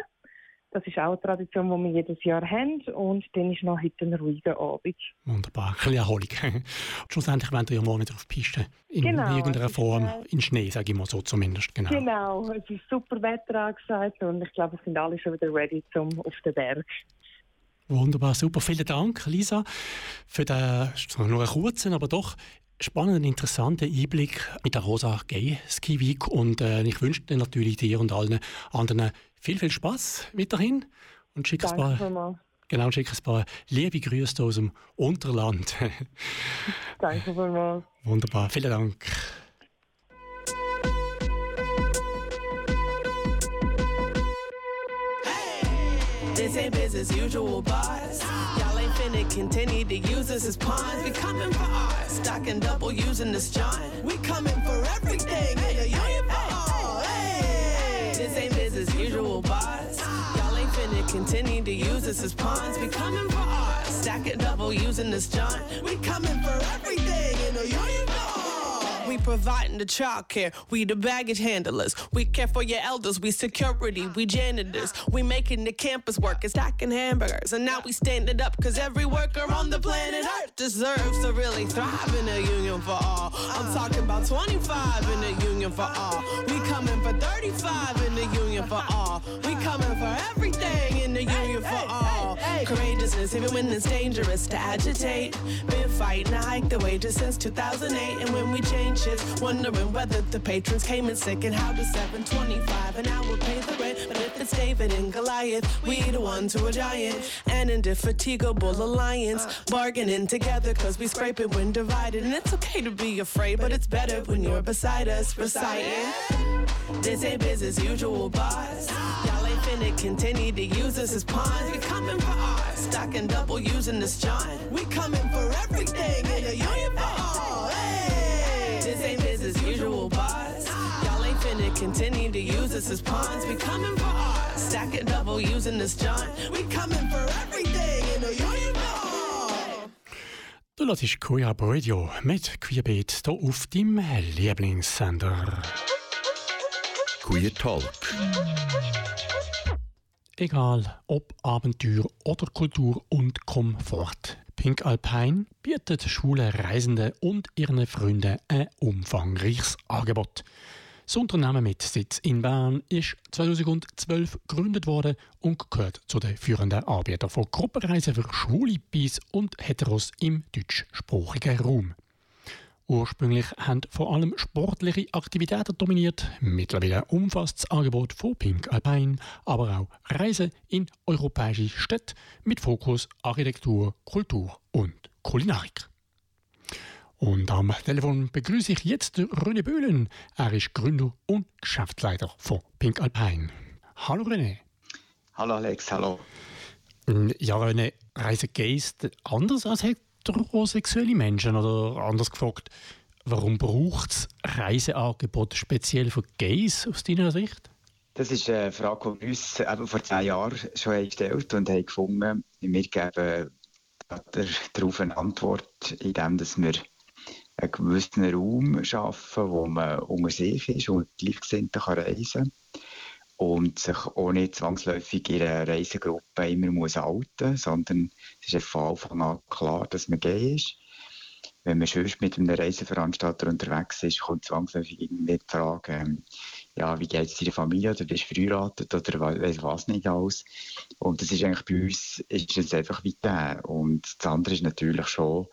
Das ist auch eine Tradition, die wir jedes Jahr haben. Und dann ist noch heute ein ruhiger Abend. Wunderbar, ein bisschen Erholung. [laughs] Schlussendlich wollen wir ja morgen wieder auf die Piste. In Genau, irgendeiner es ist, Form, äh, in Schnee, sage ich mal so zumindest. Genau. Genau, es ist super Wetter angesagt und ich glaube, es sind alle schon wieder ready zum auf den Berg. Wunderbar, super. Vielen Dank, Lisa, für den nur einen kurzen, aber doch spannenden, interessanten Einblick mit der Rosa Gay Ski Week. Und äh, ich wünsche dir natürlich dir und allen anderen viel, viel Spaß weiterhin. Und schicke ein paar, genau, schicke ein paar liebe Grüße aus dem Unterland. [laughs] Danke vielmals. Wunderbar, vielen Dank. This ain't business usual, boss. Y'all ain't finna continue to use us as pawns. We coming for ours. Stocking double using this John. We coming for everything. Hey, hey, hey, hey. Continue to use us as pawns. We coming for ours. Stacking double using this John. We coming for everything. You know, yo, you know. We providing the child care. We the baggage handlers. We care for your elders. We security. We janitors. We making the campus work and stacking hamburgers. And now we standing up because every worker on the planet Earth deserves to really thrive in a union for all. I'm talking about 25 in a union for all. We coming for 35 in the union for all. We coming for everything in the union for all. Courageousness, even when it's dangerous to agitate. Been fighting to hike the wages since 2008. And when we change shifts, wondering whether the patrons came in sick and how the 725 an hour pay the rent. But if it's David and Goliath, we the ones who are giant. And indefatigable alliance, bargaining together cause we scrape it when divided. And it's okay to be afraid, but it's better when you're beside us reciting. This ain't business usual, boss. Y'all ain't finna continue to use us as pawns. We coming for ours. Stocking double using this John. We coming for everything in a union for all. Hey. This ain't business usual, boss. Y'all ain't finna continue to use us as pawns. We coming for ours. Stacking double using this John. We coming for everything in a union for all. Du hörst Queer Up Radio mit Queerbeat hier auf deinem Lieblingssender. Queer Talk. Egal ob Abenteuer oder Kultur und Komfort. Pink Alpine bietet schwule Reisende und ihren Freunden ein umfangreiches Angebot. Das Unternehmen mit Sitz in Bern ist 2012 gegründet worden und gehört zu den führenden Anbietern von Gruppenreisen für Schwule, Bis und Heteros im deutschsprachigen Raum. Ursprünglich haben vor allem sportliche Aktivitäten dominiert. Mittlerweile umfasst das Angebot von Pink Alpine aber auch Reisen in europäische Städte mit Fokus Architektur, Kultur und Kulinarik. Und am Telefon begrüße ich jetzt René Böhlen. Er ist Gründer und Geschäftsleiter von Pink Alpine. Hallo René. Hallo Alex, hallo. Ja, René, reisen Gays anders als heterosexuelle Menschen? Oder anders gefragt, warum braucht es Reiseangebote speziell für Gays aus deiner Sicht? Das ist eine Frage, die wir uns eben vor zehn Jahren schon haben gestellt und haben gefunden, wir geben darauf eine Antwort, indem wir einen gewissen Raum schaffen, wo man unter sich ist und Gleichgesinnte kann reisen und sich auch nicht zwangsläufig in einer Reisegruppe immer muss halten sondern es ist von Anfang an klar, dass man gay ist. Wenn man sonst mit einem Reiseveranstalter unterwegs ist, kommt zwangsläufig irgendwie die Frage, ähm, ja, wie geht es deiner Familie oder bist du verheiratet oder weiss was nicht alles. Und das ist eigentlich bei uns ist es einfach weiter. Und das andere ist natürlich schon,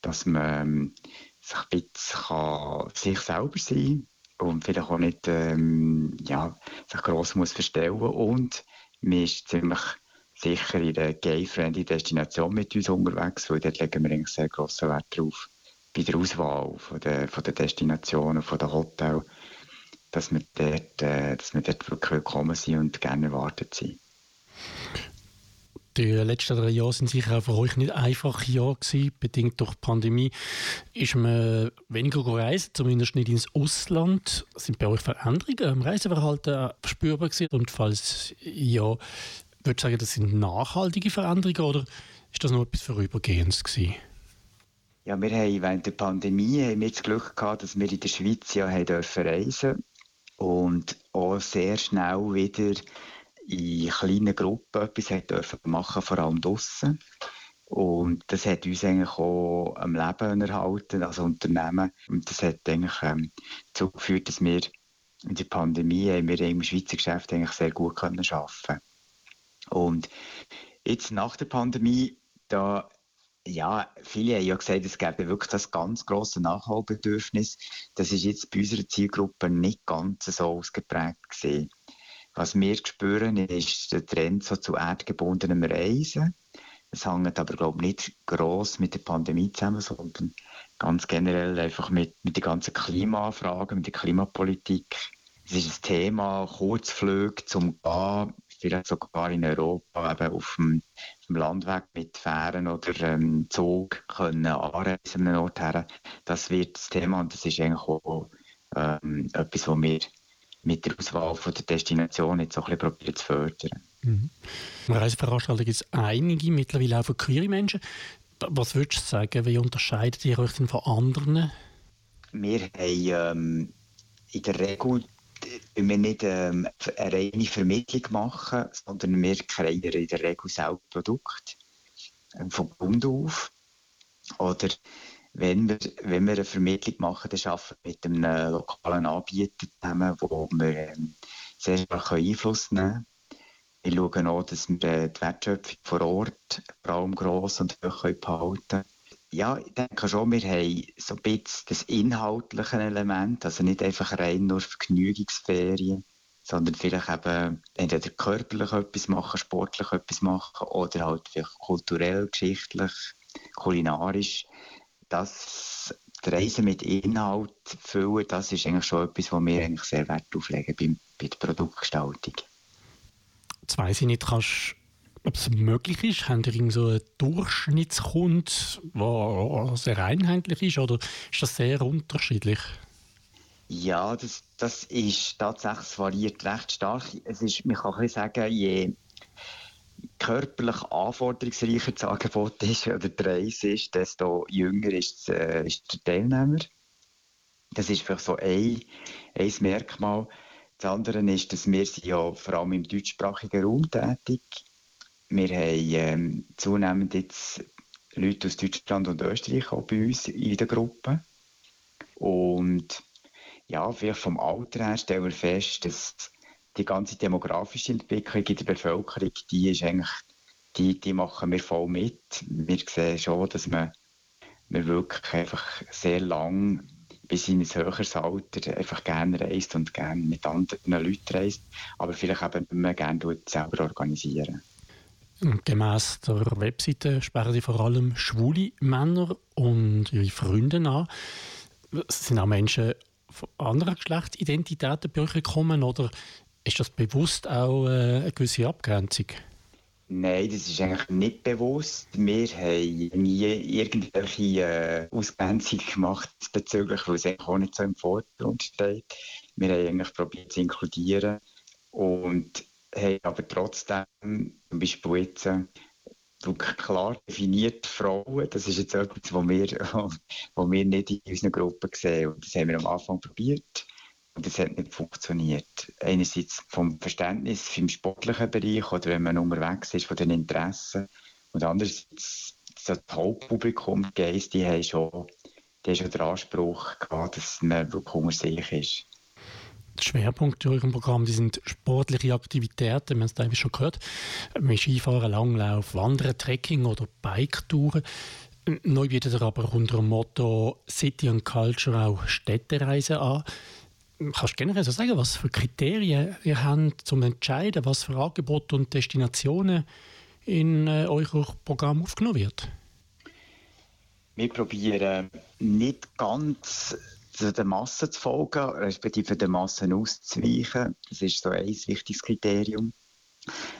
dass man ähm, sich ein bisschen kann, sich selber sein und vielleicht auch nicht ähm, ja, sich gross muss verstellen und man ist ziemlich sicher in einer gay-friendly Destination mit uns unterwegs, weil dort legen wir sehr grossen Wert drauf, bei der Auswahl von der, von der Destinationen, von den Hotels, dass wir, dort, äh, dass wir dort wirklich willkommen sind und gerne erwartet sind. Die letzten drei Jahre sind sicher auch für euch nicht einfache Jahre gewesen. Bedingt durch die Pandemie ist man weniger gereist, zumindest nicht ins Ausland. Sind bei euch Veränderungen im Reiseverhalten spürbar gewesen? Und falls ja, würde ich sagen, das sind nachhaltige Veränderungen oder ist das nur etwas Vorübergehendes gewesen? Ja, wir haben während der Pandemie haben wir das Glück gehabt, dass wir in der Schweiz ja haben dürfen reisen und auch sehr schnell wieder in kleinen Gruppen etwas haben dürfen machen, vor allem draussen. Und das hat uns eigentlich auch am Leben erhalten als Unternehmen. Und das hat eigentlich ähm, dazu geführt, dass wir in der Pandemie wir im Schweizer Geschäft eigentlich sehr gut können arbeiten Und jetzt nach der Pandemie, da ja, viele haben ja gesagt, es gäbe wirklich das ganz grosse Nachholbedürfnis. Das ist jetzt bei unserer Zielgruppe nicht ganz so ausgeprägt gewesen. Was wir spüren, ist der Trend so zu erdgebundenem Reisen. Es hängt aber, glaube ich, nicht gross mit der Pandemie zusammen, sondern ganz generell einfach mit, mit den ganzen Klimafragen, mit der Klimapolitik. Es ist ein Thema, Kurzflüge zum Gehen vielleicht sogar in Europa eben auf dem, dem Landweg mit Fähren oder ähm, Zug können anreisen an einen Ort her. Das wird das Thema und das ist eigentlich auch ähm, etwas, was wir mit der Auswahl von der Destination jetzt auch ein bisschen probieren zu fördern. Mhm. Am Reiseveranstaltung gibt es einige, mittlerweile auch für queere Menschen. Was würdest du sagen, wie unterscheidet ihr euch denn von anderen? Wir haben ähm, in der Regel wenn wir nicht ähm, eine reine Vermittlung machen, sondern wir kreieren in der Regel selber Produkte ähm, von Grund auf. Oder wenn wir, wenn wir eine Vermittlung machen, dann arbeiten wir mit einem lokalen Anbieter zusammen, wo wir ähm, sehr stark Einfluss nehmen können. Wir schauen auch, dass wir äh, die Wertschöpfung vor Ort vor allem gross und hoch behalten können. Ja, ich denke schon, wir haben so ein bisschen das inhaltliche Element, also nicht einfach rein nur Vergnügungsferien, sondern vielleicht eben entweder körperlich etwas machen, sportlich etwas machen oder halt vielleicht kulturell, geschichtlich, kulinarisch. Das, die Reise mit Inhalt füllen, das ist eigentlich schon etwas, wo wir eigentlich sehr Wert auflegen bei, bei der Produktgestaltung. Jetzt weiss ich nicht, kannst ob es möglich ist? Haben ihr so einen Durchschnittskund, der sehr einheitlich ist, oder ist das sehr unterschiedlich? Ja, das, das ist tatsächlich, variiert recht stark. Es ist, man kann sagen, je körperlich anforderungsreicher das Angebot ist oder die Reise ist, desto jünger ist, äh, ist der Teilnehmer. Das ist vielleicht so ein, ein Merkmal. Das andere ist, dass wir sind ja vor allem im deutschsprachigen Raum tätig wir haben ähm, zunehmend jetzt Leute aus Deutschland und Österreich auch bei uns in der Gruppe. Und ja, vielleicht vom Alter her stellen wir fest, dass die ganze demografische Entwicklung in der Bevölkerung, die ist eigentlich, die, die machen wir voll mit. Wir sehen schon, dass man, man wirklich einfach sehr lang bis in ein höheres Alter einfach gerne reist und gerne mit anderen Leuten reist, aber vielleicht eben nicht mehr gerne selber organisieren. Gemäss der Webseite sperren sie vor allem schwule Männer und ihre Freunde an. Sind auch Menschen von anderen Geschlechtsidentitäten bei euch gekommen oder ist das bewusst auch äh, eine gewisse Abgrenzung? Nein, das ist eigentlich nicht bewusst. Wir haben nie irgendwelche äh, Ausgrenzung gemacht bezüglich, weil es eigentlich auch nicht so im Vordergrund steht. Wir haben eigentlich probiert zu inkludieren und haben aber trotzdem, zum Beispiel jetzt, äh, klar definiert Frauen, das ist jetzt etwas, was wir, [laughs] was wir nicht in unserer Gruppe sehen. Und das haben wir am Anfang probiert und das hat nicht funktioniert. Einerseits vom Verständnis im sportlichen Bereich oder wenn man unterwegs ist von den Interessen und andererseits das Hauptpublikum, die Gays, die haben schon, die haben schon den Anspruch gehabt, dass man wirklich unter sich ist. Die Schwerpunkte in eurem Programm die sind sportliche Aktivitäten, wir haben es schon gehört, Skifahren, Langlauf, Wandern, Trekking oder Biketouren. Neu bietet ihr aber unter dem Motto City and Culture auch Städtereisen an. Kannst du generell so sagen, was für Kriterien ihr habt, um zu entscheiden, was für Angebote und Destinationen in äh, euer Programm aufgenommen wird? Wir probieren nicht ganz der Masse zu folgen, respektive der Massen auszuweichen. Das ist so ein wichtiges Kriterium.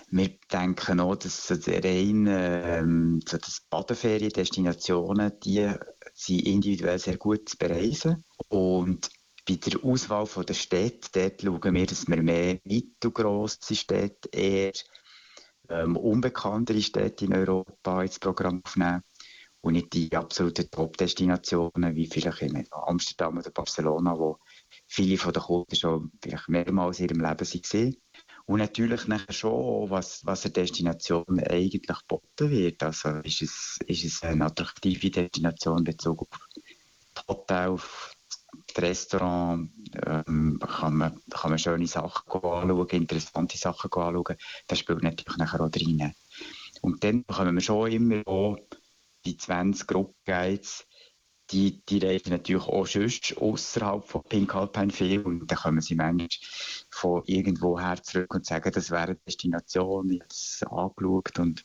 Wir denken auch, dass rein ähm, so das Badeferiendestinationen, die sind individuell sehr gut zu bereisen. Und bei der Auswahl der Städte, dort schauen wir, dass wir mehr mittelgrosse Städte, eher ähm, unbekanntere Städte in Europa ins Programm aufnehmen und nicht die absoluten Top-Destinationen wie vielleicht in Amsterdam oder Barcelona, wo viele von den Kunden schon vielleicht mehrmals in ihrem Leben waren. Und natürlich nachher schon, was, was eine Destination eigentlich geboten wird. Also ist es, ist es eine attraktive Destination in Bezug auf Hotel, auf Restaurant, ähm, kann, man, kann man schöne Sachen anschauen, interessante Sachen anschauen. Das spielt natürlich nachher auch rein. Und dann bekommen wir schon immer auch die 20 Gruppenguides, die, die reisen natürlich auch sonst außerhalb von Pink Alpine viel und dann kommen sie manchmal von irgendwoher zurück und sagen, das wäre eine Destination, jetzt angeschaut und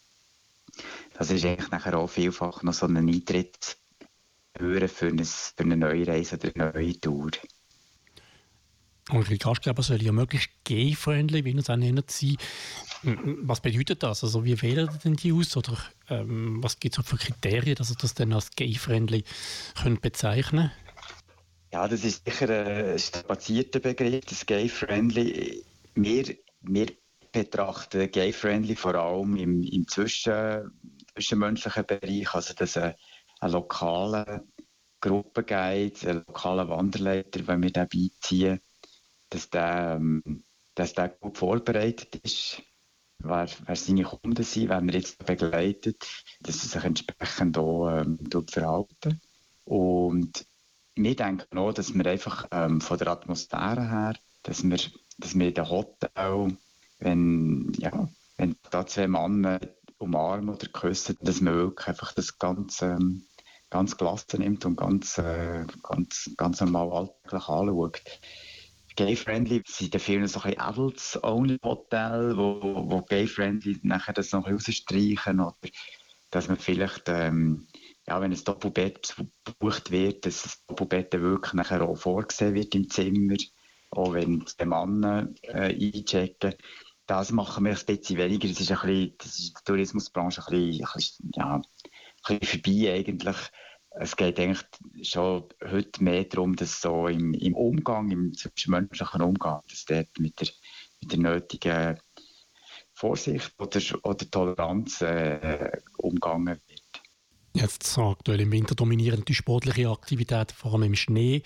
das ist eigentlich nachher auch vielfach noch so ein Eintritt für, ein, für eine neue Reise oder eine neue Tour. Eure Gastgeber sollen ja möglichst gay-friendly, wie sein. Was bedeutet das? Also wie wählen denn die aus? Oder ähm, was gibt es für Kriterien, dass ihr das dann als gay-friendly könnt bezeichnen Ja, das ist sicher ein strapazierter Begriff, das Gay-Friendly. Wir, wir betrachten Gay-Friendly vor allem im, im Zwischen, zwischenmenschlichen Bereich, also dass ein, ein lokaler Gruppenguide, ein lokaler Wanderleiter, wenn wir den beiziehen, dass der, ähm, dass der gut vorbereitet ist, wer, wer seine Kunden sind, wenn er jetzt begleitet, dass er sich entsprechend auch ähm, verhalten. Und wir denken auch, dass wir einfach ähm, von der Atmosphäre her, dass wir, dass wir in den Hotel, wenn, ja, wenn da zwei Männer umarmen oder küssen, dass man wirklich einfach das ganz, ähm, ganz gelassen nimmt und ganz, äh, ganz, ganz normal alltäglich anschaut. Gay-friendly sind in vielen so ein Adults-Only-Hotel, wo, wo Gay-friendly nachher das noch rausstreichen oder dass man vielleicht, ähm, ja, wenn ein Doppelbett gebucht wird, dass das Doppelbett dann wirklich nachher auch vorgesehen wird im Zimmer, auch wenn die Männer äh, einchecken. Das machen wir ein bisschen weniger. Das ist, ein bisschen, das ist die Tourismusbranche ein bisschen, ein bisschen, ja, ein bisschen vorbei eigentlich. Es geht eigentlich schon heute mehr darum, dass so im, im Umgang, im zwischenmenschlichen Umgang, dass dort mit der, mit der nötigen Vorsicht oder, oder Toleranz äh, umgangen wird. Jetzt aktuell im Winter dominieren die sportliche Aktivitäten, vor allem im Schnee.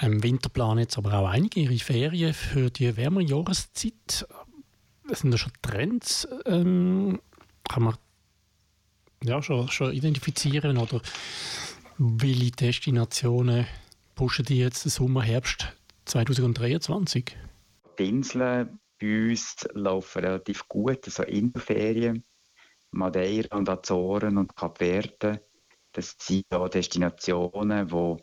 Im Winter planen jetzt aber auch einige ihre Ferien für die wärmere Jahreszeit. Es sind da schon Trends, ähm, kann man ja, schon, schon identifizieren oder welche Destinationen pushen die jetzt Sommer, Herbst 2023? Die Inseln bei uns laufen relativ gut, also Indoferien, Madeira und Azoren und Kap Verde. Das sind auch Destinationen, wo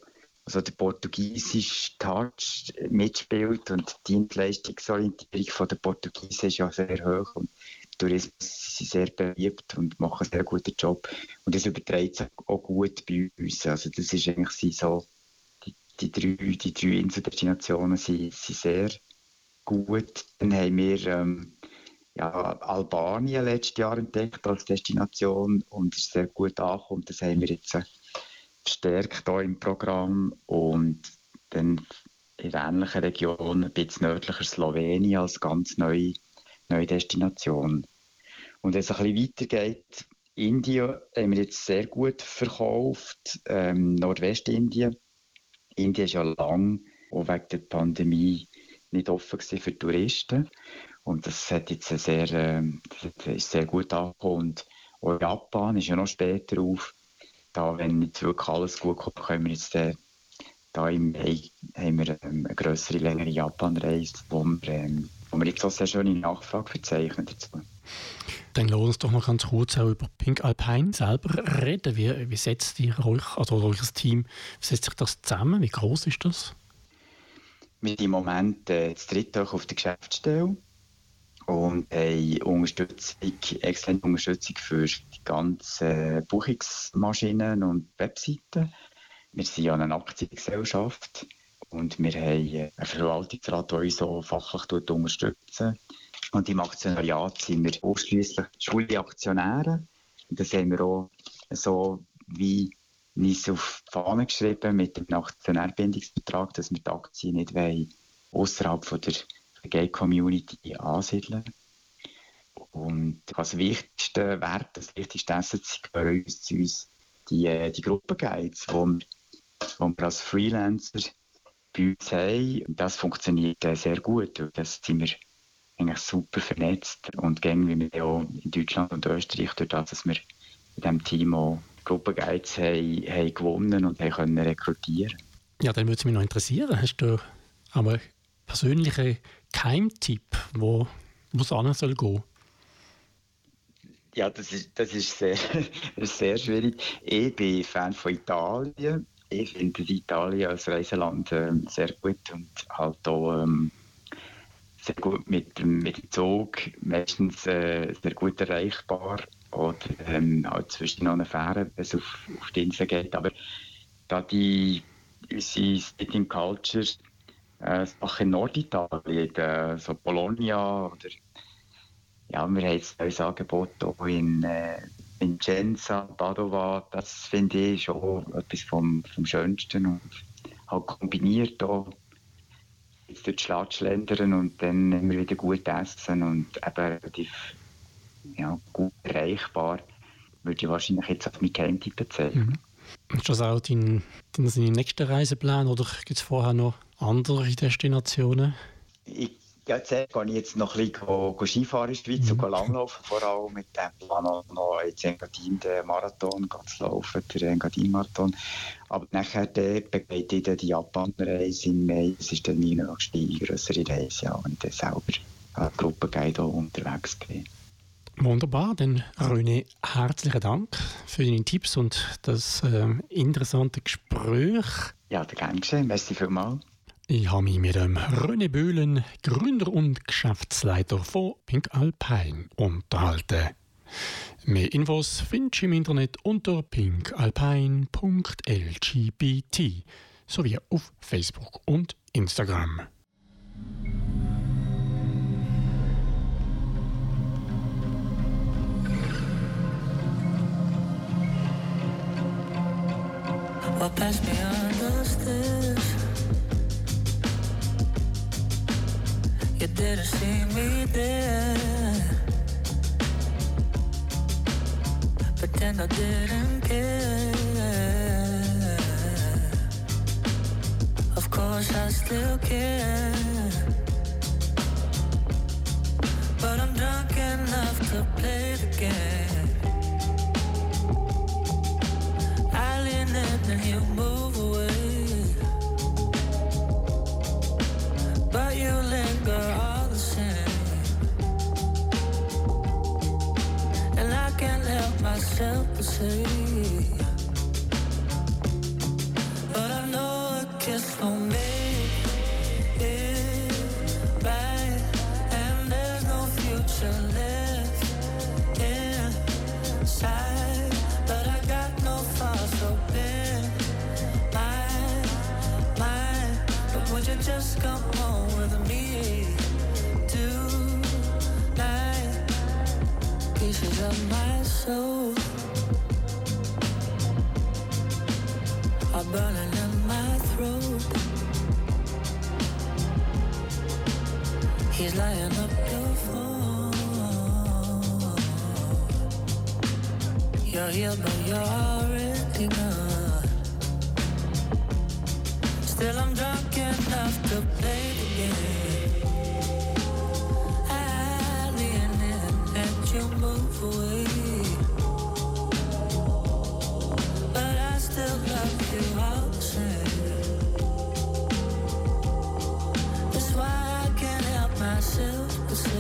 also der portugiesische Touch mitspielt und die Dienstleistungsorientierung von der Portugiesen ist ja sehr hoch und Tourismus sind sehr beliebt und machen einen sehr guten Job und das überträgt sich auch gut bei uns. Also das ist eigentlich so die, die drei, die drei Inseldestinationen sind, sind sehr gut. Dann haben wir ähm, ja, Albanien letztes Jahr entdeckt als Destination und ist sehr gut angekommen. Das haben wir jetzt äh, verstärkt hier im Programm und dann in ähnlichen Regionen, ein bisschen nördlicher Slowenien als ganz neue, neue Destination. Und wenn es ein bisschen weitergeht, Indien haben wir jetzt sehr gut verkauft, ähm, Nordwestindien. Indien ist ja lang, auch wegen der Pandemie, nicht offen für Touristen. Und das hat jetzt sehr, das ist sehr gut angekommen. Und auch Japan ist ja noch später auf. Da, wenn jetzt wirklich alles gut kommt, können wir jetzt äh, da im Mai haben wir ähm, eine grössere, längere Japan-Reise, wo wir, ähm, wo wir jetzt auch sehr schöne Nachfrage verzeichnen dazu. Dann lass uns doch noch ganz kurz auch über Pink Alpine selber reden. Wie, wie setzt ihr euch, also euer Team, wie setzt sich das zusammen? Wie groß ist das? Wir sind im Moment äh, das dritte auf der Geschäftsstelle und haben Unterstützung, externe Unterstützung für die ganzen Buchungsmaschinen und Webseiten. Wir sind ja eine Aktiengesellschaft und wir haben einen Verwaltungsrat, der uns so fachlich unterstützt. Und im Aktionariat sind wir ausschließlich Schulaktionäre. Das haben wir auch so wie uns auf die Fahne geschrieben mit dem Aktionärbindungsvertrag, dass wir die Aktien nicht wollen, außerhalb von der Gay-Community ansiedeln. Und als wichtigster Wert, das wichtigste Asset bei uns, sind uns die, äh, die Gruppenguides, die wir, wir als Freelancer bei uns haben. Das funktioniert äh, sehr gut. Das sind wir eigentlich super vernetzt und gehen wir auch in Deutschland und Österreich, durch das, dass wir in diesem Team auch Gruppenguides haben, haben gewonnen und haben können rekrutieren Ja, dann würde es mich noch interessieren. Hast du aber einen persönlichen Keimtipp, wo es an soll gehen? Ja, das ist, das ist, sehr, [laughs] sehr schwierig. Ich bin Fan von Italien. Ich finde Italien als Reiseland ähm, sehr gut und halt auch ähm, sehr gut mit, mit dem Zug, meistens äh, sehr gut erreichbar. Oder ähm, halt zwischen noch eine Fähre, wenn es auf, auf die Insel geht. Aber da die unsere Sitting Culture äh, Sachen in Norditalien, äh, so Bologna oder ja, wir haben jetzt ein Angebot auch in äh, Vincenza, Padova. Das finde ich schon etwas vom, vom Schönsten und halt kombiniert auch jetzt durch die schlendern und dann immer wieder gut essen und eben relativ ja, gut erreichbar, würde ich wahrscheinlich jetzt auf meinen Geheimtipp bezählen. Ist das auch dein, dein, dein nächster Reiseplan oder gibt es vorher noch andere Destinationen? Ich, ja, zuerst gehe ich jetzt noch ein bisschen Skifahren in der Schweiz und go langlaufen, vor allem mit dem Plan noch, jetzt Engadin den Marathon zu laufen, den Engadin-Marathon. Aber nachher begleite ich dann die Japan-Reise im Mai. Das ist dann meine nächste größere Reise, ja, ich dann selber als Gruppenguide auch unterwegs bin. Wunderbar, dann René, herzlichen Dank für deine Tipps und das äh, interessante Gespräch. Ja, gern geschehen. Merci vielmals. Ich habe mich mit dem René Böhlen, Gründer und Geschäftsleiter von Pink Alpine, unterhalten. Mehr Infos findest du im Internet unter pinkalpine.lgbt sowie auf Facebook und Instagram. What passed me under You didn't see me there. Pretend I didn't care. Of course, I still care. But I'm drunk enough to play the game. I lean in and you move away. But you linger all the same. And I can't help myself say. But I know a kiss me. Are burning in my throat. He's lying up your phone. You're here, but you're already gone. Still, I'm drunk enough to play the game. You move away. Myself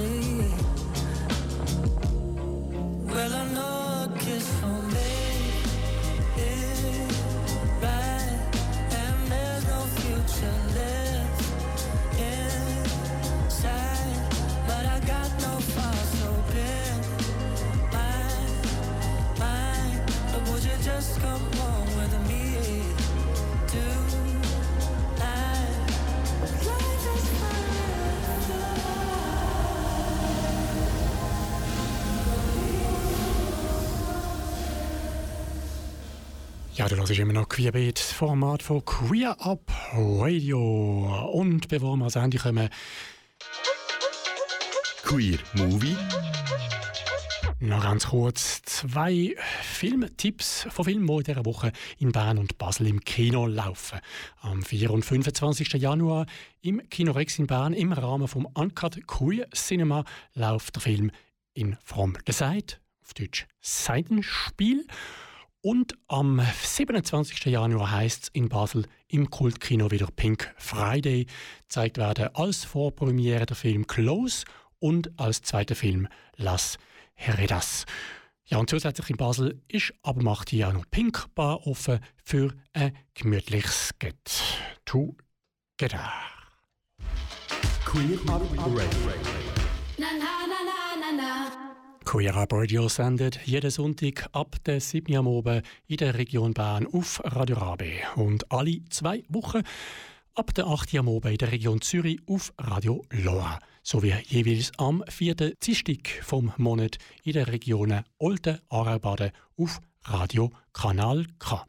Ja, du hörst immer noch Queerbeat, Format von Queer Up Radio. Und bevor wir ans Ende kommen, Queer Movie. noch ganz kurz zwei Filmtipps von Filmen, die in dieser Woche in Bern und Basel im Kino laufen. Am 4. und 25. Januar im Kino Rex in Bern im Rahmen vom Uncut Queer Cinema läuft der Film in From the Side, auf Deutsch Seitenspiel. Und am 27. Januar heißt es in Basel im Kultkino wieder Pink Friday. Gezeigt werden als Vorpremiere der Film Close und als zweiter Film Las Heredas. Ja, und zusätzlich in Basel ist ab 8 Uhr auch noch Pink Bar offen für ein gemütliches Get Together. Queer Radio. Na na na na na na. Queer Up Radio sendet jeden Sonntag ab der 7 Uhr am Abend in der Region Bern auf Radio Rabe. Und alle zwei Wochen ab der 8. Uhr am Abend in der Region Zürich auf Radio Lora. Sowie jeweils am 4. Dienstag vom Monat in der Regionen Olten, Aarau-Baden auf Radio Kanal K.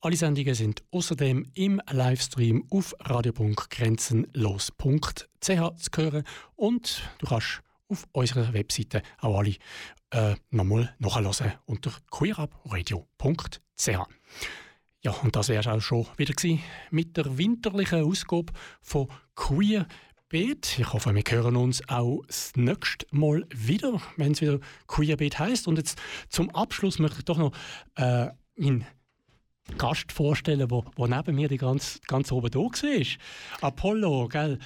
Alle Sendungen sind außerdem im Livestream auf radio.grenzenlos.ch zu hören und du kannst auf unserer Webseite auch alle äh, nochmal nachhören unter queerabradio.ch. Ja, und das wäre auch schon wieder mit der winterlichen Ausgabe von Queer Beat. Ich hoffe, wir hören uns auch das nächste Mal wieder, wenn es wieder Queer Beat heisst. Und jetzt zum Abschluss möchte ich doch noch äh, meinen Gast vorstellen, der neben mir die ganz, ganz oben da war. Apollo, gell?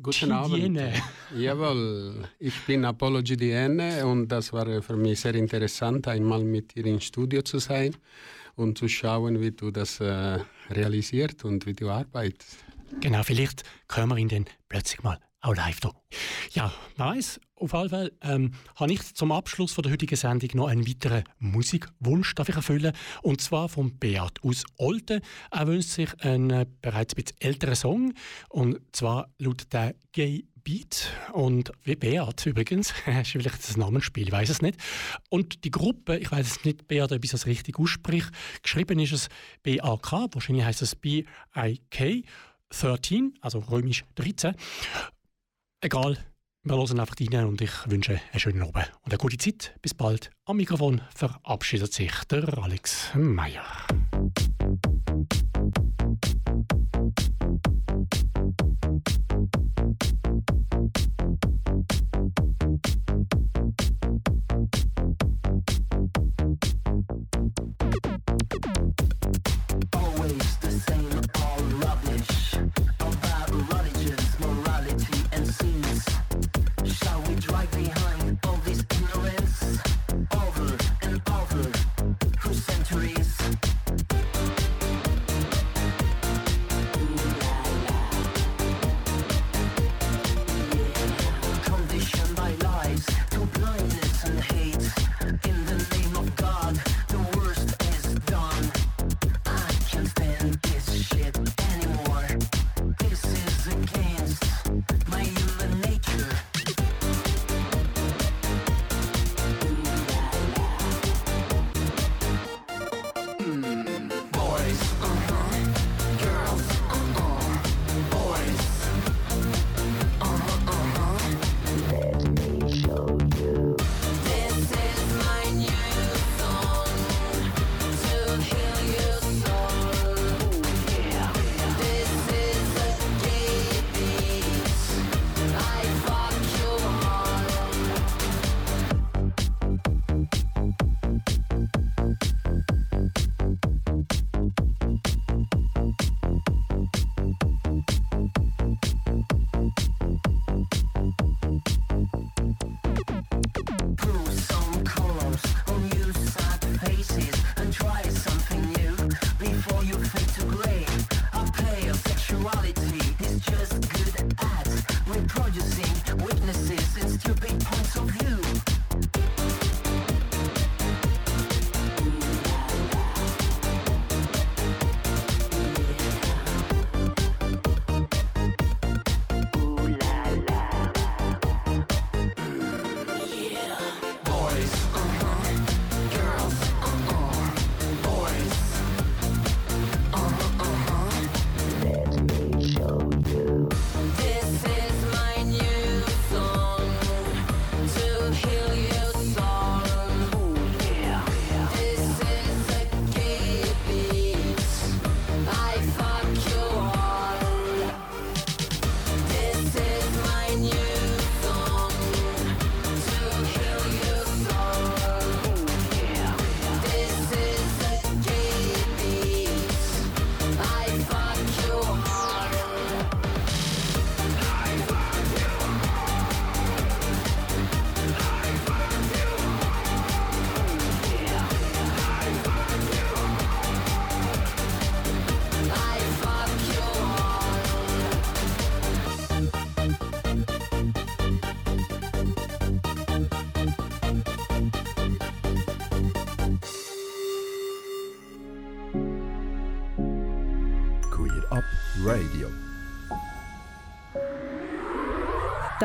Guten Abend. Gidiene. Jawohl, ich bin Apollo Gidiene und das war für mich sehr interessant, einmal mit dir im Studio zu sein und zu schauen, wie du das äh, realisiert und wie du arbeitest. Genau, vielleicht können wir ihn dann plötzlich mal auch live da. Ja, man weiss, auf jeden Fall ähm, habe ich zum Abschluss von der heutigen Sendung noch einen weiteren Musikwunsch darf ich erfüllen. Und zwar von Beat aus Olten. Er wünscht sich einen äh, bereits ein bisschen älteren Song. Und zwar lautet der Gay Beat. Und wie Beat übrigens, [laughs] ist vielleicht das Namensspiel, ich weiß es nicht. Und die Gruppe, ich weiß es nicht, Beat, ob ich das richtig ausspricht, geschrieben ist es B-A-K, wahrscheinlich heißt es B-I-K. 13, also römisch 13. Egal, wir hören einfach rein und ich wünsche einen schönen Abend und eine gute Zeit. Bis bald. Am Mikrofon verabschiedet sich der Alex Meyer.